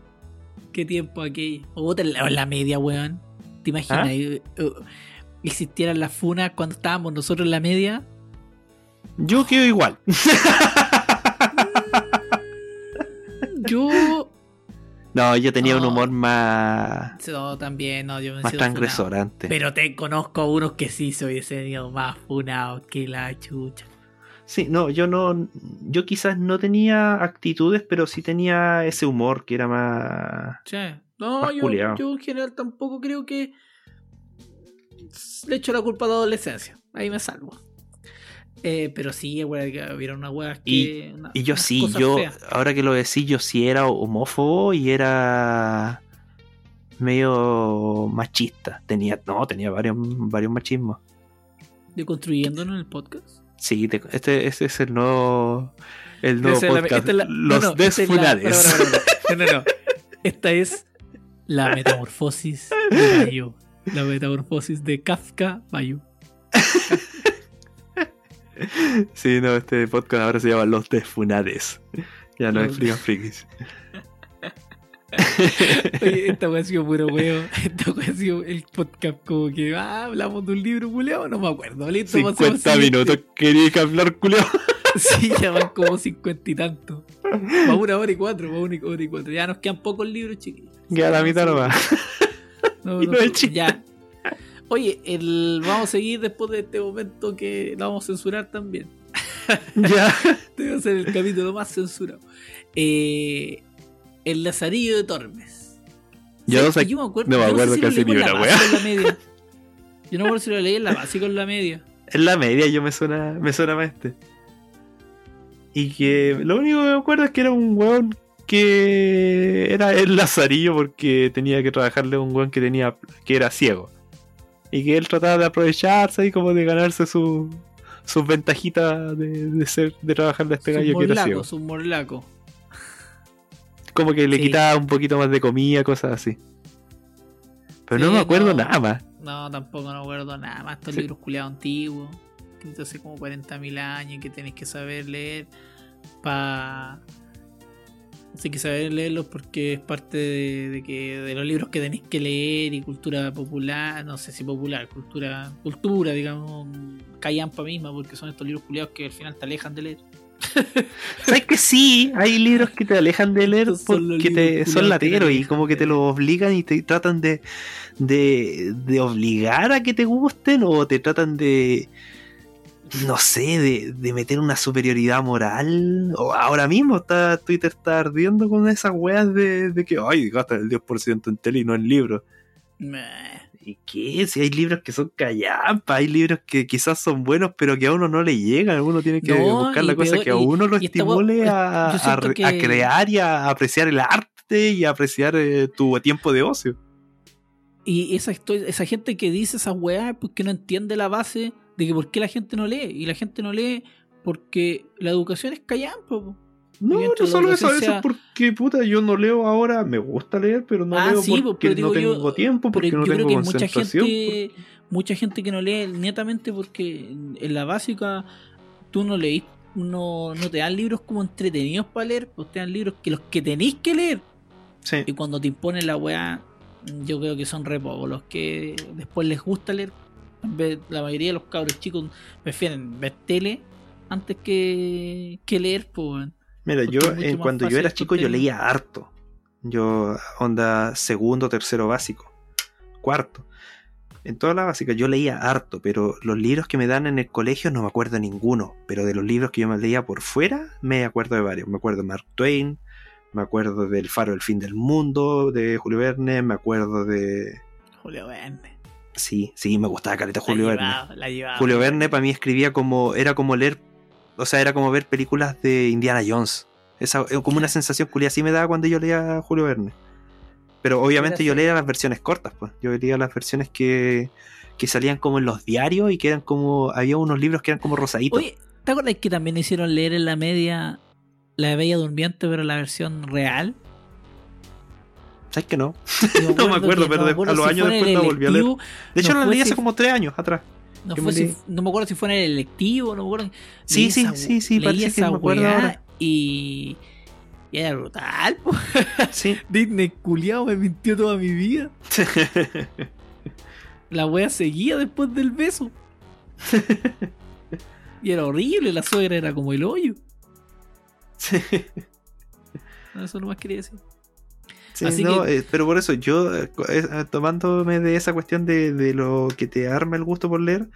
Qué tiempo aquello. En la, en la media, weón. ¿Te imaginas? ¿Ah? eh, eh, Existieran las funas cuando estábamos nosotros en la media. Yo quedo igual. Yo. No, yo tenía un humor más, No, también, no, yo me más funado. transgresor antes. Pero te conozco a unos que sí se hubiesen ido más funados que la chucha. Sí, no, yo no. Yo quizás no tenía actitudes, pero sí tenía ese humor que era más. Che, no, Más yo, yo en general tampoco creo que le echo la culpa a la adolescencia. Ahí me salvo. Eh, pero sí, güey, hubieron unas weas que. una- Y yo sí, yo. feas. Ahora que lo decís, yo sí era homófobo y era. medio machista. Tenía. No, tenía varios, varios machismos. De construyéndonos en el podcast. Sí, te- este, este es el nuevo. El nuevo la- la- Los no, la-. No, no, no. Esta es la metamorfosis de Bayo. La metamorfosis de Kafka Bayo. Sí, no, este podcast ahora se llama Los Desfunades. Ya no es Frigan Frikis. Oye, esta ha sido puro weo. Esta ha sido el podcast como que ah, hablamos de un libro culeado, no me acuerdo. Listo, pasemos al 50 siguiente. minutos quería que hablar, culeo. Sí, ya van como cincuenta y tanto. Va una hora y cuatro, va una hora y cuatro. Ya nos quedan pocos libros, chiquillos. Ya la mitad nomás. No, no, no chiste. ya. Oye, el, vamos a seguir después de este momento que la vamos a censurar también. ya. Este va a ser el capítulo más censurado. Eh, el Lazarillo de Tormes. Yo ¿Sabes no sé- yo me acuerdo, no me acuerdo sé si casi ni una media. Yo no me acuerdo si lo leí en la básica o en la media. En la media yo me suena, me suena más este. Y que lo único que me acuerdo es que era un weón que era el lazarillo porque tenía que trabajarle a un weón que tenía que era ciego. Y que él trataba de aprovecharse y como de ganarse su, sus ventajitas de, de ser de trabajarle a este gallo que era ciego. sus morlacos. Como que le Sí. quitaba un poquito más de comida, cosas así. Pero no me acuerdo no. nada más. No, tampoco no me acuerdo nada más. Estos Sí. libros culiados antiguos, hace como 40.000 años, que tenéis que saber leer para. Hay que saber leerlos porque es parte de, de que de los libros que tenéis que leer y cultura popular, no sé si popular, cultura, cultura, digamos, callampa misma, porque son estos libros culiados que al final te alejan de leer. ¿Sabes que sí? Hay libros que te alejan de leer Estos son porque te, son te lateros y como que te lo obligan y te tratan de, de, de obligar a que te gusten o te tratan de, no sé, de, de meter una superioridad moral. O ahora mismo está Twitter está ardiendo con esas weas de, de que, ay, gasta el 10% en tele y no en libros. ¿Y qué? Si hay libros que son callampa, hay libros que quizás son buenos, pero que a uno no le llegan. Uno tiene que No, buscar la cosa que a uno lo estimule a, a que- crear y a apreciar el arte y a apreciar eh, tu tiempo de ocio. Y esa, esa gente que dice esas weas, pues que no entiende la base de que por qué la gente no lee. Y la gente no lee porque la educación es callampa. po. No, no solo eso, eso docencia- es porque puta, yo no leo ahora, me gusta leer, pero no Ah, leo sí, porque no yo- tengo tiempo, Pero porque yo creo que hay mucha gente, mucha gente que no lee netamente porque en- en la básica tú no leís, no, no te dan libros como entretenidos para leer, pues te dan libros que los que tenéis que leer. Sí. Y cuando te imponen la weá, yo creo que son re pocos los que después les gusta leer. Vez- La mayoría de los cabros chicos prefieren ver tele antes que, que leer, pues. Mira, yo eh, cuando yo era chico yo leía harto. Yo, onda segundo, tercero básico, cuarto. En toda la básica yo leía harto, pero los libros que me dan en el colegio no me acuerdo ninguno. Pero de los libros que yo me leía por fuera, me acuerdo de varios. Me acuerdo de Mark Twain, me acuerdo del Faro del Fin del Mundo, de Julio Verne, me acuerdo de... Julio Verne. Sí, sí, me gustaba Caleta Julio Verne. Julio Verne para mí escribía como era como leer, o sea, era como ver películas de Indiana Jones. Esa, eh, como una sensación culia así me daba cuando yo leía a Julio Verne. Pero obviamente yo leía las versiones cortas, pues. Yo leía las versiones que, que salían como en los diarios y que eran como había unos libros que eran como rosaditos. Oye, ¿te acuerdas que también hicieron leer en la media la Bella Durmiente, pero la versión real? ¿Sabes que no? No me acuerdo, pero de- a los si años después la volví a leer. De hecho No la leí hace si- como tres años atrás. No, fue me si- leí. no me acuerdo si fue en el electivo, no me acuerdo. Sí, sí, esa- sí, sí, leí parece que esa me acuerdo ahora. Y, y era brutal. po. Sí. Disney culiao me mintió toda mi vida. La wea seguía después del beso. y era horrible, la suegra era como el hoyo. Sí. No, Eso nomás quería decir. Sí, Así no, que- eh, pero por eso yo, eh, eh, eh, tomándome de esa cuestión de, de lo que te arma el gusto por leer,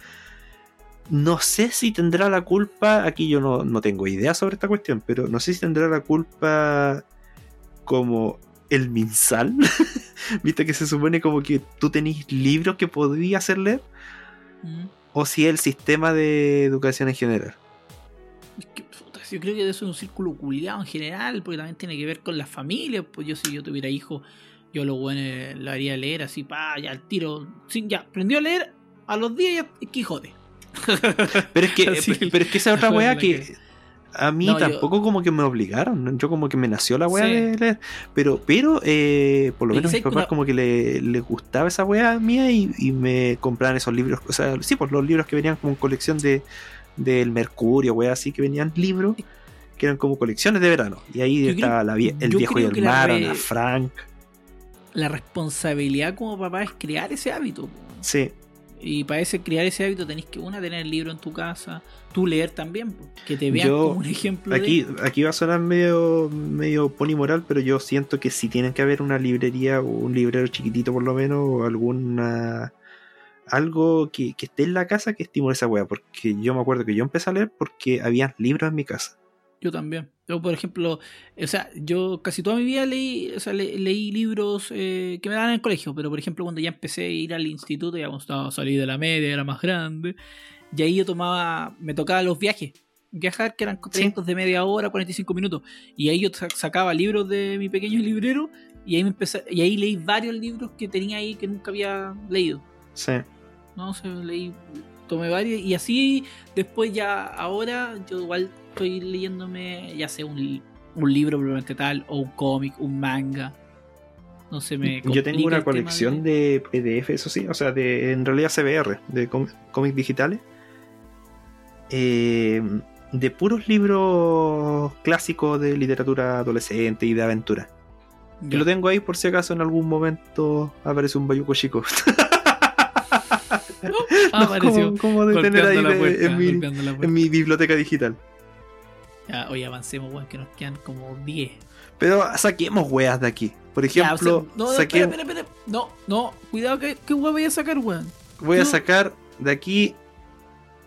no sé si tendrá la culpa, aquí yo no, no tengo idea sobre esta cuestión, pero no sé si tendrá la culpa como el minsal, viste que se supone como que tú tenés libros que podías hacer leer, Mm. o si el sistema de educación en general. Es que, puta, yo creo que eso es un círculo culiado en general, porque también tiene que ver con las familias. Pues yo, si yo tuviera hijos, yo lo bueno lo haría leer así, pa, ya al tiro. Sin, ya, aprendió a leer a los 10 ya, Quijote. Pero es que, Así pero, es que esa otra weá que que- a mí No, yo- tampoco como que me obligaron. Yo como que me nació la weá Sí. de leer. Pero, pero eh, por lo menos mis papás una- como que le, le gustaba esa weá mía y, y me compraban esos libros. O sea, sí, pues los libros que venían como en colección de del Mercurio, weá, así que venían libros que eran como colecciones de verano. Y ahí Yo estaba la vie- el viejo y el mar, Ana Frank. La responsabilidad como papá es crear ese hábito. Sí, Y para ese crear ese hábito tenés que, una, tener el libro en tu casa, tú leer también, que te vean Yo- como un ejemplo de- Aquí, aquí va a sonar medio, medio ponimoral, pero yo siento que sí tienen que haber una librería o un librero chiquitito por lo menos, o alguna algo que, que esté en la casa que estimule esa wea. Porque yo me acuerdo que yo empecé a leer porque había libros en mi casa. Yo también. Yo, por ejemplo, o sea, yo casi toda mi vida leí, o sea, le- leí libros eh, que me daban en el colegio, pero por ejemplo, cuando ya empecé a ir al instituto, ya cuando estaba salí de la media, era más grande, y ahí yo tomaba, me tocaba los viajes. Viajar, que eran trayectos de media hora, 45 minutos. Y ahí yo sa- sacaba libros de mi pequeño librero y ahí me empecé, y ahí leí varios libros que tenía ahí que nunca había leído. Sí. No sé, leí, tomé varios y así después ya ahora yo igual estoy leyéndome ya sea un, un libro probablemente tal o un cómic, un manga. No sé, me Yo tengo una colección de PDF, eso sí, o sea, de en realidad CBR, de cómics digitales, eh, de puros libros clásicos de literatura adolescente y de aventura. Yo lo tengo ahí por si acaso en algún momento aparece un bayuco chico. Ah, No, apareció. como, como de tener ahí la puerta, en, mi, en mi biblioteca digital. Ya, oye, avancemos, weón, que nos quedan como 10. Pero saquemos weas de aquí. Por Ya, o sea, ejemplo, no, no, espera, espera, espera. No, no, cuidado que, que weón voy a sacar, weón. voy a sacar de aquí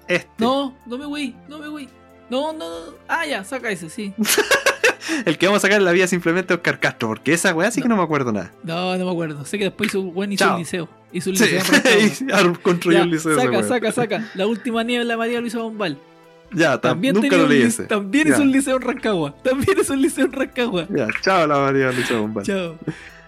este. No, no me voy, no me voy. No, no, no. Ah, ya, saca ese, sí. El que vamos a sacar en la vida simplemente Oscar Castro, porque esa wea sí que no me acuerdo nada. No, no me acuerdo. Sé que después hizo, weón hizo Chao. un liceo. Hizo un Sí, liceo ahora construyó el liceo. saca, saca, saca. La última niebla María Luisa Bombal. Ya, tam- También nunca lo un leí ese. También Ya. es un liceo en Rancagua. También es un liceo en Rancagua. Ya, chao la María Luisa Bombal. Chao.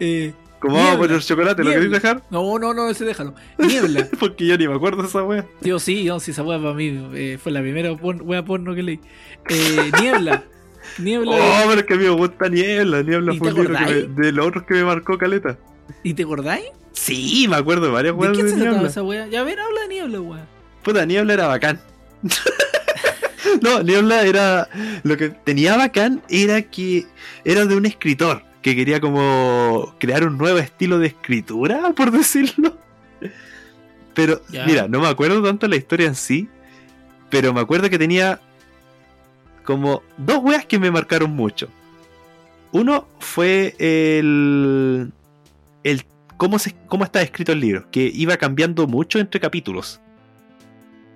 Eh, ¿Cómo vamos a poner chocolate? ¿Lo queréis dejar? no, no, no, ese déjalo. Niebla. Porque yo ni me acuerdo de esa wea. Tío, sí, no, sí, esa wea para mí eh, fue la primera por- wea porno que leí. Eh, niebla. Niebla. Oh, pero es que a mí me gusta Niebla. Niebla ¿Y fue un libro que me- de los otros que me marcó caleta. ¿Y te acordáis? Sí, me acuerdo de varias ¿De weas qué de, se trataba esa wea? Ya, a ver, habla de niebla, wea. Puta, Niebla era bacán. no, Niebla era. Lo que tenía bacán era que era de un escritor que quería como crear un nuevo estilo de escritura, por decirlo. Pero, mira, no me acuerdo tanto la historia en sí, pero me acuerdo que tenía como dos weas que me marcaron mucho. Uno fue el. El cómo, se, cómo está escrito el libro, que iba cambiando mucho entre capítulos.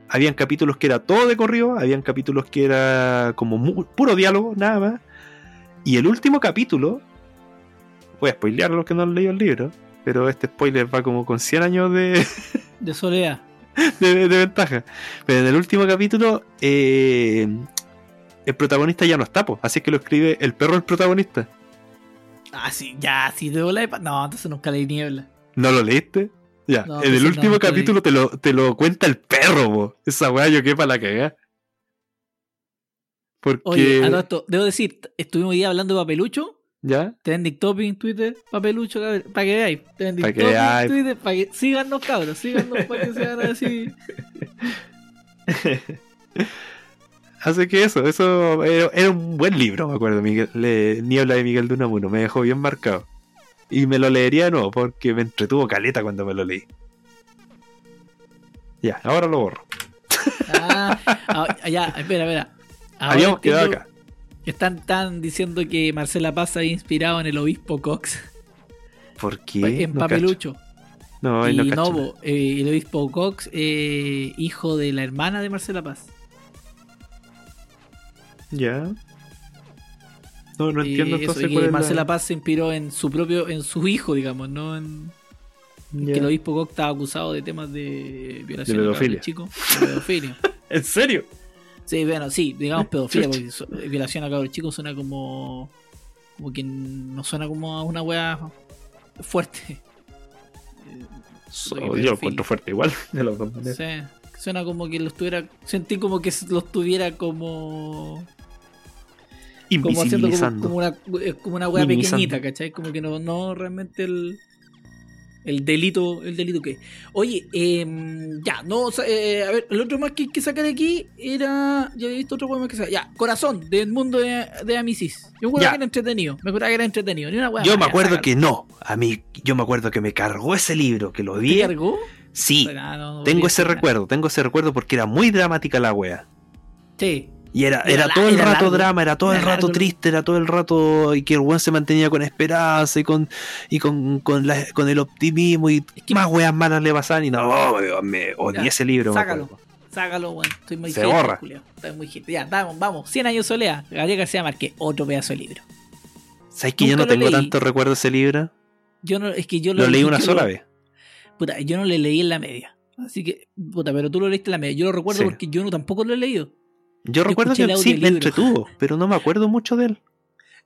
Habían capítulos que era todo de corrido, habían capítulos que era como puro diálogo, nada más. Y el último capítulo, voy a spoilear a los que no han leído el libro, pero este spoiler va como con 100 años de, De soledad. de, de ventaja. Pero en el último capítulo, eh, el protagonista ya no está, po, así que lo escribe el perro el protagonista. Ah, sí, ya, sí, de bola de pa- No, entonces nunca leí niebla. ¿No lo leíste? Ya, No, en el no, último capítulo te lo, te lo cuenta el perro, po. Esa weá yo qué para la cagá. Porque. Oye, a todo esto, debo decir, estuvimos hoy día hablando de papelucho. ¿Ya? Trending topic en Twitter, papelucho, para que veáis. Trending Pa' que topic en Twitter, para que síganos, cabros, síganos para que sean así. Así que eso, eso era, era un buen libro, me acuerdo. Miguel, le- Niebla de Miguel de Unamuno, me dejó bien marcado. Y me lo leería de nuevo porque me entretuvo caleta cuando me lo leí. Ya, ahora lo borro. Ah, ah, ya, espera, espera. Ahora Habíamos quedado acá. Están, están diciendo que Marcela Paz se había inspirado en el obispo Cox, ¿Por qué? en No papelucho. cacho. No, y no no, eh, el obispo Cox, eh, hijo de la hermana de Marcela Paz. Ya. No, no Eh, entiendo eso, entonces y que cuál es la- Marcela Paz se inspiró en su propio, en su hijo, digamos, no en Ya. que el obispo Cox estaba acusado de temas de violación De a pedofilia. chicos, de pedofilia. ¿En serio? Sí, bueno, sí, digamos pedofilia, porque so- violación a cabros chicos suena como. como que no suena como a una wea fuerte. Eh, So- yo lo pedofilia. encuentro fuerte igual, de las dos maneras. Sí, suena como que lo estuviera. Sentí como que lo estuviera como. Como haciendo como, una, eh, como una wea pequeñita, ¿cachai? Como que no, no realmente el. El delito, el delito que. Oye, em, ya, no, sea, eh, a ver, el otro más que que sacar aquí era. Ya había visto otro poema que sacar. Ya, Corazón, del mundo de, de Amisis. Yo me acuerdo Ya. que era entretenido. Me acuerdo que era entretenido. Ni una Yo más, me acuerdo que no. A mí, yo me acuerdo que me cargó ese libro, que lo ¿Te vi. cargó? Sí, Ah, no, no tengo ese recuerdo, tengo ese recuerdo porque era muy dramática la wea. Sí. Y era, Era todo el era rato largo. drama, era todo el rato largo. triste, era todo el rato y que el weón se mantenía con esperanza y con y con, con, la- con el optimismo y Es que- más weas malas le pasaban y no, weón, me odié Ya, ese libro. sácalo. Sácalo, weón. Estoy muy Se borra. Estoy muy. Ya, vamos, vamos. 100 años soledad. Gabriel García Márquez, otro pedazo de libro. ¿Sabes que yo no tengo leí. tanto recuerdo de ese libro? Yo no, es que yo Lo leí una sola lo- vez. Puta, yo no le leí en la media. Así que, puta, pero tú lo leíste en la media. Yo lo recuerdo Sí. porque yo no tampoco lo he leído. Yo recuerdo que sí, me entretuvo, pero no me acuerdo mucho de él.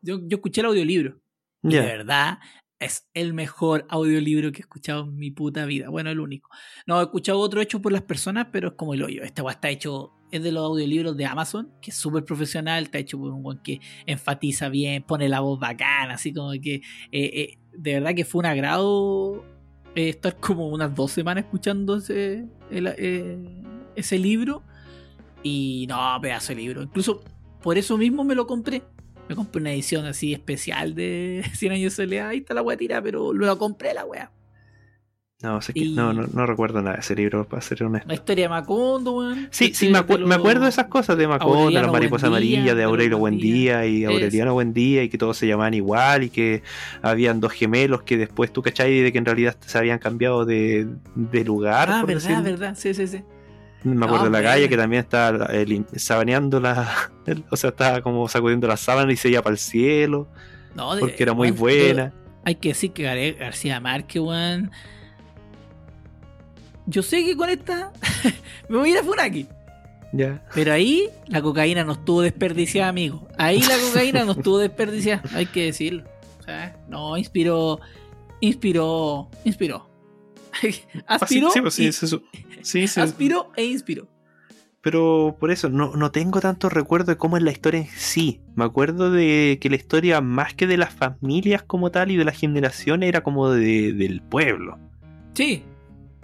Yo, yo escuché el audiolibro. De verdad, es el mejor audiolibro que he escuchado en mi puta vida. Bueno, el único. No, he escuchado otro hecho por las personas, pero es como el hoyo. Este está hecho, es de los audiolibros de Amazon, que es súper profesional, está hecho por un weón que enfatiza bien, pone la voz bacana, así como que eh, eh, de verdad que fue un agrado eh, estar como unas dos semanas escuchando eh, ese libro. Y no, pedazo de libro. Incluso por eso mismo me lo compré. Me compré una edición así especial de 100 años de soledad. Ahí está la weá tirada, pero luego compré la weá. No, sé que- Y- no, no, no recuerdo nada de ese libro, para ser honesto. La historia de Macondo, weón. Sí, Este, sí, me, acu- de me los- acuerdo de esas cosas de Macondo, la mariposa Buendía, amarilla, de Aurelio Buendía. Y. Aureliano Buendía y que todos se llamaban igual y que habían dos gemelos que después tú cachai de que en realidad se habían cambiado de, de lugar. Ah, verdad, verdad. Sí, sí, sí. Me acuerdo de la calle que también estaba eh, sabaneando la. O sea, estaba como sacudiendo la sábana y se iba para el cielo No, de- porque era muy buena. hay que decir que García Márquez, weón. Yo sé que con esta me voy a ir a Funaki. Ya. Pero ahí la cocaína no estuvo desperdiciada, amigo. Ahí la cocaína no estuvo desperdiciada, hay que decirlo. O sea, no, inspiró, inspiró, inspiró. Aspiró, Ah, sí, pues sí, y- sí, aspiró e inspiró. Pero por eso no, no tengo tanto recuerdo de cómo es la historia en sí. Me acuerdo de que la historia, más que de las familias como tal y de la generación, era como de, del pueblo. Sí,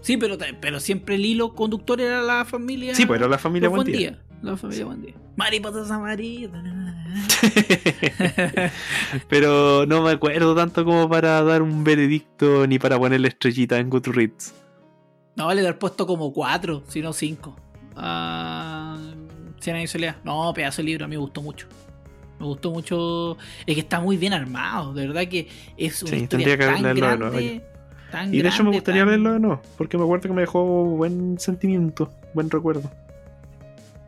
sí, pero, pero siempre el hilo conductor era la familia. Sí, pues era la familia Buen Día. La familia buen día. Mariposas amarillas. Pero no me acuerdo tanto como para dar un veredicto ni para ponerle estrellita en Goodreads. No, le haber puesto como cuatro, si no cinco. Ah, 100 años soledad. No, pedazo de libro, a mí me gustó mucho. Me gustó mucho. Es que está muy bien armado, de verdad que es una Sí, historia tendría que tan grande. Tan Y de hecho me grande, gustaría tan- verlo de nuevo, porque me acuerdo que me dejó buen sentimiento, buen recuerdo.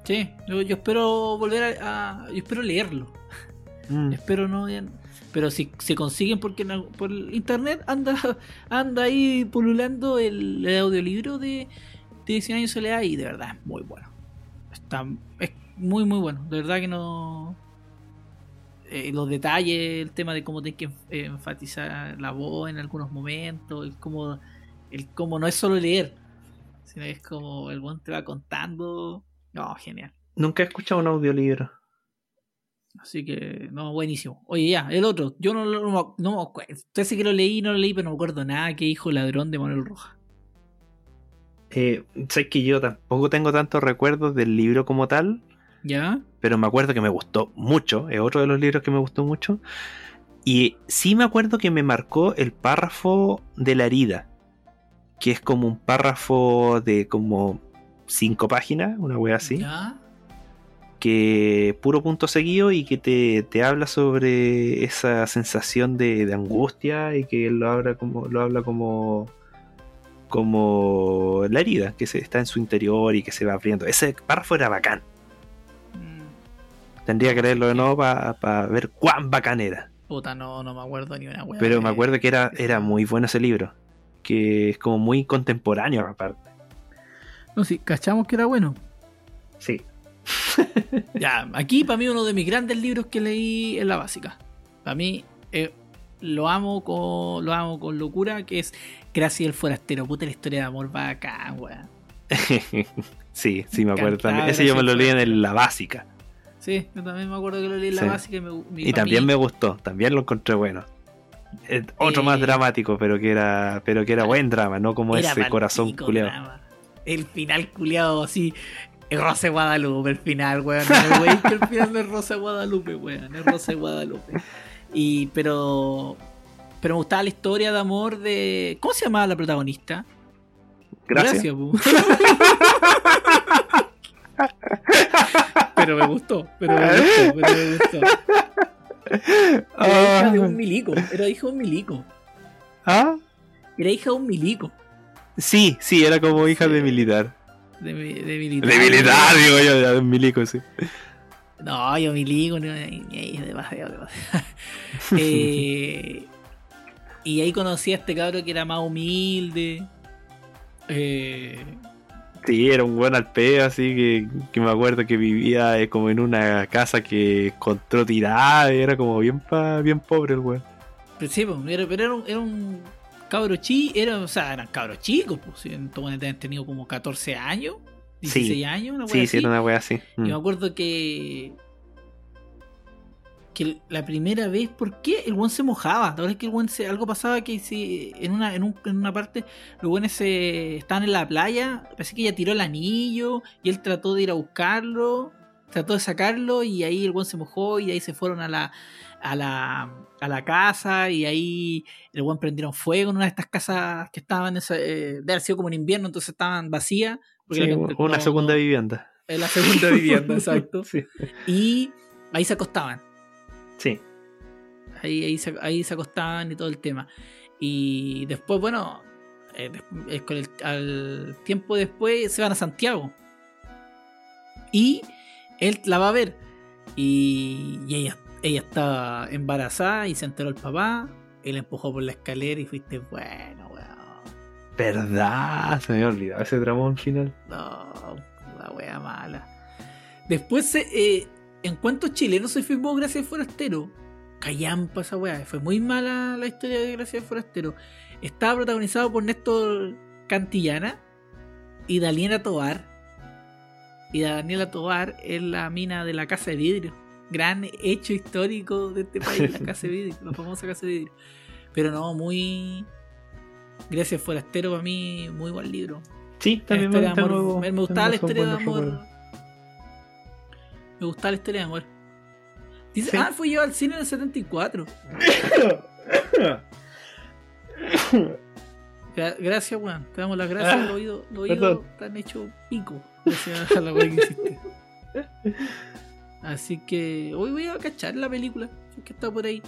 Sí, yo, yo espero volver a, a- Yo espero leerlo. Mm. Espero no. Pero si se consiguen porque en por el internet anda anda ahí pululando el, el audiolibro de, de 100 años de soledad y de verdad es muy bueno. Está es muy muy bueno. De verdad que no eh, los detalles, el tema de cómo tienes que eh, enfatizar la voz en algunos momentos, el cómo el cómo no es solo leer, sino es como el buen te va contando. No, genial. Nunca he escuchado un audiolibro. Así que, no, buenísimo. Oye, ya, el otro. Yo no, lo- no, no me acuerdo. Que lo leí, no lo leí, pero no me acuerdo nada. que hijo ladrón de Manuel Rojas? Eh, sé que yo tampoco tengo tantos recuerdos del libro como tal, ¿Ya? pero me acuerdo que me gustó mucho. Es otro de los libros que me gustó mucho. Y sí me acuerdo que me marcó el párrafo de la herida, que es como un párrafo de como cinco páginas, una wea así. ¿Ya? que puro punto seguido y que te, te habla sobre esa sensación de, de angustia y que lo habla como lo habla como como la herida que se, está en su interior y que se va abriendo ese párrafo era bacán tendría que leerlo de nuevo para ver cuán bacán era Puta, no, no me acuerdo ni una wea. pero me acuerdo que era, era muy bueno ese libro que es como muy contemporáneo aparte No, sí, cachamos que era bueno. sí Ya, aquí para mí uno de mis grandes libros que leí en la básica. Para mí eh, lo amo con lo amo con locura, que es Gracias el Forastero. Puta la historia de amor bacán, weón. sí sí me acuerdo también ese yo me lo leí en el- la básica Sí, yo también me acuerdo que lo leí en la Sí. básica y, me, mi- Y también me gustó, también lo encontré bueno. Eh, otro más dramático, pero que era, pero que era buen drama, no como ese corazón culeado. drama. El final culiado así. Es Rosa Guadalupe el final, weón. No que el final no es Rosa Guadalupe, weón. Es Rosa Guadalupe. Y, pero. Pero me gustaba la historia de amor de. ¿Cómo se llamaba la protagonista? Gracias. pu. Pero me gustó, pero me gustó, pero me gustó. Era hija de un milico, era hija de un milico. ¿Ah? Era hija de un milico. Sí, sí, era como hija Sí. de militar. De, de militar. De militar, digo yo, de milico, sí. No, yo milico, no, demasiado. Eh, y ahí conocí a este cabro que era más humilde. Eh, Sí, era un buen alpeo, así que, que me acuerdo que vivía eh, como en una casa que encontró tirada, y era como bien pa- bien pobre el weón. sí, pero era un, era un cabro chico, era, o sea, eran cabros chicos, pues, si en Tomonet habían tenido como 14 años, 16 años, una wea Sí, así. sí, era una wea así. Y me Mm. acuerdo que. Que la primera vez, ¿por qué el buen se mojaba? La verdad es que el buen se, algo pasaba que si en una, en, un- en una parte los buenos se estaban en la playa, parece que ella tiró el anillo y él trató de ir a buscarlo, trató de sacarlo y ahí el buen se mojó y ahí se fueron a la, a la, a la casa y ahí el buen prendieron fuego en una de estas casas que estaban, esa, eh, de haber sido como en invierno, entonces estaban vacías. porque Sí, la gente una no- segunda no- vivienda. en la segunda vivienda, exacto. Sí. Y ahí se acostaban. Sí. Ahí, ahí, se, ahí se acostaban y todo el tema. Y después, bueno, eh, eh, el, al tiempo después se van a Santiago. Y él la va a ver. Y, y ella, ella estaba embarazada y se enteró el papá. Él empujó por la escalera y fuiste bueno, weón. ¿Verdad? Se me había olvidado ese dramón final. No, la wea mala. Después, eh, en cuanto chileno se filmó Gracias Forastero. Callampa esa wea. Fue muy mala la historia de Gracias Forastero. Estaba protagonizado por Néstor Cantillana y Daniela Tobar. Y Daniela Tobar es la mina de la Casa de Vidrio. Gran hecho histórico de este país, la Casa de Vidrio, la famosa Casa de Vidrio. Pero no, muy. Gracias Forastero para mí, muy buen libro. Sí, La también historia de tengo- amor. Me, me gustaba la historia de amor. Me gustaba la historia de amor. Dice, Sí. ah, fue yo al cine en el 74. Gra- gracias, weón. Te damos las gracias. Ah, los oídos, oídos perdón. están hechos pico. Gracias a la weá que hiciste. Así que hoy voy a cachar la película. es que está por ahí.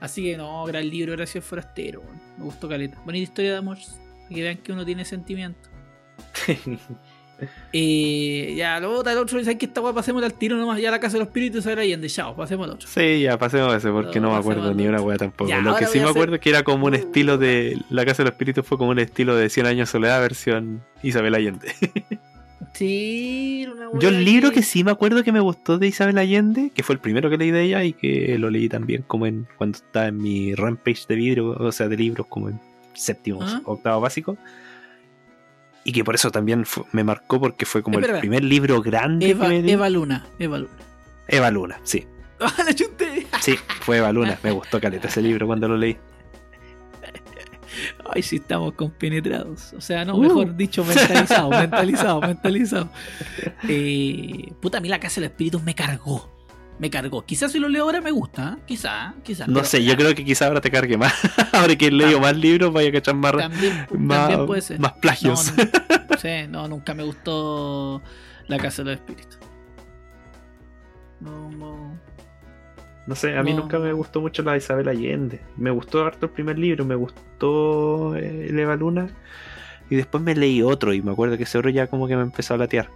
Así que no, gran libro, gracias Forastero. weón. Me gustó caleta. Bonita historia de amor. Que vean que uno tiene sentimiento. Eh, ya, lo otro, el otro, ¿sabes que esta weá? Pasemos al tiro nomás. Ya la casa de los espíritus se Allende. Chao, pasemos al otro. Sí, ya, pasemos a ese porque No, no, me acuerdo ni una wea tampoco. Ya, Lo que sí me hacer- acuerdo es que era como un estilo de. La Casa de los Espíritus fue como un estilo de 100 años de soledad versión Isabel Allende. Sí, era una Yo weá el libro que sí me acuerdo que me gustó de Isabel Allende, que fue el primero que leí de ella y que lo leí también como en cuando estaba en mi rampage de vidrio, o sea, de libros como en séptimo, Ah. octavo básico. Y que por eso también me marcó porque fue como Espera, el primer libro grande Eva, que me di. Eva Luna. Eva Luna. Eva Luna, sí. ¡Ah, la chunté! Sí, fue Eva Luna. Me gustó caleta ese libro cuando lo leí. Ay, sí, estamos compenetrados. O sea, no, Uh. mejor dicho, mentalizados, mentalizados, mentalizados. Eh, puta, a mí la Casa de los Espíritus me cargó. Me cargó. Quizás si lo leo ahora me gusta, ¿eh? quizás, quizás. No pero sé, yo creo que quizá ahora te cargue más. ahora que he leído más libros, vaya a cachar más, También, más, también puede ser. más plagios. No, no, sí, no, nunca me gustó la Casa de los Espíritus. No, no. No sé, a mí No. nunca me gustó mucho la de Isabel Allende. Me gustó harto el primer libro, me gustó eh, el Eva Luna. Y después me leí otro y me acuerdo que ese otro ya como que me empezó a latear.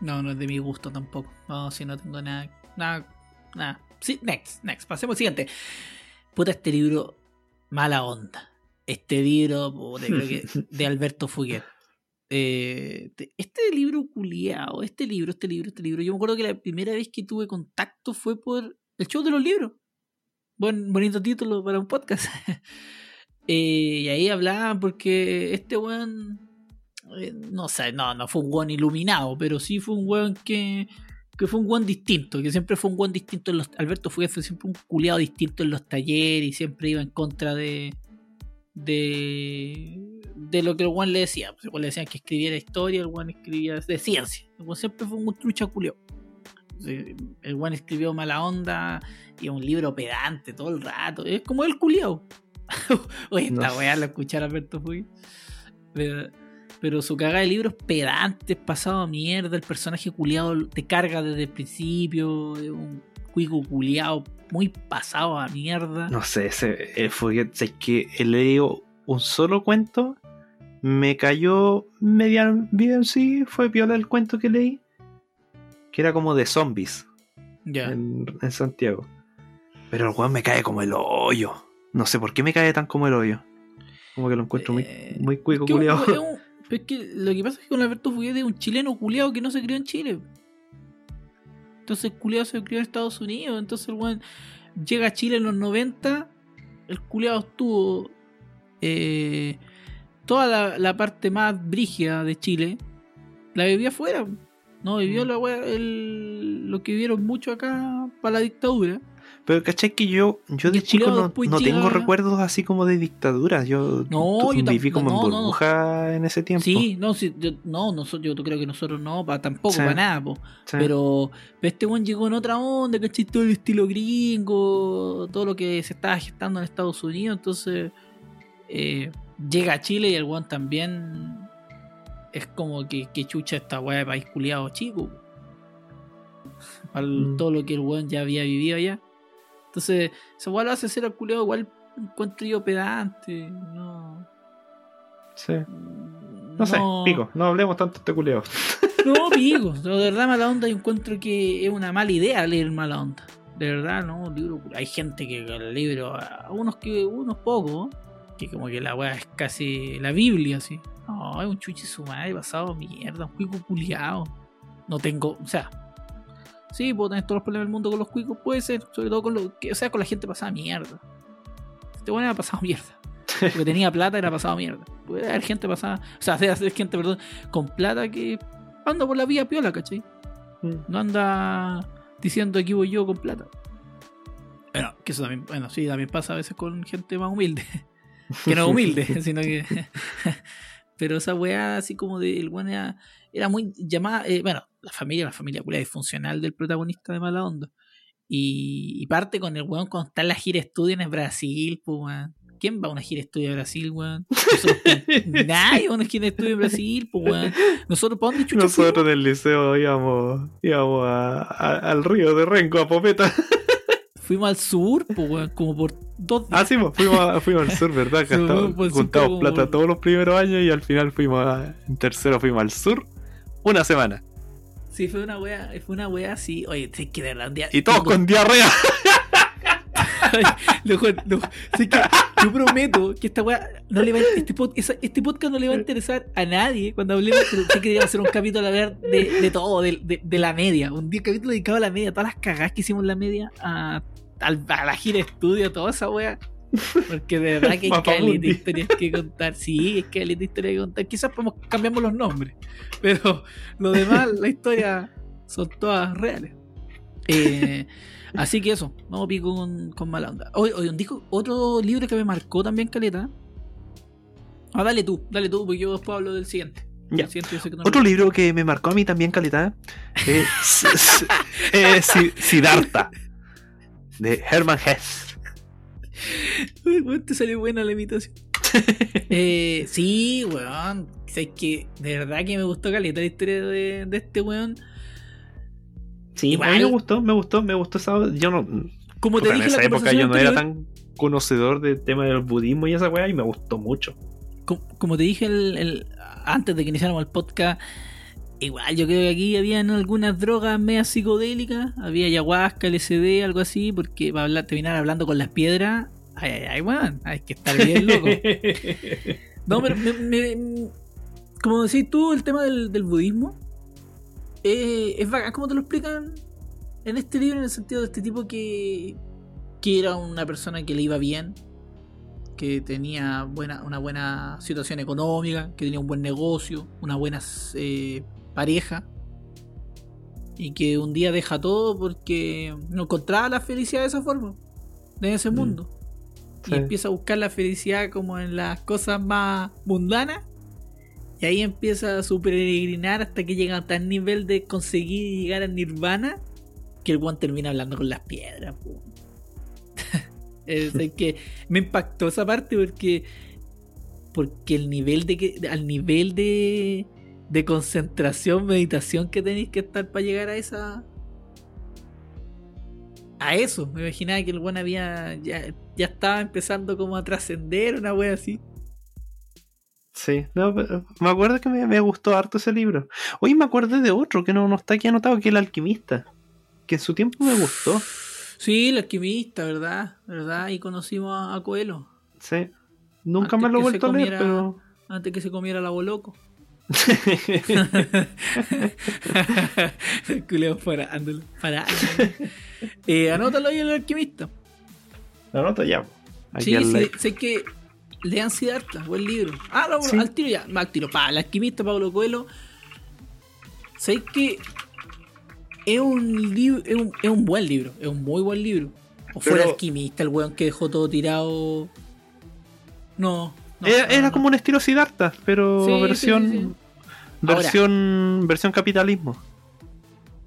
No, no es de mi gusto tampoco. No, si no tengo nada. Nada. Nada. Sí, next, next. Pasemos al siguiente. Puta, este libro, mala onda. Este libro, puta, creo que de Alberto Fuguet. Eh, te- este libro culiao, este libro, este libro, este libro. Yo me acuerdo que la primera vez que tuve contacto fue por el show de los libros. Buen, bonito título para un podcast. Eh, y ahí hablaban porque este weón no sé, no, no fue un weón iluminado, pero sí fue un weón que, que fue un weón distinto, que siempre fue un weón distinto en los. Alberto fue siempre un culiado distinto en los talleres y siempre iba en contra de. de. de lo que el weón le decía. Pues, le decían que escribiera historia, el weón escribía de ciencia. El weón siempre fue un trucha culiao. Sí, El weón escribió mala onda y un libro pedante todo el rato. Es como el culiao. Oye, esta No weá la escuchar a Alberto Fuy. Pero, su cagada de libros pedantes, pasado a mierda, el personaje culiado te carga desde el principio, es un cuico culiado muy pasado a mierda. No sé, ese el Fuguet, es que he leído un solo cuento me cayó media bien, sí, fue viola el cuento que leí, que era como de zombies Ya. en, en Santiago. Pero el weón me cae como el hoyo. No sé por qué me cae tan como el hoyo. Como que lo encuentro muy, Eh, muy cuico, es un- es que lo que pasa es que con Alberto Fuguet es un chileno culiado que no se crió en Chile. Entonces el culiado se crió en Estados Unidos. Entonces el weón llega a Chile en los 90. El culiado estuvo eh, toda la, la parte más brígida de Chile. La vivía afuera. No vivió Mm. la el- lo que vivieron mucho acá para la dictadura. Pero caché que yo, yo de chico no, tengo recuerdos así como de dictadura. Yo, No, yo viví como en no, burbuja en ese tiempo. Sí, no, sí, yo, no, nosotros, yo creo que nosotros no, pa- tampoco, Sí. para nada, po. Sí. Pero, pero este weón llegó en otra onda, ¿cachai? Todo el estilo gringo, todo lo que se estaba gestando en Estados Unidos. Entonces, eh, llega a Chile y el weón también es como que, que chucha esta weá de país culiado chico. Para Mm. todo lo que el weón ya había vivido allá. Entonces, esa weá lo hace ser al culiado igual encuentro yo pedante. No. Sí. No sé, pico, no hablemos tanto de este culiao. No, pico. De verdad, mala onda, yo encuentro que es una mala idea leer mala onda. De verdad, no, un libro. Hay gente que el libro, unos que, unos pocos, que como que la weá es casi la Biblia, así. No, es un chuchi su madre pasado mierda, un cuico culiado. No tengo, o sea, sí, puedo tener todos los problemas del mundo con los cuicos, puede ser, sobre todo con lo que, o sea, con la gente pasada mierda. Este bueno era pasado mierda. Porque tenía plata era pasado mierda. Puede haber gente pasada, o sea, debe haber gente, perdón, con plata que anda por la vía piola, ¿cachai? No anda diciendo aquí voy yo con plata. Bueno, que eso también, bueno, sí, también pasa a veces con gente más humilde. que no es humilde, sino que. Pero esa weá, así como de. El weón era, era muy llamada. eh, bueno, la familia, la familia culia disfuncional del protagonista de Mala Onda. Y, y parte con el weón cuando está en la gira estudio en Brasil, pues weón. ¿Quién va a una gira estudio a Brasil, weón? Nadie va a una gira estudio en Brasil, pues weón. Nosotros, ¿para dónde chucha? Nosotros en el liceo íbamos, íbamos a- a- al río de Renco, a Popeta. Fuimos al sur, pues weón, como por dos Ah, sí, pues, fuimos, fuimos al sur, ¿verdad? Gastamos- sur juntamos plata todos los primeros años y al final fuimos a- en tercero fuimos al sur una semana. Sí, fue una wea, fue una wea así. Oye, sí que de verdad un día. Y todos con diarrea. No, sí que yo prometo que esta wea no le va a, este, pod- esa- este podcast no le va a interesar a nadie cuando hablemos, pero sí que hacer un capítulo a ver de, de todo, de, de- de la media. Un día capítulo dedicado a la media, todas las cagadas que hicimos en la media, a, al- a la gira de estudio, toda esa wea. Porque de verdad que hay caleta de historias que contar. Sí, es que hay de historias que contar. Quizás podemos cambiamos los nombres. Pero lo demás, la historia son todas reales. Eh, así que eso, vamos pico con, con mala onda. Oye, un disco, otro libro que me marcó también, Caleta. Ah, dale tú, dale tú, porque yo después hablo del siguiente. Ya. El siguiente yo sé que no Otro lo- libro que me marcó a mí también, calidad, es, Si- Siddhartha, de Hermann Hesse. Te salió buena la imitación. eh, sí, weón. Sabes que de verdad que me gustó Caleta la historia de, de este weón. Sí, Igual- a mí me gustó, me gustó, me gustó esa. Yo no. Como te dije en esa la época yo no era tan conocedor del tema del budismo y esa weá y me gustó mucho. como, como te dije el, el- antes de que iniciáramos el podcast, igual yo creo que aquí habían algunas drogas medio psicodélicas, había ayahuasca, LSD, algo así, porque para hablar, terminar hablando con las piedras, ay, ay, ay, weón, hay que estar bien loco. No, pero me- me- como decís tú, el tema del, del budismo eh, es bacán como te lo explican en este libro, en el sentido de este tipo que, que era una persona que le iba bien, que tenía buena, una buena situación económica, que tenía un buen negocio, una buena eh, pareja, y que un día deja todo porque no encontraba la felicidad de esa forma, en ese Mm. mundo. Sí. Y empieza a buscar la felicidad como en las cosas más mundanas. Y ahí empieza a su peregrinar hasta que llega a tal nivel de conseguir llegar al nirvana que el one termina hablando con las piedras. es que me impactó esa parte porque porque el nivel de que al nivel de de concentración, meditación que tenéis que estar para llegar a esa a eso. Me imaginaba que el one había ya, ya estaba empezando como a trascender una wea así. Sí, no, me acuerdo que me, me gustó harto ese libro. Hoy me acordé de otro que no, no está aquí anotado, que es El Alquimista. Que en su tiempo me gustó. Sí, el alquimista, ¿verdad? ¿Verdad? Y conocimos a, a Coelho. Sí. Nunca Antes más lo he vuelto a leer, comiera- pero. Antes que se comiera la boloco. Culeo parándolo, parándolo. Eh, anótalo ahí en el alquimista. La nota ya. Aquí Sí, al sí, lado. sé que lean Siddhartha, buen libro. Ah, no, Sí. al tiro ya, al tiro. Pa, el alquimista Pablo Coelho. Sé que es un libro, es un, es un buen libro, es un muy buen libro. O fue el alquimista, el weón que dejó todo tirado. No. No, era, no, era no. como un estilo Siddhartha, pero Sí, versión. sí, sí. Ahora. Versión. Versión capitalismo.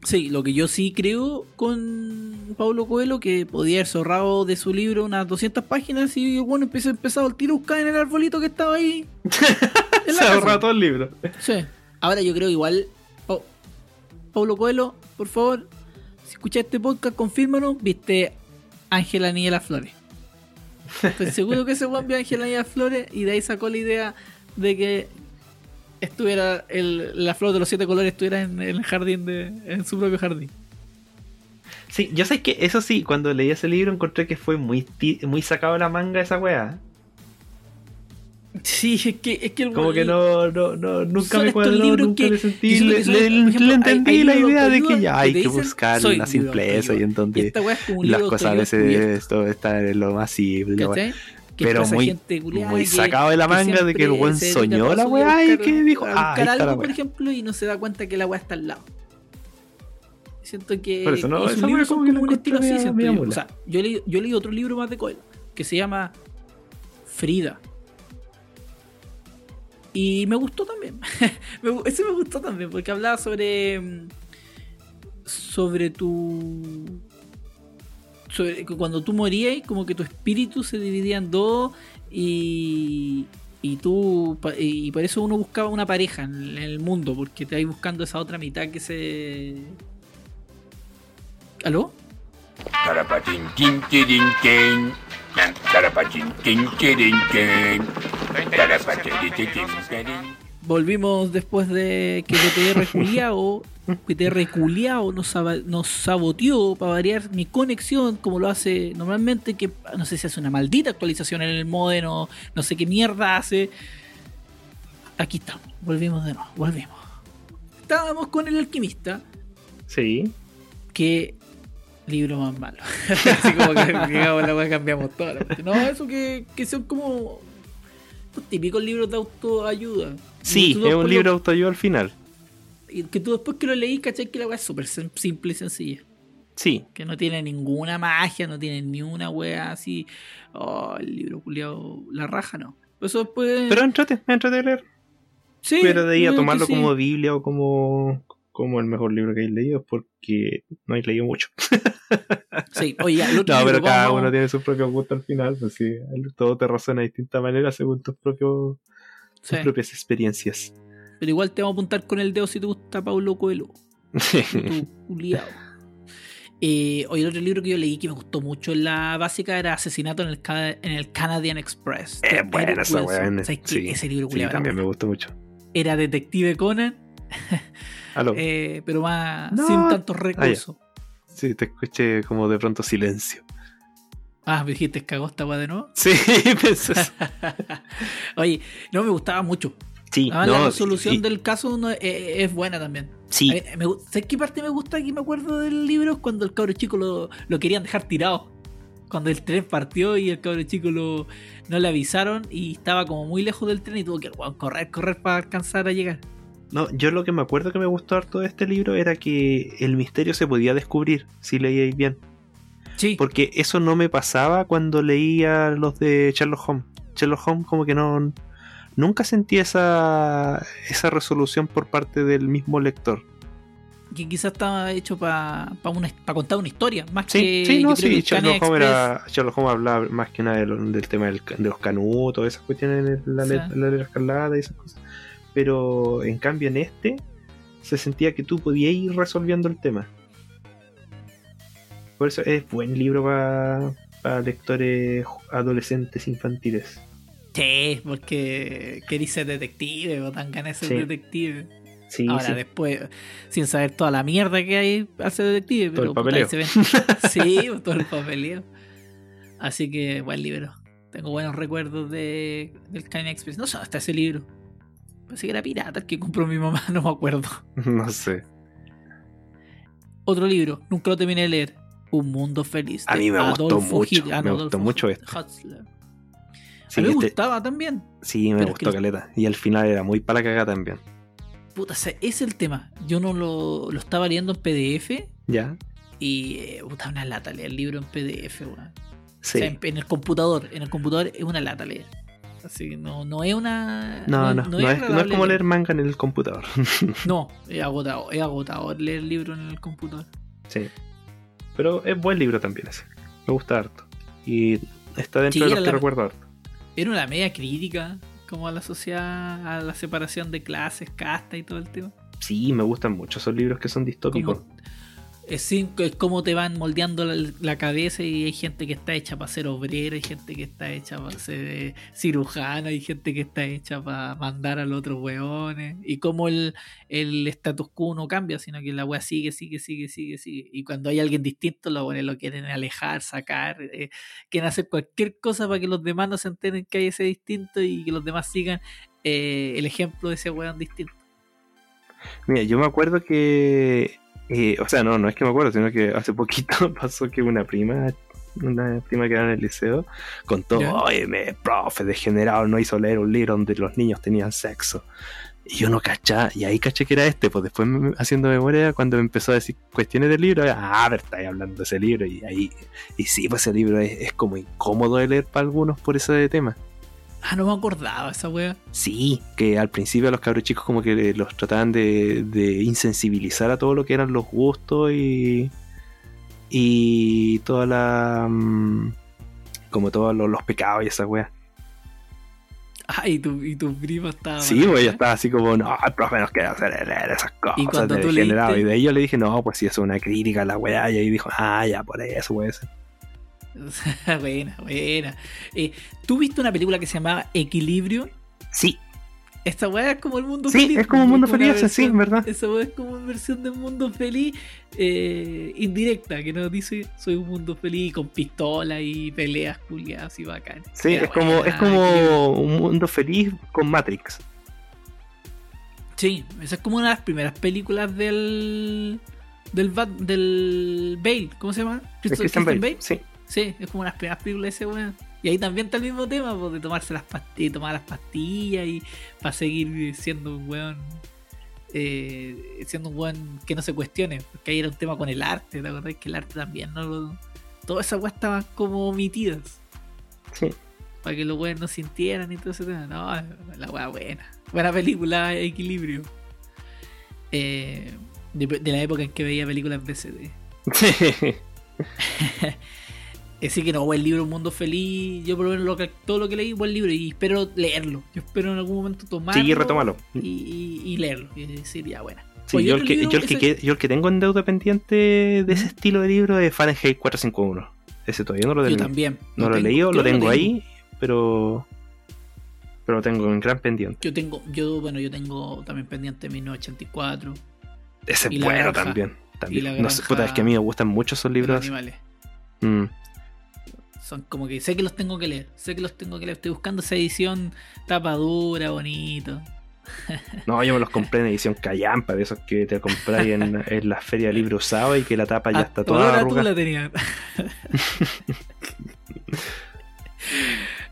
Sí, lo que yo sí creo con Pablo Coelho, que podía haber ahorrado de su libro unas 200 páginas y bueno, empezó empezado el tiro a buscar en el arbolito que estaba ahí. Se casa. ahorra todo el libro. Sí. Ahora yo creo igual, Pa- Pablo Coelho, por favor, si escuchas este podcast, confírmanos, viste Ángela las Flores. Estoy seguro que ese Juan vio a las Flores y de ahí sacó la idea de que estuviera la flor de los siete colores estuviera en el jardín de en su propio jardín. Sí, yo sé que eso sí, cuando leí ese libro encontré que fue muy, muy sacado de la manga esa weá. Sí, es que es que el Como que no, no, no, nunca me cuadró, nunca que- sentí, le, que son, le- por ejemplo, le hay- entendí hay la idea de que ya hay que buscar soy la un simpleza y autoayuda. en Y es un las cosas a veces esto está en lo más simple. Pero muy- gente culiada muy sacado de la manga de que el dedica soñó la weá y que dijo, a ah, buscar la algo, por ejemplo, y no se da cuenta que la weá está al lado. Siento que Por eso, ¿no? weá son como un estilo así. O sea, yo leí, yo leí otro libro más de Coelho que se llama Frida. Y me gustó también. Ese me gustó también, porque hablaba sobre. mm, Sobre tu. Sobre cuando tú morías, como que tu espíritu se dividía en dos y. Y tú. Y por eso uno buscaba una pareja en el mundo, porque te vais buscando esa otra mitad que se. ¿Aló? Volvimos después de que PTR culiao, PTR culiao nos, nos saboteó para variar mi conexión, como lo hace normalmente, que no sé si hace una maldita actualización en el modem o no sé qué mierda hace. Aquí estamos, volvimos de nuevo, volvimos. Estábamos con el alquimista, Sí. que libro más malo. Así como que llegamos la weá, cambiamos todo. No, eso que, que son como típicos libros de autoayuda. Sí, es un libro de autoayuda al final. y que tú después que lo leí, cachai que la weá es súper sim- simple y sencilla. Sí. Que no tiene ninguna magia, no tiene ni una weá así. Oh, el libro culiado, la raja no. Eso después. Pero entrate, entrate a leer. sí, Pero de ahí a tomarlo sí. como Biblia o como, como el mejor libro que hayáis leído es porque no habéis leído mucho. Sí, oye, el otro No, pero cada vamos- uno tiene su propio gusto al final. Pues sí, todo te razona de distinta manera según tus, propios, Sí, propias experiencias. pero igual te vamos a apuntar con el dedo si te gusta Paulo Coelho. tu culiao. Eh, oye, el otro libro que yo leí que me gustó mucho en la básica era Asesinato en el, en el Canadian Express. buena Eric esa weá. Sí, Ese libro sí, también me bueno. gustó mucho. Era Detective Conan. Eh, pero más No. sin tantos recursos. Sí, te escuché como de pronto silencio. Ah, me dijiste cagó esta weá de nuevo. Sí, pensé. Oye, no me gustaba mucho. Sí, Además, no, la resolución del caso no- eh, es buena también. Sí, A me ¿Sabes qué parte me gusta aquí? Me acuerdo del libro cuando el cabro chico lo, lo querían dejar tirado. Cuando el tren partió y el cabro chico lo, no le avisaron y estaba como muy lejos del tren y tuvo que correr, correr para alcanzar a llegar. No, yo lo que me acuerdo que me gustó harto de este libro era que el misterio se podía descubrir si leíais bien. Sí, Porque eso no me pasaba cuando leía los de Sherlock Holmes. Sherlock Holmes como que no... Nunca sentí esa, esa resolución por parte del mismo lector. que quizás estaba hecho para contar una historia, más Sí, que sí, no, sí. Sherlock Holmes, era, Sherlock Holmes hablaba más que nada de lo- del tema del de los canutos, esas cuestiones de la, Sí. let- la letra escalada y esas cosas. Pero en cambio en este se sentía que tú podías ir resolviendo el tema. Por eso es buen libro para lectores adolescentes infantiles. Sí, porque queréis ser detective, o tan ganas de ser Sí. detective. Sí, Ahora, sí. después, sin saber toda la mierda que hay al ser detective, Todo el pero puta, papeleo. se ven- Sí, todo el papeleo. Así que, buen libro. Tengo buenos recuerdos de, del Canyon Express. No sé, hasta ese libro. Pensé que era pirata el que compró mi mamá, no me acuerdo. No sé. Otro libro, nunca lo terminé de leer. Un mundo feliz. A mí me gustó mucho, Hitler. Me gustó mucho. Huxley. Sí, a mí me este- gustaba también. sí, me gustó caleta. Y al final era muy para cagar también. Puta, ese es el tema. Yo no lo, lo estaba leyendo en PDF ¿Ya? y eh, puta, una lata leer el libro en PDF, weón. Sí. O sea, en, en el computador. En el computador es una lata leer. Así que no, no es una. no, no, no, es, no es agradable como leer manga en el computador. No, es agotado. Es agotador leer libro en el computador. sí. Pero es buen libro también ese. Me gusta harto. Y está dentro Sí, de los que la- recuerdo harto. Era una media crítica como a la sociedad, a la separación de clases, casta y todo el tema. Sí, me gustan mucho esos libros que son distópicos. Como- Es, es como te van moldeando la, cabeza y hay gente que está hecha para ser obrero, hay gente que está hecha para ser eh, cirujano, hay gente que está hecha para mandar a los otros weones. Y como el, el status quo no cambia, sino que la wea sigue, sigue, sigue, sigue, sigue. Y cuando hay alguien distinto, los weones lo quieren alejar, sacar, eh, quieren hacer cualquier cosa para que los demás no se enteren que hay ese distinto y que los demás sigan eh, el ejemplo de ese weón distinto. Mira, yo me acuerdo que. Eh, o sea, no, no es que me acuerdo, sino que hace poquito pasó que una prima, una prima que era en el liceo, contó: ¿Ya? Oye, me, profe degenerado no hizo leer un libro donde los niños tenían sexo. Y yo no cachaba, y ahí caché que era este, pues después haciendo memoria, cuando me empezó a decir cuestiones del libro, ah, pero estáis hablando de ese libro, y ahí, y sí, pues ese libro es, es como incómodo de leer para algunos por ese tema. Ah, no me acordaba esa wea. Sí, que al principio a los cabros chicos como que los trataban de, de insensibilizar a todo lo que eran los gustos y y toda la mm, como todos los, los pecados y esa wea. Ah, y tu, y tu prima estaba. Sí, pues ¿eh? ella estaba así como, no, el profe nos quiere hacer leer esas cosas Y cuando de tú degenerado. leíste- Y de ahí yo le dije, no, pues sí, eso es una crítica a la wea. Y ahí dijo, ah, ya, por eso puede ser. buena, buena. Eh, ¿Tú viste una película que se llamaba Equilibrio? Sí, Esta weá es como el mundo Sí, feliz. es como Mundo una Feliz, sí, versión- ¿verdad? Esa weá es como una versión de mundo feliz eh, indirecta, que nos dice soy un mundo feliz con pistola y peleas culiadas y bacanas. sí, es como, es como un mundo feliz con Matrix. Sí, esa es como una de las primeras películas del. del, del Bale, ¿cómo se llama? Christian Christian Bale. Sí. Sí, es como las primeras películas de ese weón. Y ahí también está el mismo tema, pues, de tomarse las pastillas, tomar las pastillas y para seguir siendo un weón. eh, siendo un weón que no se cuestione. Porque ahí era un tema con el arte, ¿te acordás? Que el arte también no lo. Todas esas weas estaban como omitidas. Sí. Para que los weones no sintieran y todo ese tema. No, la wea buena. Buena película, Equilibrio. Eh, de, de la época en que veía películas VCD. Sí. Así que no, buen libro, Un Mundo Feliz. Yo por lo menos lo que- todo lo que leí, buen libro y espero leerlo. Yo espero en algún momento tomarlo. Sí, retómalo. Y, leerlo. Y decir, ya, buena. Sí, yo, el que, libro, yo, el que, ese- que- yo el que tengo en deuda pendiente de ese estilo de libro es Fahrenheit 451. Ese todavía no lo Yo terminé. también. No lo he tengo- leído, yo lo tengo ahí, pero pero lo tengo en gran pendiente. Yo tengo, yo, bueno, yo tengo también pendiente 1984. Ese es bueno granja. también. también. No sé, puta, es que a mí me gustan mucho esos libros. animales. Mm. Son como que sé que los tengo que leer. Sé que los tengo que leer. Estoy buscando esa edición tapadura, bonito. No, yo me los compré en edición Callampa, de esos que te compráis en, en la feria de libros usados y que la tapa ya está Hasta toda arrugada. la tenías.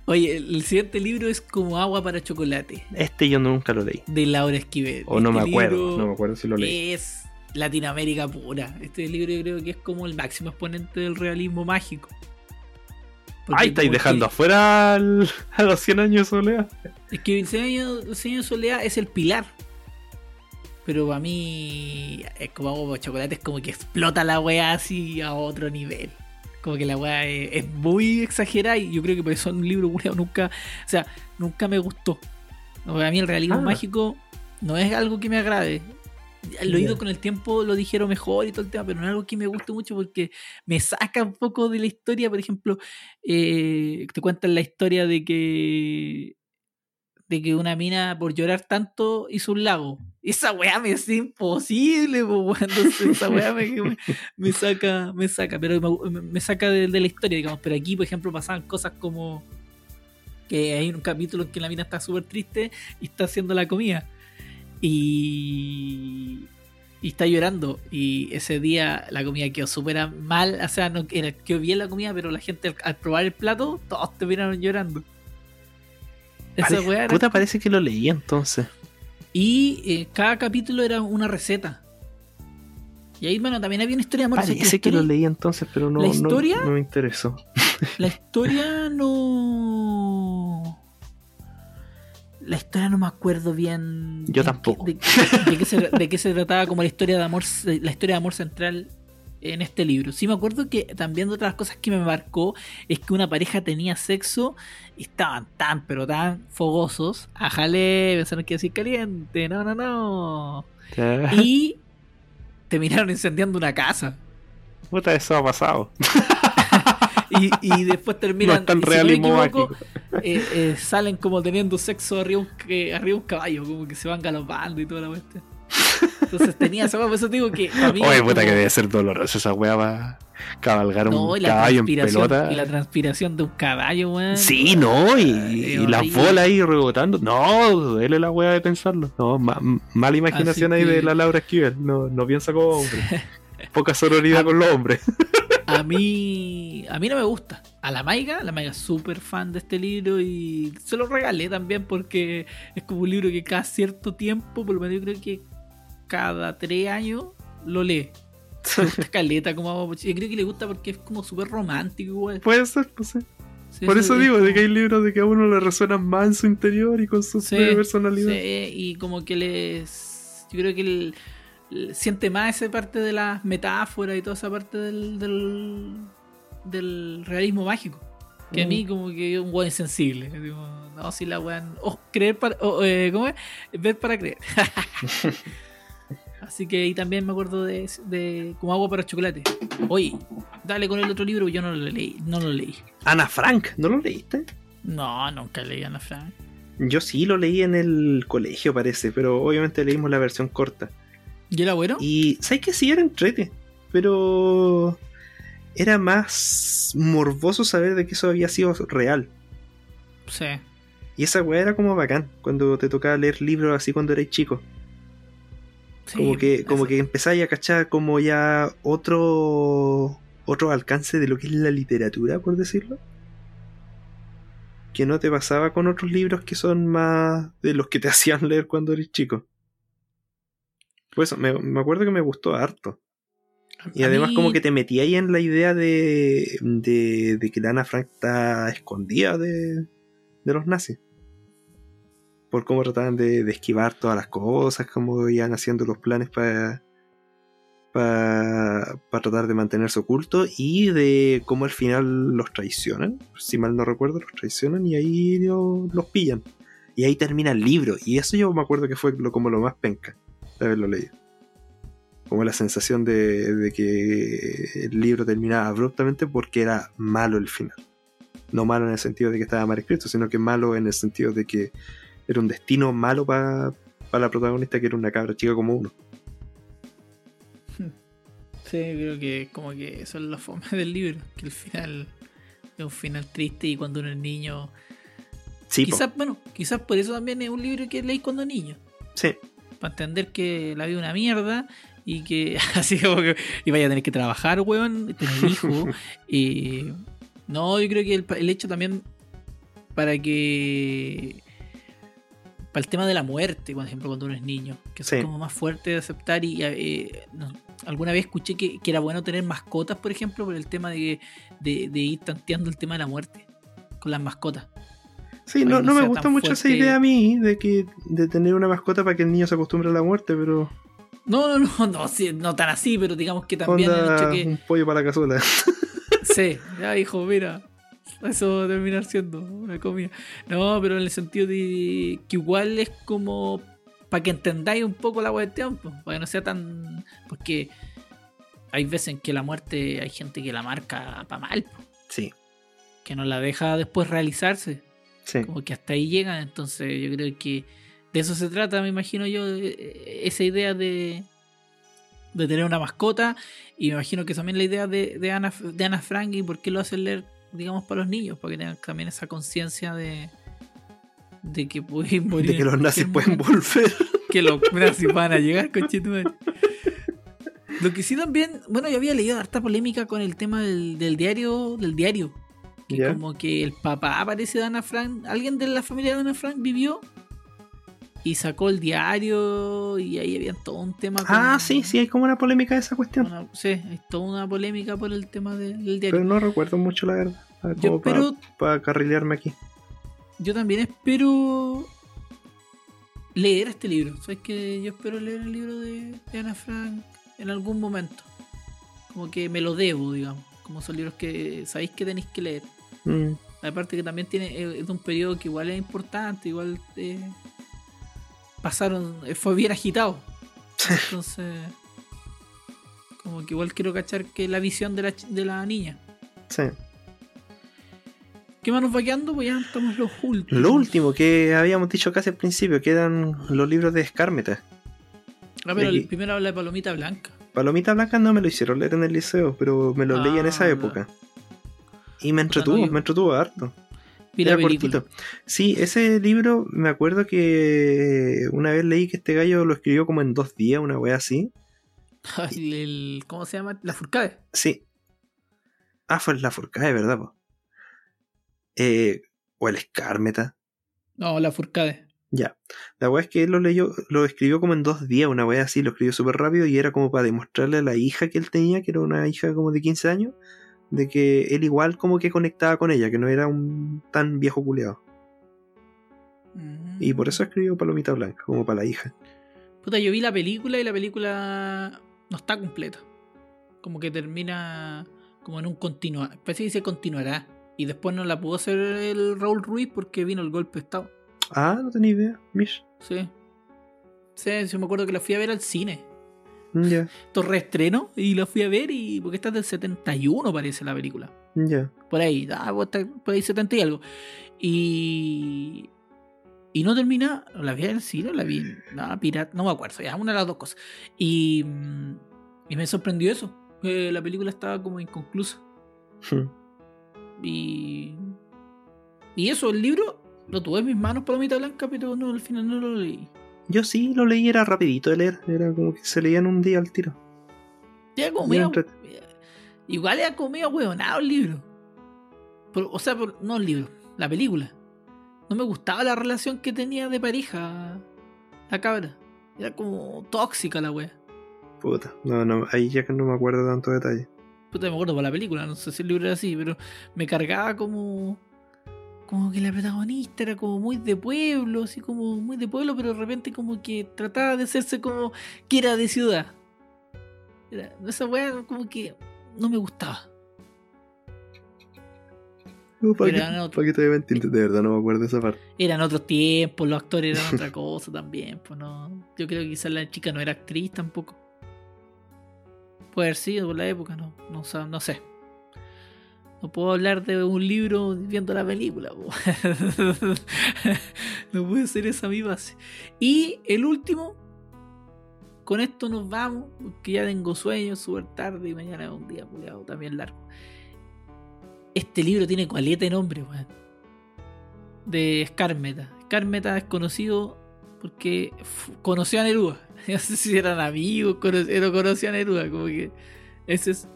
Oye, el siguiente libro es como agua para chocolate, Este yo nunca lo leí. de Laura Esquivel. O no Este me acuerdo, libro no me acuerdo si lo leí. Es Latinoamérica pura. Este libro yo creo que es como el máximo exponente del realismo mágico. Porque Ay, estáis dejando que- afuera al- a los 100 años de soledad. Es que el señor, el señor Soledad es el pilar. Pero para mí, es como agua para chocolate, es como que explota la weá así a otro nivel. Como que la weá es, es muy exagerada y yo creo que por eso un libro culiao, nunca, o sea, nunca me gustó. No, A mí el realismo Ah. mágico no es algo que me agrade. Lo he ido con el tiempo, lo dijeron mejor y todo el tema, pero no es algo que me guste mucho porque me saca un poco de la historia. Por ejemplo, eh, te cuentan la historia de que de que una mina por llorar tanto hizo un lago. Esa weá me es imposible, po. Entonces, esa weá me, me- me saca, me saca, pero me, me saca de, de la historia, digamos. Pero aquí, por ejemplo, pasaban cosas como que hay un capítulo en que la mina está súper triste y está haciendo la comida. Y, y está llorando. Y ese día la comida quedó súper mal. O sea, no era, quedó bien la comida, pero la gente al, al probar el plato, todos terminaron llorando. Esa Pare- weá era- Puta, parece que lo leí entonces. Y eh, cada capítulo era una receta. Y ahí, bueno, también había una historia de amor. O sea, Parece la, que lo historia, leí entonces, pero no, ¿La no- historia? no me interesó. la historia no. La historia no me acuerdo bien. Yo bien tampoco. qué- De, de qué se, de qué se trataba como la historia de amor, la historia de amor central en este libro. Sí me acuerdo que también de otras cosas que me marcó es que una pareja tenía sexo y estaban tan pero tan fogosos. Ajale, pensaron que decir caliente, no, no, no. Ya. Y terminaron incendiando una casa. Puta, eso ha pasado. Y, y después terminan. no es tan y si real no me equivoco, eh, eh, salen como teniendo sexo arriba un, arriba un caballo, como que se van galopando y toda la cuestión. Entonces tenía esa por eso te digo que. a mí Oye, puta, como- que debe ser doloroso esa weá va cabalgar No, un caballo en pelota. y la transpiración de un caballo, weón. Sí, no, y, y las bolas ahí rebotando. No, duele la weá de pensarlo. No, ma- mala imaginación Así ahí de la Laura Esquivel. No, no piensa como hombre. Poca sororidad con los hombres. A mí, a mí no me gusta. A la Maiga, la Maiga es súper fan de este libro y se lo regalé también porque es como un libro que cada cierto tiempo, por lo menos yo creo que cada tres años lo lee. Le gusta caleta, como yo creo que le gusta porque es como súper romántico igual. Puede ser, no sé. Sí, Por eso es digo, de como- que hay libros de que a uno le resuenan más en su interior y con su Sí, personalidad. sí, y como que les. Yo creo que el- siente más esa parte de las metáforas y toda esa parte del, del, del realismo mágico. Que a mí, como que es un weón insensible. Digo, no, si la weón. Oh, creer para. oh, eh, ¿Cómo es? Ver para creer. Así que ahí también me acuerdo de, de como agua para chocolate. Oye, dale con el otro libro, yo no lo leí. No lo leí. Ana Frank, ¿no lo leíste? No, nunca leí a Ana Frank. Yo sí lo leí en el colegio, parece, pero obviamente leímos la versión corta. ¿Y era bueno? Y sabes que sí era entrete, pero era más morboso saber de que eso había sido real. Sí. Y esa weá era como bacán cuando te tocaba leer libros así cuando erais chico. sí, Como que, como eso. que empezáis a cachar como ya otro otro alcance de lo que es la literatura, por decirlo. Que no te pasaba con otros libros que son más de los que te hacían leer cuando eres chico. Pues me, me acuerdo que me gustó harto. Y además mí- como que te metí ahí en la idea de, de, de que la Ana Frank está escondida de, de los nazis. Por cómo trataban de, de esquivar todas las cosas, cómo iban haciendo los planes para para tratar de mantenerse oculto y de cómo al final los traicionan, si mal no recuerdo, los traicionan y ahí lo- los pillan. Y ahí termina el libro. Y eso yo me acuerdo que fue lo, como lo más penca de haberlo leído como la sensación de, de que el libro terminaba abruptamente porque era malo el final. No malo en el sentido de que estaba mal escrito, sino que malo en el sentido de que era un destino malo para la protagonista que era una cabra chica como uno. Sí, creo que como que eso es la forma del libro, que el final es un final triste y cuando uno es niño... Sí, po. quizás, bueno, quizás por eso también es un libro que leí cuando niño, sí. Para entender que la vida es una mierda y que así como que y vaya a tener que trabajar, weón, tener hijos. y no, yo creo que el, el hecho también para que para el tema de la muerte, por ejemplo, cuando uno es niño, que Sí. es como más fuerte de aceptar y eh, no, alguna vez escuché que, que era bueno tener mascotas, por ejemplo, por el tema de, de, de ir tanteando el tema de la muerte con las mascotas. Sí, no, no me gusta mucho esa idea a mí de que de tener una mascota para que el niño se acostumbre a la muerte, pero No, no, no, no, sí, no tan así, pero digamos que también el onda hecho que un pollo para la cazuela. Sí, ya hijo, mira. Eso va a terminar siendo una comida. No, pero en el sentido de que igual es como para que entendáis un poco la cuestión, pues, para que no sea tan. Porque hay veces en que la muerte hay gente que la marca para mal, pues, Sí, que no la deja después realizarse. Sí. Como que hasta ahí llegan. Entonces yo creo que de eso se trata, me imagino yo, eh, esa idea de, de tener una mascota. Y me imagino que también la idea de, de Ana, de Ana Frank y por qué lo hacen leer, digamos, para los niños, para que tengan también esa conciencia de, de que pueden morir. De que los nazis pueden volver. Que los nazis van a llegar, conchetumare. Lo que sí también, bueno, yo había leído harta polémica con el tema del, del diario, del diario. Que como que el papá parece de Ana Frank, alguien de la familia de Ana Frank vivió y sacó el diario y ahí había todo un tema. con- Ah, sí, sí, hay como una polémica de esa cuestión. una- sí, hay toda una polémica por el tema del, del diario. Pero no recuerdo mucho, la verdad. Ver, Yo como para espero, carrilearme aquí. yo también espero leer este libro. ¿Sabes que Yo espero leer el libro de, de Ana Frank en algún momento. Como que me lo debo, digamos. Como son libros que sabéis que tenéis que leer. Mm, Aparte que también tiene eh, es de un periodo que igual es importante, igual eh, pasaron, eh, fue bien agitado. Entonces, como que igual quiero cachar que la visión de la, de la niña. sí. ¿Qué más nos va quedando? Pues ya estamos los últimos. Lo último que habíamos dicho casi al principio, quedan los libros de Escármeta. Ah, pero el primero habla de Palomita Blanca. Palomita Blanca no me lo hicieron leer en el liceo, pero me lo leí en esa Ah, época. Y me entretuvo, me entretuvo harto. Vi la Era película. cortito. Sí, ese libro me acuerdo que una vez leí que este gallo lo escribió como en dos días, una wea así. El- el- ¿Cómo se llama? La Furcade. Sí. Ah, fue la Furcade, ¿verdad? po? Eh, o el Escármeta. No, la Furcade. Ya. La wea es que él lo leyó, lo escribió como en dos días, una wea así, lo escribió súper rápido y era como para demostrarle a la hija que él tenía, que era una hija como de 15 años, de que él igual como que conectaba con ella, que no era un tan viejo culeado. Y por eso escribió Palomita Blanca, como para la hija. Puta, yo vi la película y la película no está completa. Como que termina como en un continuar. Parece que dice continuará. Y después no la pudo hacer el Raúl Ruiz porque vino el golpe de Estado. Ah, no tenía idea. Mish. Sí. Sí, yo me acuerdo que la fui a ver al cine. Mm, Ya, Esto reestreno y la fui a ver y porque está del 71 parece la película. ya. Por ahí, ah, pues por ahí 70 y algo. Y. Y no termina. La vi en el cine, la vi. No, pirata, no me acuerdo, ya, una de las dos cosas. Y. mm, Y me sorprendió eso. que la película estaba como inconclusa. Y. Y eso, el libro lo tuve en mis manos, palomita blanca, pero no, al final no lo leí. Yo sí lo leí, era rapidito de leer. Era como que se leía en un día al tiro. Ya medio- entre- Igual era como medio huevonado el libro. O sea, por- no el libro, la película. No me gustaba la relación que tenía de pareja la cabra. Era como tóxica la wea. Puta. No, no, ahí ya que no me acuerdo tanto detalle. Puta, me acuerdo por la película, no sé si el libro era así, pero me cargaba como. Como que la protagonista era como muy de pueblo, así como muy de pueblo, pero de repente como que trataba de hacerse como que era de ciudad. Era, esa wea como que no me gustaba. No, ¿Para, qué, ¿Para qué te voy a mentir? De verdad no me acuerdo de esa parte. Eran otros tiempos, los actores eran otra cosa también, pues no. Yo creo que quizás la chica no era actriz tampoco. Puede haber sido por la época, no, no sé. No puedo hablar de un libro viendo la película. no puede ser esa mi base. Y el último, con esto nos vamos, porque ya tengo sueño, súper tarde y mañana es un día culiao, también largo. Este libro tiene cualeta de nombre, weón de Scarmeta. Scarmeta es conocido porque conoció a Neruda. No sé si eran amigos, cono- conoció a Neruda. Como que ese es.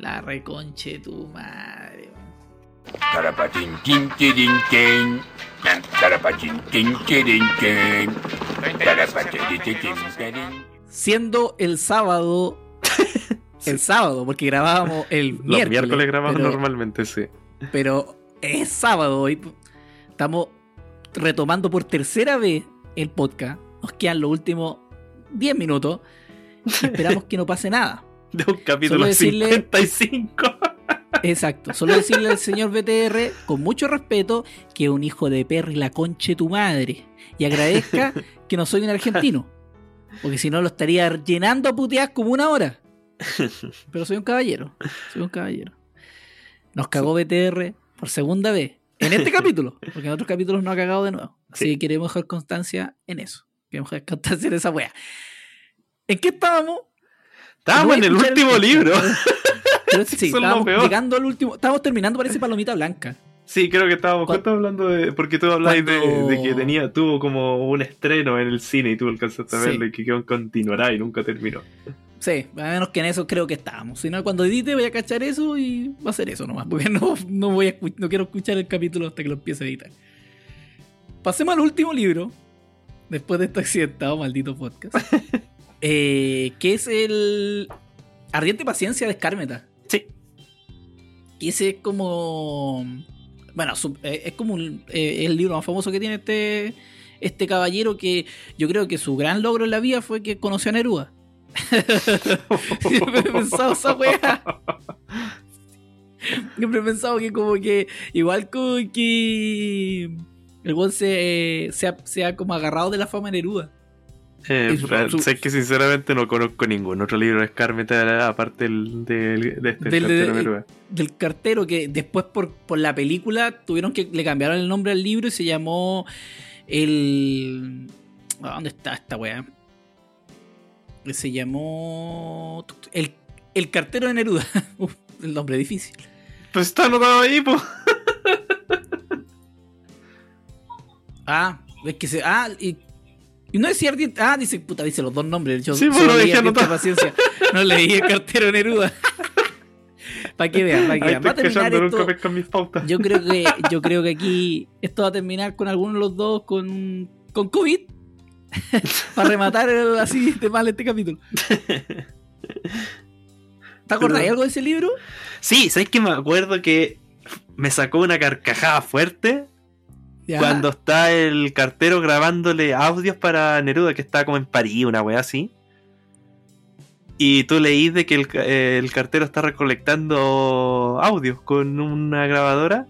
La reconche tu madre. Tarapatín, tin, tin, tin. Siendo el sábado. El sábado, porque grabábamos el Los miércoles. miércoles, grabamos pero- normalmente, sí. pero es sábado hoy. Estamos retomando por tercera vez el podcast. Nos quedan los últimos 10 minutos. Y esperamos que no pase nada. De un capítulo decirle- 55. Exacto. Solo decirle al señor BTR, con mucho respeto, que es un hijo de perri la conche tu madre. Y agradezca que no soy un argentino. Porque si no lo estaría llenando a puteadas como una hora. Pero soy un caballero. Soy un caballero. Nos cagó BTR por segunda vez. En este capítulo. Porque en otros capítulos no ha cagado de nuevo. Así Sí. que queremos dejar constancia en eso. Queremos dejar constancia en esa wea. ¿En qué estábamos? Estábamos en el último libro. Pero sí, estábamos llegando al último. Estábamos terminando, parece palomita blanca. Sí, creo que estábamos justo hablando de. Porque tú habláis de, de que tenía, tuvo como un estreno en el cine y tú alcanzaste a Sí. verlo y que continuará y nunca terminó. Sí, a menos que en eso creo que estábamos. Si no, cuando edite voy a cachar eso y va a ser eso nomás. Porque no, no, voy a no quiero escuchar el capítulo hasta que lo empiece a editar. Pasemos al último libro. Después de este accidentado maldito podcast. eh, que es el Ardiente Paciencia de Escármeta. Sí. Y ese es como. Bueno, eh, es como un- eh, el libro más famoso que tiene este, este caballero que yo creo que su gran logro en la vida fue que conoció a Neruda. Siempre he pensado esa wea. Siempre he pensado que como que igual como que el weón se, se, ha, se ha como agarrado de la fama de Neruda. Eh, su- su- sé que sinceramente no conozco ningún otro libro de Escarmeta aparte del, del- de este Del- cartero de- Neruda. Del cartero que después por, por la película tuvieron que le cambiaron el nombre al libro y se llamó el... ¿a ¿Dónde está esta wea? Se llamó... El, el cartero de Neruda. Uf, el nombre difícil. Pues está anotado ahí, pues. Ah, es que se. Ah, y. y no decía ardiente. Ah, dice, puta, dice los dos nombres. Yo Sí, pues, lo dejé anotado. paciencia. No leí el cartero Neruda. para que vean, para que vean. Va a estoy terminar esto. Yo creo que, yo creo que aquí esto va a terminar con alguno de los dos con, con COVID. para rematar el- así de mal este capítulo. ¿Te acordás algo de ese libro? Sí, ¿sabes que me acuerdo que me sacó una carcajada fuerte Ya. cuando está el cartero grabándole audios para Neruda, que está como en París, una wea así. Y tú leís de que el, eh, el cartero está recolectando audios con una grabadora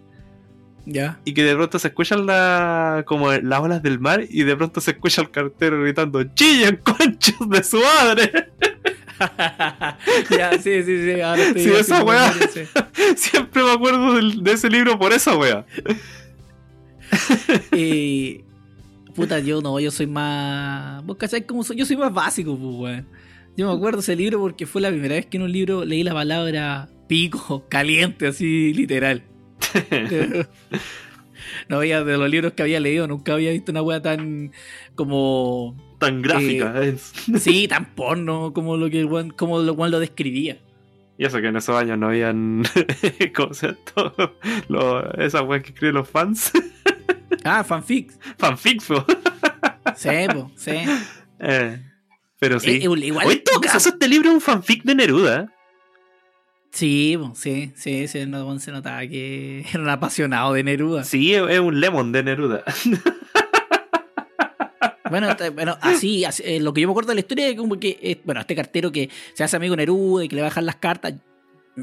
Ya. y que de pronto se escuchan la, como las olas del mar y de pronto se escucha el cartero gritando ¡Chillan conchos de su madre! ya, sí, sí, sí. Ahora estoy Sí, esa weá. Siempre me acuerdo de ese libro por esa wea. Eh, puta, yo no, yo soy más. ¿Vos cacháis cómo soy? Yo soy más básico, pues, weón. Yo me acuerdo de ese libro porque fue la primera vez que en un libro leí la palabra pico, caliente, así literal. no había de los libros que había leído, nunca había visto una wea tan como. Tan gráfica. es. Sí, tan porno como lo que el como lo lo describía. Y eso que en esos años no habían. Lo- Esas weas que escriben los fans. Ah, fanfic. Fanfic, po. Sí, po, sí. Eh, pero sí. Eh, igual- en todo caso, este libro es un fanfic de Neruda. Sí, po, sí, sí, se, no- se notaba que era un apasionado de Neruda. Sí, es un lemon de Neruda. Bueno, bueno así, así, eh, lo que yo me acuerdo de la historia es como que, eh, bueno, este cartero que se hace amigo de Neruda y que le va a dejar las cartas,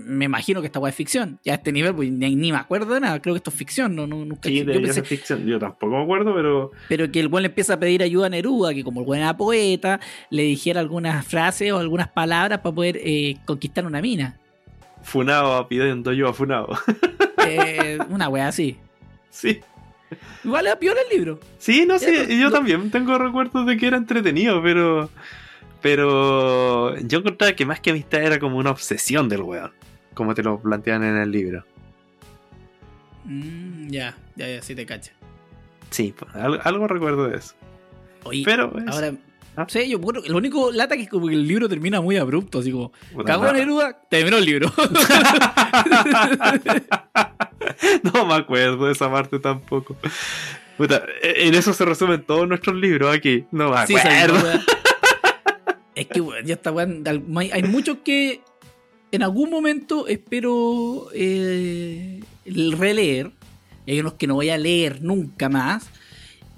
me imagino que esta weá es ficción. Ya a este nivel, pues ni, ni me acuerdo de nada, creo que esto es ficción, no, no, nunca- Sí, yo pensé- ficción. Yo tampoco me acuerdo, pero. pero que el buen le empieza a pedir ayuda a Neruda, que como el buen era poeta, le dijera algunas frases o algunas palabras para poder eh, conquistar una mina. Funado pidiendo yo a Funado. Eh, una weá así. sí. Igual le piola el libro. Sí, no sé, pero- yo también tengo recuerdos de que era entretenido, pero. Pero. Yo encontraba que más que amistad era como una obsesión del weón. Como te lo plantean en el libro. Mm, ya, ya, ya, sí te cacha. Sí, pues, algo, algo recuerdo de eso. Oye, Pero. es- ahora, ¿Ah? sí, yo bueno, lo único lata que es como que el libro termina muy abrupto, así como, puta, cagó. Neruda, terminó el libro. no me acuerdo de esa parte tampoco. Puta, en eso se resumen todos nuestros libros aquí. No me Sí, acuerdo. weá. Es que weón, ya está hay, hay muchos que en algún momento espero eh, releer. Hay unos que no voy a leer nunca más.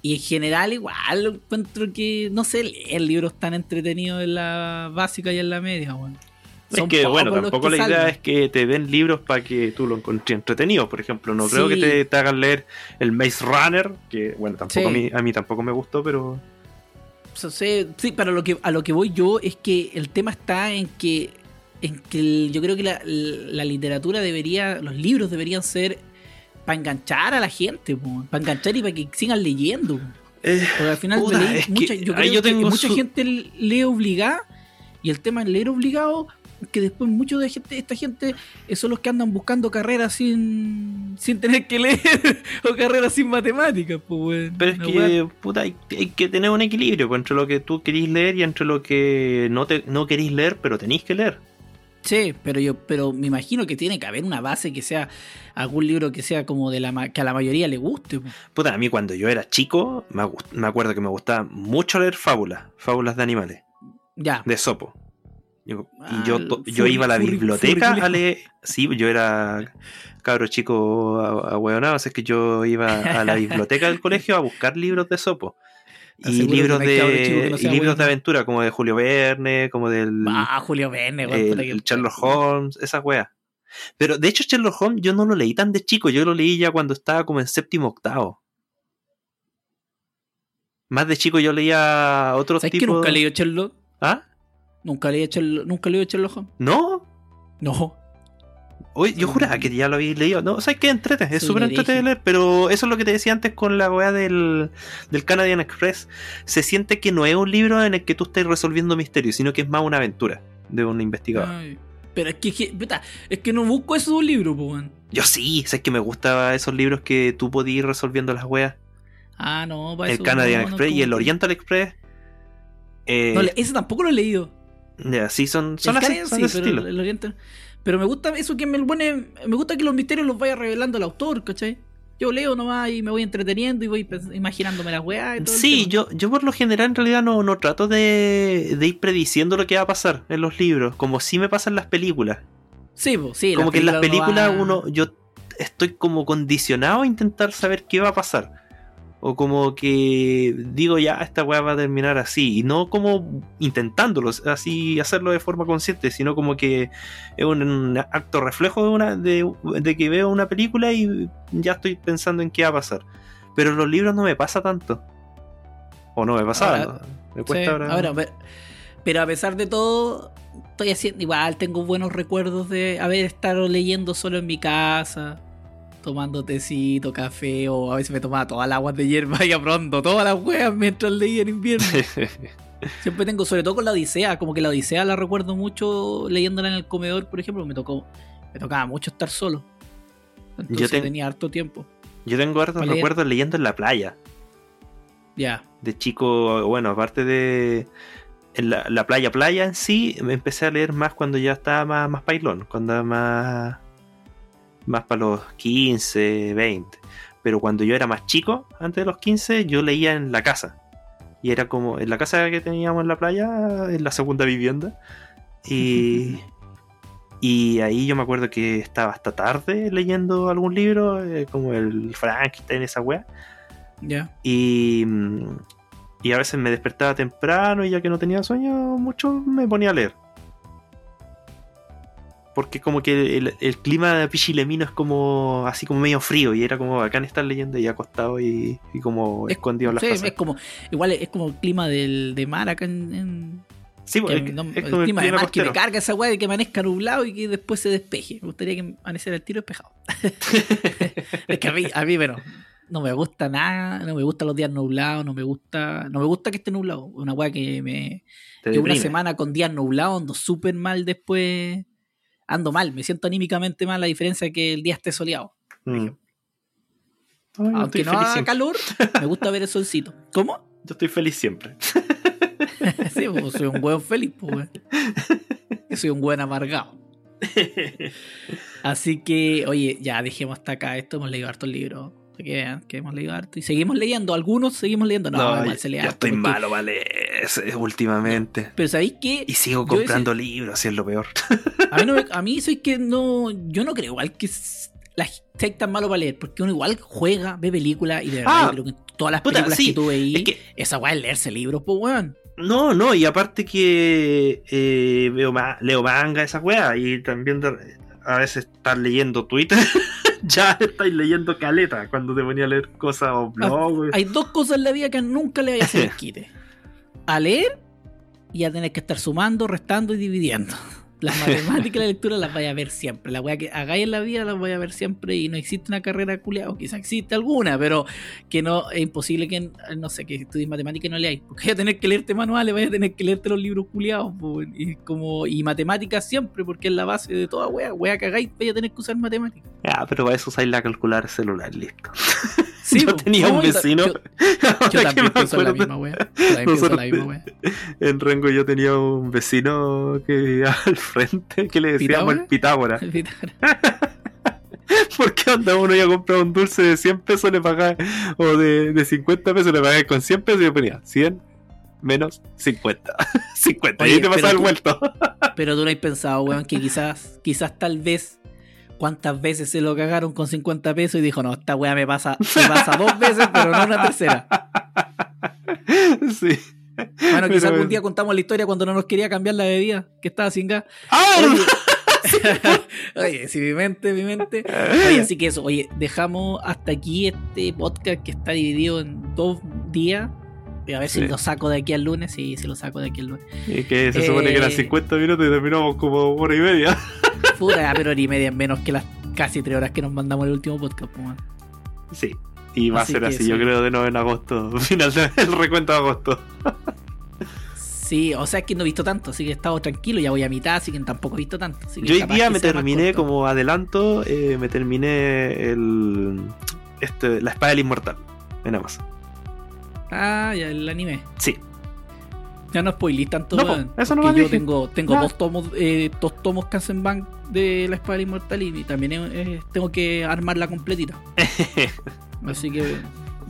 Y en general igual encuentro que, no sé, leer libros tan entretenidos en la básica y en la media, weón. Es que, bueno, tampoco que la idea salen. es que te den libros para que tú lo encontres entretenido. Por ejemplo, no creo que te, te hagan leer el Maze Runner, que, bueno, tampoco Sí. a, mí, a mí tampoco me gustó, pero sí, pero lo que, a lo que voy yo es que el tema está en que, en que yo creo que la, la literatura debería, los libros deberían ser para enganchar a la gente, para enganchar y para que sigan leyendo. eh, Porque al final Puta, leí- mucha, yo ahí creo yo que mucha su- gente lee obligada y el tema de leer obligado que después mucho de gente, esta gente eh, son los que andan buscando carreras sin, sin tener que leer o carreras sin matemáticas. Pues. Pero es que, puta, hay, hay que tener un equilibrio pues, entre lo que tú querís leer y entre lo que no, te, no querís leer, pero tenéis que leer. Sí, pero yo pero me imagino que tiene que haber una base que sea algún libro que sea como de la que a la mayoría le guste. Puta, a mí cuando yo era chico, me, me acuerdo que me gustaba mucho leer fábulas, fábulas de animales, Ya. de Sopo. Yo- Ah, y yo, yo iba a la biblioteca a leer. Sí, yo era cabro chico ahueonado, así que yo iba a la biblioteca del colegio a buscar libros de Sopo. Y libros no de no y libros de aventura, como de Julio Verne, como del Ah, Julio Verne, el, Sherlock Holmes, esas weas. Pero de hecho, Sherlock Holmes yo no lo leí tan de chico, yo lo leí ya cuando estaba como en séptimo octavo. Más de chico yo leía otros ¿Sabes que tipos. nunca leí Sherlock? ¿Ah? Nunca leí Sherlock, nunca leí Sherlock Holmes. ¿No? No. Oye, yo juraba que ya lo habéis leído. No, ¿sabes qué? Entrete, es súper entrete de leer, pero eso es lo que te decía antes con la wea del, del Canadian Express. Se siente que no es un libro en el que tú estés resolviendo misterios, sino que es más una aventura de un investigador. Ay, pero es que, que- es que no busco eso de un libro, pues. Yo sí, sabes que me gustaban esos libros que tú podías ir resolviendo las weas. Ah, no, para el eso Canadian no, no, Express y el Oriental Express. Eh, ese tampoco lo he leído. ya, sí, son, son el así, Canadian son sí, de ese el Oriental. Pero me gusta eso que me pone. Me gusta que los misterios los vaya revelando el autor, ¿cachai? Yo leo nomás y me voy entreteniendo y voy imaginándome las weas y todo. el Sí, yo, yo por lo general en realidad no, no trato de, de ir prediciendo lo que va a pasar en los libros, como sí me pasa en las películas. Sí, po, sí. como que en las películas va- uno, yo estoy como condicionado a intentar saber qué va a pasar. O como que digo ya, esta weá va a terminar así. Y no como intentándolo, así hacerlo de forma consciente, sino como que es un, un acto reflejo de, una, de, de que veo una película y ya estoy pensando en qué va a pasar. Pero en los libros no me pasa tanto. O no me pasaba. Ahora- ¿no? Me Sí, cuesta ahora. ahora, pe- pero a pesar de todo, estoy haciendo igual, tengo buenos recuerdos de haber estado leyendo solo en mi casa, tomando tecito, café, o a veces me tomaba todas las aguas de hierba y pronto, todas las weas mientras leía en invierno. Siempre tengo, sobre todo con la Odisea, como que la Odisea la recuerdo mucho leyéndola en el comedor, por ejemplo, me tocó, me tocaba mucho estar solo. Entonces ten- tenía harto tiempo. Yo tengo hartos recuerdos leyendo en la playa. Ya. de chico, bueno, aparte de en la, la playa playa en sí, me empecé a leer más cuando ya estaba más, más pailón, cuando era más, más para los 15, 20. Pero cuando yo era más chico, antes de los 15, yo leía en la casa. Y era como en la casa que teníamos en la playa, en la segunda vivienda. Y, y ahí yo me acuerdo que estaba hasta tarde leyendo algún libro, eh, como el Frankenstein, esa wea. Ya. Y, y a veces me despertaba temprano y ya que no tenía sueño mucho me ponía a leer. Porque como que el, el clima pichilemino es como así como medio frío y era como bacán estar leyendo y acostado y, y como Es- escondido en las Sí, casas. es como, igual es como el clima del, de mar acá en- en, Sí, pues, Que es, no- es el como el clima de mar que me carga esa weá de que amanezca nublado y que después se despeje. Me gustaría que amaneciera el tiro despejado. es que a mí, a mí, bueno, no me gusta nada, no me gustan los días nublados, no me gusta, no me gusta que esté nublado. Una weá que me. Que una semana con días nublados ando súper mal después. Ando mal, me siento anímicamente mal, la diferencia que el día esté soleado. Mm. Ay, Aunque no haga calor, me gusta ver el solcito. ¿Cómo? Yo estoy feliz siempre. sí, pues soy un buen feliz, pues. Yo soy un buen amargado. Así que, oye, ya dejemos hasta acá esto. Hemos leído hartos libros. Para que vean que hemos leído harto. Y seguimos leyendo. Algunos seguimos leyendo. No, igual ya, se lee ya harto. estoy porque- malo, vale, ese- últimamente. Pero ¿sabéis qué? Y sigo Yo comprando libros, así es lo peor. A mí, no me- a mí soy que no. Yo no creo igual que la gente tan malo para leer, porque uno igual juega, ve películas y de verdad, Ah, yo creo que todas las puta, películas sí, que tú veí, es que- esa weá es leerse libros, pues weón. No, no, y aparte que eh, veo ma- leo manga, esa weá, y también de- a veces estar leyendo Twitter, ya estáis leyendo caleta cuando te ponía a leer cosas o blog. Hay dos cosas en la vida que nunca le vayas a hacer quite. A leer y a tener que estar sumando, restando y dividiendo. Las matemáticas y la lectura las vaya a ver siempre. La weá que hagáis en la vida las voy a ver siempre y no existe una carrera culiada. O quizá existe alguna, pero que no es imposible que, no sé, que estudies matemática y no leáis. Porque vaya a tener que leerte manuales, vaya a tener que leerte los libros culiados. Y, como, y matemáticas siempre, porque es la base de toda weá. Weá que hagáis, vaya a tener que usar matemáticas. Ya, pero para eso usáis la calculadora celular, listo. Sí, Yo tenía un vecino. Yo, también pienso en la misma Nosotros la misma. En Rengo yo tenía un vecino que vivía al frente que le decíamos el Pitágora. Porque onda uno iba a comprar un dulce de 100 pesos, le pagaba, o de, de 50 pesos, le pagaba con 100 pesos y yo ponía 100 menos 50. 50. y Oye, ahí te pasaba pero el tú- vuelto. Pero tú no has pensado, weón, que quizás, quizás tal vez, cuántas veces se lo cagaron con 50 pesos y dijo, no, esta weá me pasa, me pasa dos veces, pero no una tercera. sí. Bueno, quizás algún día contamos la historia cuando no nos quería cambiar la bebida, que estaba sin gas. ¡Ah! Oye, oye, sí, mi mente, mi mente. Oye, así que eso, oye, dejamos hasta aquí este podcast que está dividido en dos días. Voy a ver si lo saco de aquí al lunes. Sí, si lo saco de aquí al lunes. Y que se supone que eran Eh. 50 minutos y terminamos como hora y media. Puta, pero hora y media menos que las casi tres horas que nos mandamos el último podcast, man. Sí. Y va Así a ser así, sí. yo creo, de nuevo en agosto. Final del recuento de agosto. Sí, o sea, es que no he visto tanto, así que he estado tranquilo, ya voy a mitad, así que tampoco he visto tanto. así que Yo hoy día me terminé, como adelanto, eh, me terminé el. Este, la espada del inmortal. En Amazon. Ah, ya el anime. Sí. Ya no spoilé tanto, No, eso no porque me yo dije. tengo, tengo No. dos tomos, eh, dos tomos de la espada inmortal y también eh, tengo que armarla completita. Así que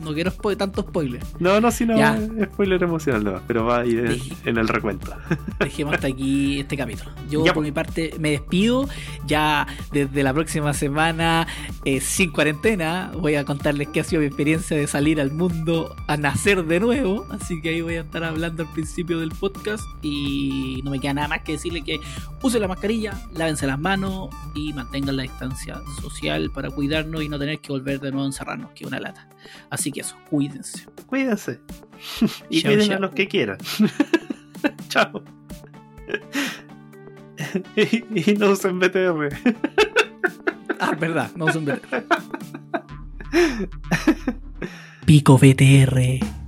no quiero spo- tanto spoiler. no, no, si no, Ya. spoiler emocional, no, pero va a ir en, el recuento. Dejemos hasta aquí este capítulo. Yo Ya, por po. mi parte me despido. Ya desde la próxima semana, eh, sin cuarentena, voy a contarles qué ha sido mi experiencia de salir al mundo a nacer de nuevo. Así que ahí voy a estar hablando al principio del podcast. Y no me queda nada más que decirle que usen la mascarilla, lávense las manos y mantengan la distancia social para cuidarnos y no tener que volver de nuevo a encerrarnos, que es una lata. Así que eso, cuídense. Cuídense. y Chao, cuiden a los que quieran. Chao. y, y no usen BTR. Ah, verdad, no usen BTR. Pico BTR.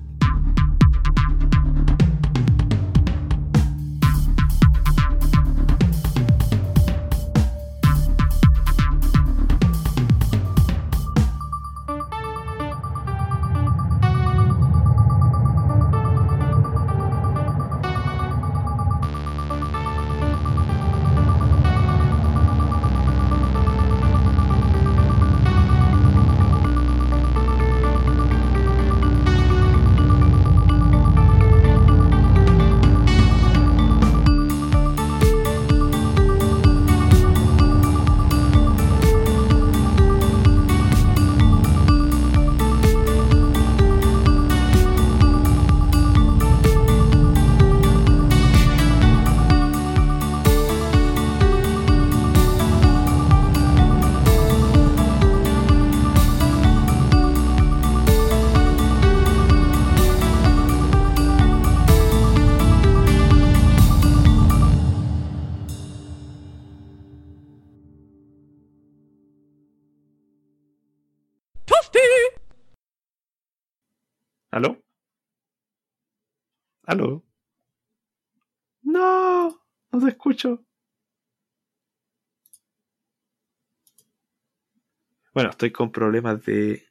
¿Aló? No, no te escucho. Bueno, estoy con problemas de,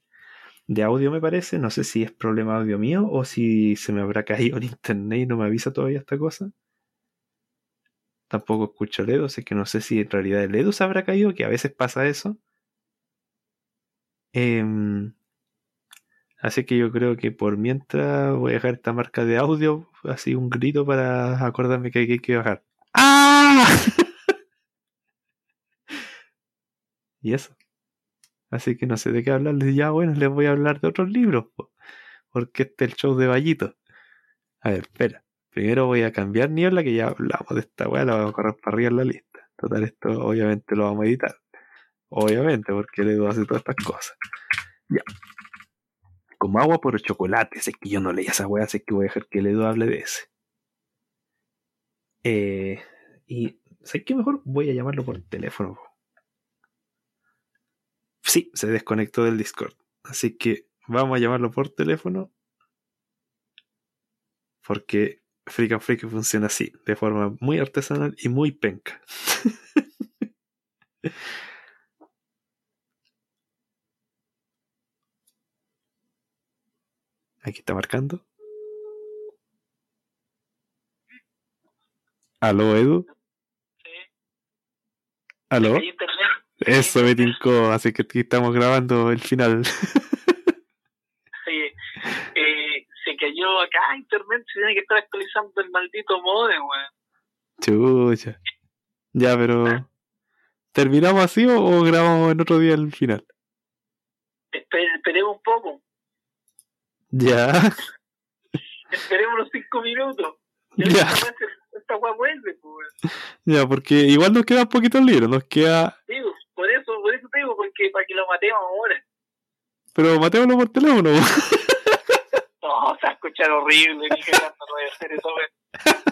de audio, me parece. No sé si es problema audio mío o si se me habrá caído el internet y no me avisa todavía esta cosa. Tampoco escucho el Edu, así que no sé si en realidad el Edu se habrá caído, que a veces pasa eso. Em, así que yo creo que por mientras voy a dejar esta marca de audio, así un grito para acordarme que hay que bajar. ¡Ah! y eso. Así que no sé de qué hablarles. Ya, bueno, les voy a hablar de otros libros. po, Porque este es el show de Vallito. A ver, espera. Primero voy a cambiar niebla, que ya hablamos de esta weá, la vamos a correr para arriba en la lista. Total, esto obviamente lo vamos a editar. Obviamente, porque le hace todas estas cosas. Ya. Como agua por chocolate. Sé que yo no leía esa weá, sé que voy a dejar que el Edu hable de ese. Eh, y sé que mejor voy a llamarlo por teléfono. Sí, se desconectó del Discord. Así que vamos a llamarlo por teléfono. Porque Freak and Freak funciona así, de forma muy artesanal y muy penca. Aquí está marcando. ¿Aló, Edu? ¿Aló? Hay internet. Eso me tincó, así que aquí estamos grabando el final. Sí. Eh, se cayó acá internet, se tiene que estar actualizando el maldito modem, weón. Chucha. Ya, pero. ¿Terminamos así o, o grabamos en otro día el final? Espe- esperemos un poco, Ya. esperemos unos cinco minutos. Ya. Esta weá vuelve, pues. Ya, porque igual nos quedan poquitos libros, nos queda. Digo, por eso, por eso te digo, porque para que lo matemos ahora. Pero matémoslo por teléfono. No, se va a escuchar horrible, ni cagando no voy a hacer eso.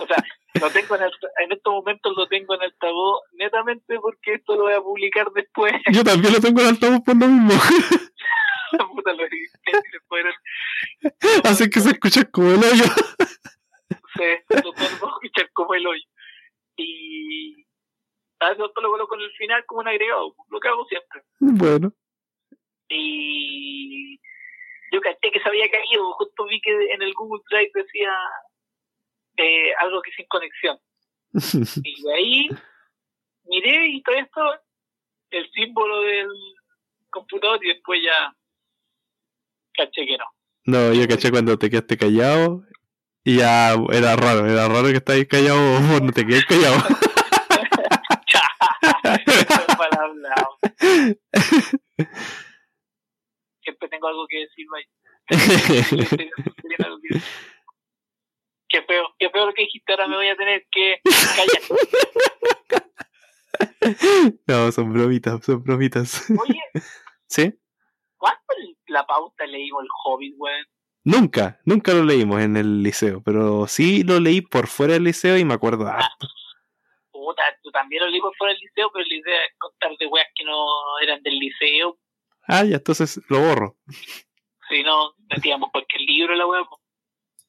O sea, lo tengo en, alta- en estos momentos lo tengo en altavoz netamente porque esto lo voy a publicar después. Yo también lo tengo en altavoz por lo mismo. Puta, lo fueron. Así que se escucha como el hoyo. se lo podemos escuchar como el hoyo. Y a eso lo coloco en el final como un agregado, lo que hago siempre. Bueno. Y yo caché que se había caído, justo vi que en el Google Drive decía eh, algo que sin conexión. Y de ahí miré y todo esto, el símbolo del computador y después ya caché que no. No, yo caché cuando te quedaste callado. Y ya era raro, era raro que estáis callado o vos no te quedes callado. Siempre tengo algo que decir, Mike. Qué feo, qué feo lo que dijiste, ahora me voy a tener que callar. no, son bromitas, son bromitas. Oye, ¿Sí? ¿cuánto la pauta leímos el Hobbit, weón? Nunca, nunca lo leímos en el liceo, pero sí lo leí por fuera del liceo y me acuerdo harto. Puta, tú también lo leí por fuera del liceo, pero la idea es contar de weas que no eran del liceo. Ah, ya, entonces lo borro. Si no, metíamos cualquier libro en la wea. po.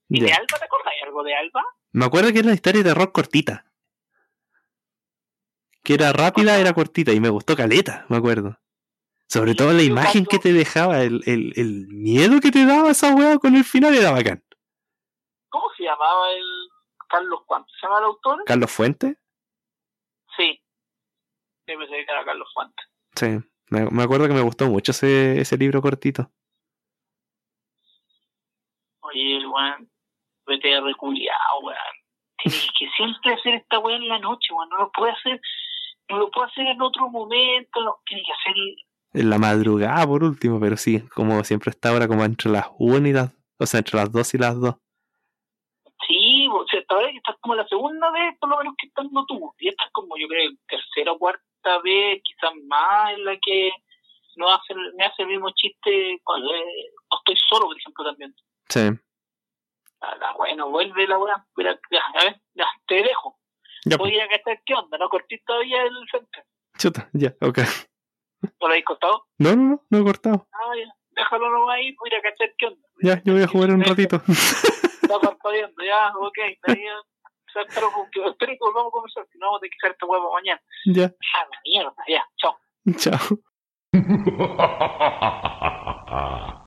¿Y de Ya. Alba te acordás algo de Alba? Me acuerdo que era una historia de terror cortita. Que era rápida, era cortita y me gustó caleta, me acuerdo. Sobre todo la imagen que te dejaba, el, el, el miedo que te daba esa weá con el final era bacán. ¿Cómo se llamaba el Carlos cuánto? ¿Se llama el autor? ¿Carlos Fuentes? Sí. Yo pensé que era Carlos Fuentes. Sí, me, me acuerdo que me gustó mucho ese, ese libro cortito. Oye, el weón, vete a reculiado, weón. Tienes que siempre hacer esta weá en la noche, weón. No lo puede hacer, no lo puede hacer en otro momento, no, tiene que hacer En la madrugada, por último, pero sí, como siempre está ahora, como entre las 1 y las. O sea, entre las 2 y las 2. O sea, esta vez estás como la segunda vez, por lo menos que estando tú. Y esta es como, yo creo, tercera o cuarta vez, quizás más, en la que no hace, me hace el mismo chiste cuando eh, estoy solo, por ejemplo, también. Sí. Ah, la bueno, vuelve la weá. Mira, ya, a ver, ya, te dejo. Ya, Voy a ir a cachar qué onda, ¿no? Cortís todavía el centro. chuta, ya, ok. ¿No lo habéis cortado? No, no, no, no he cortado. Ah, ya. Déjalo nomás ahí, voy a cachar qué onda. Ya, yo voy a jugar un ratito. Está parpadeando, ya, ok, está bien. O sea, espero, que- espero que volvamos a conversar, si no vamos a tener que hacer esta huevo mañana. ya, Ah, la mierda, ya, chao. chao.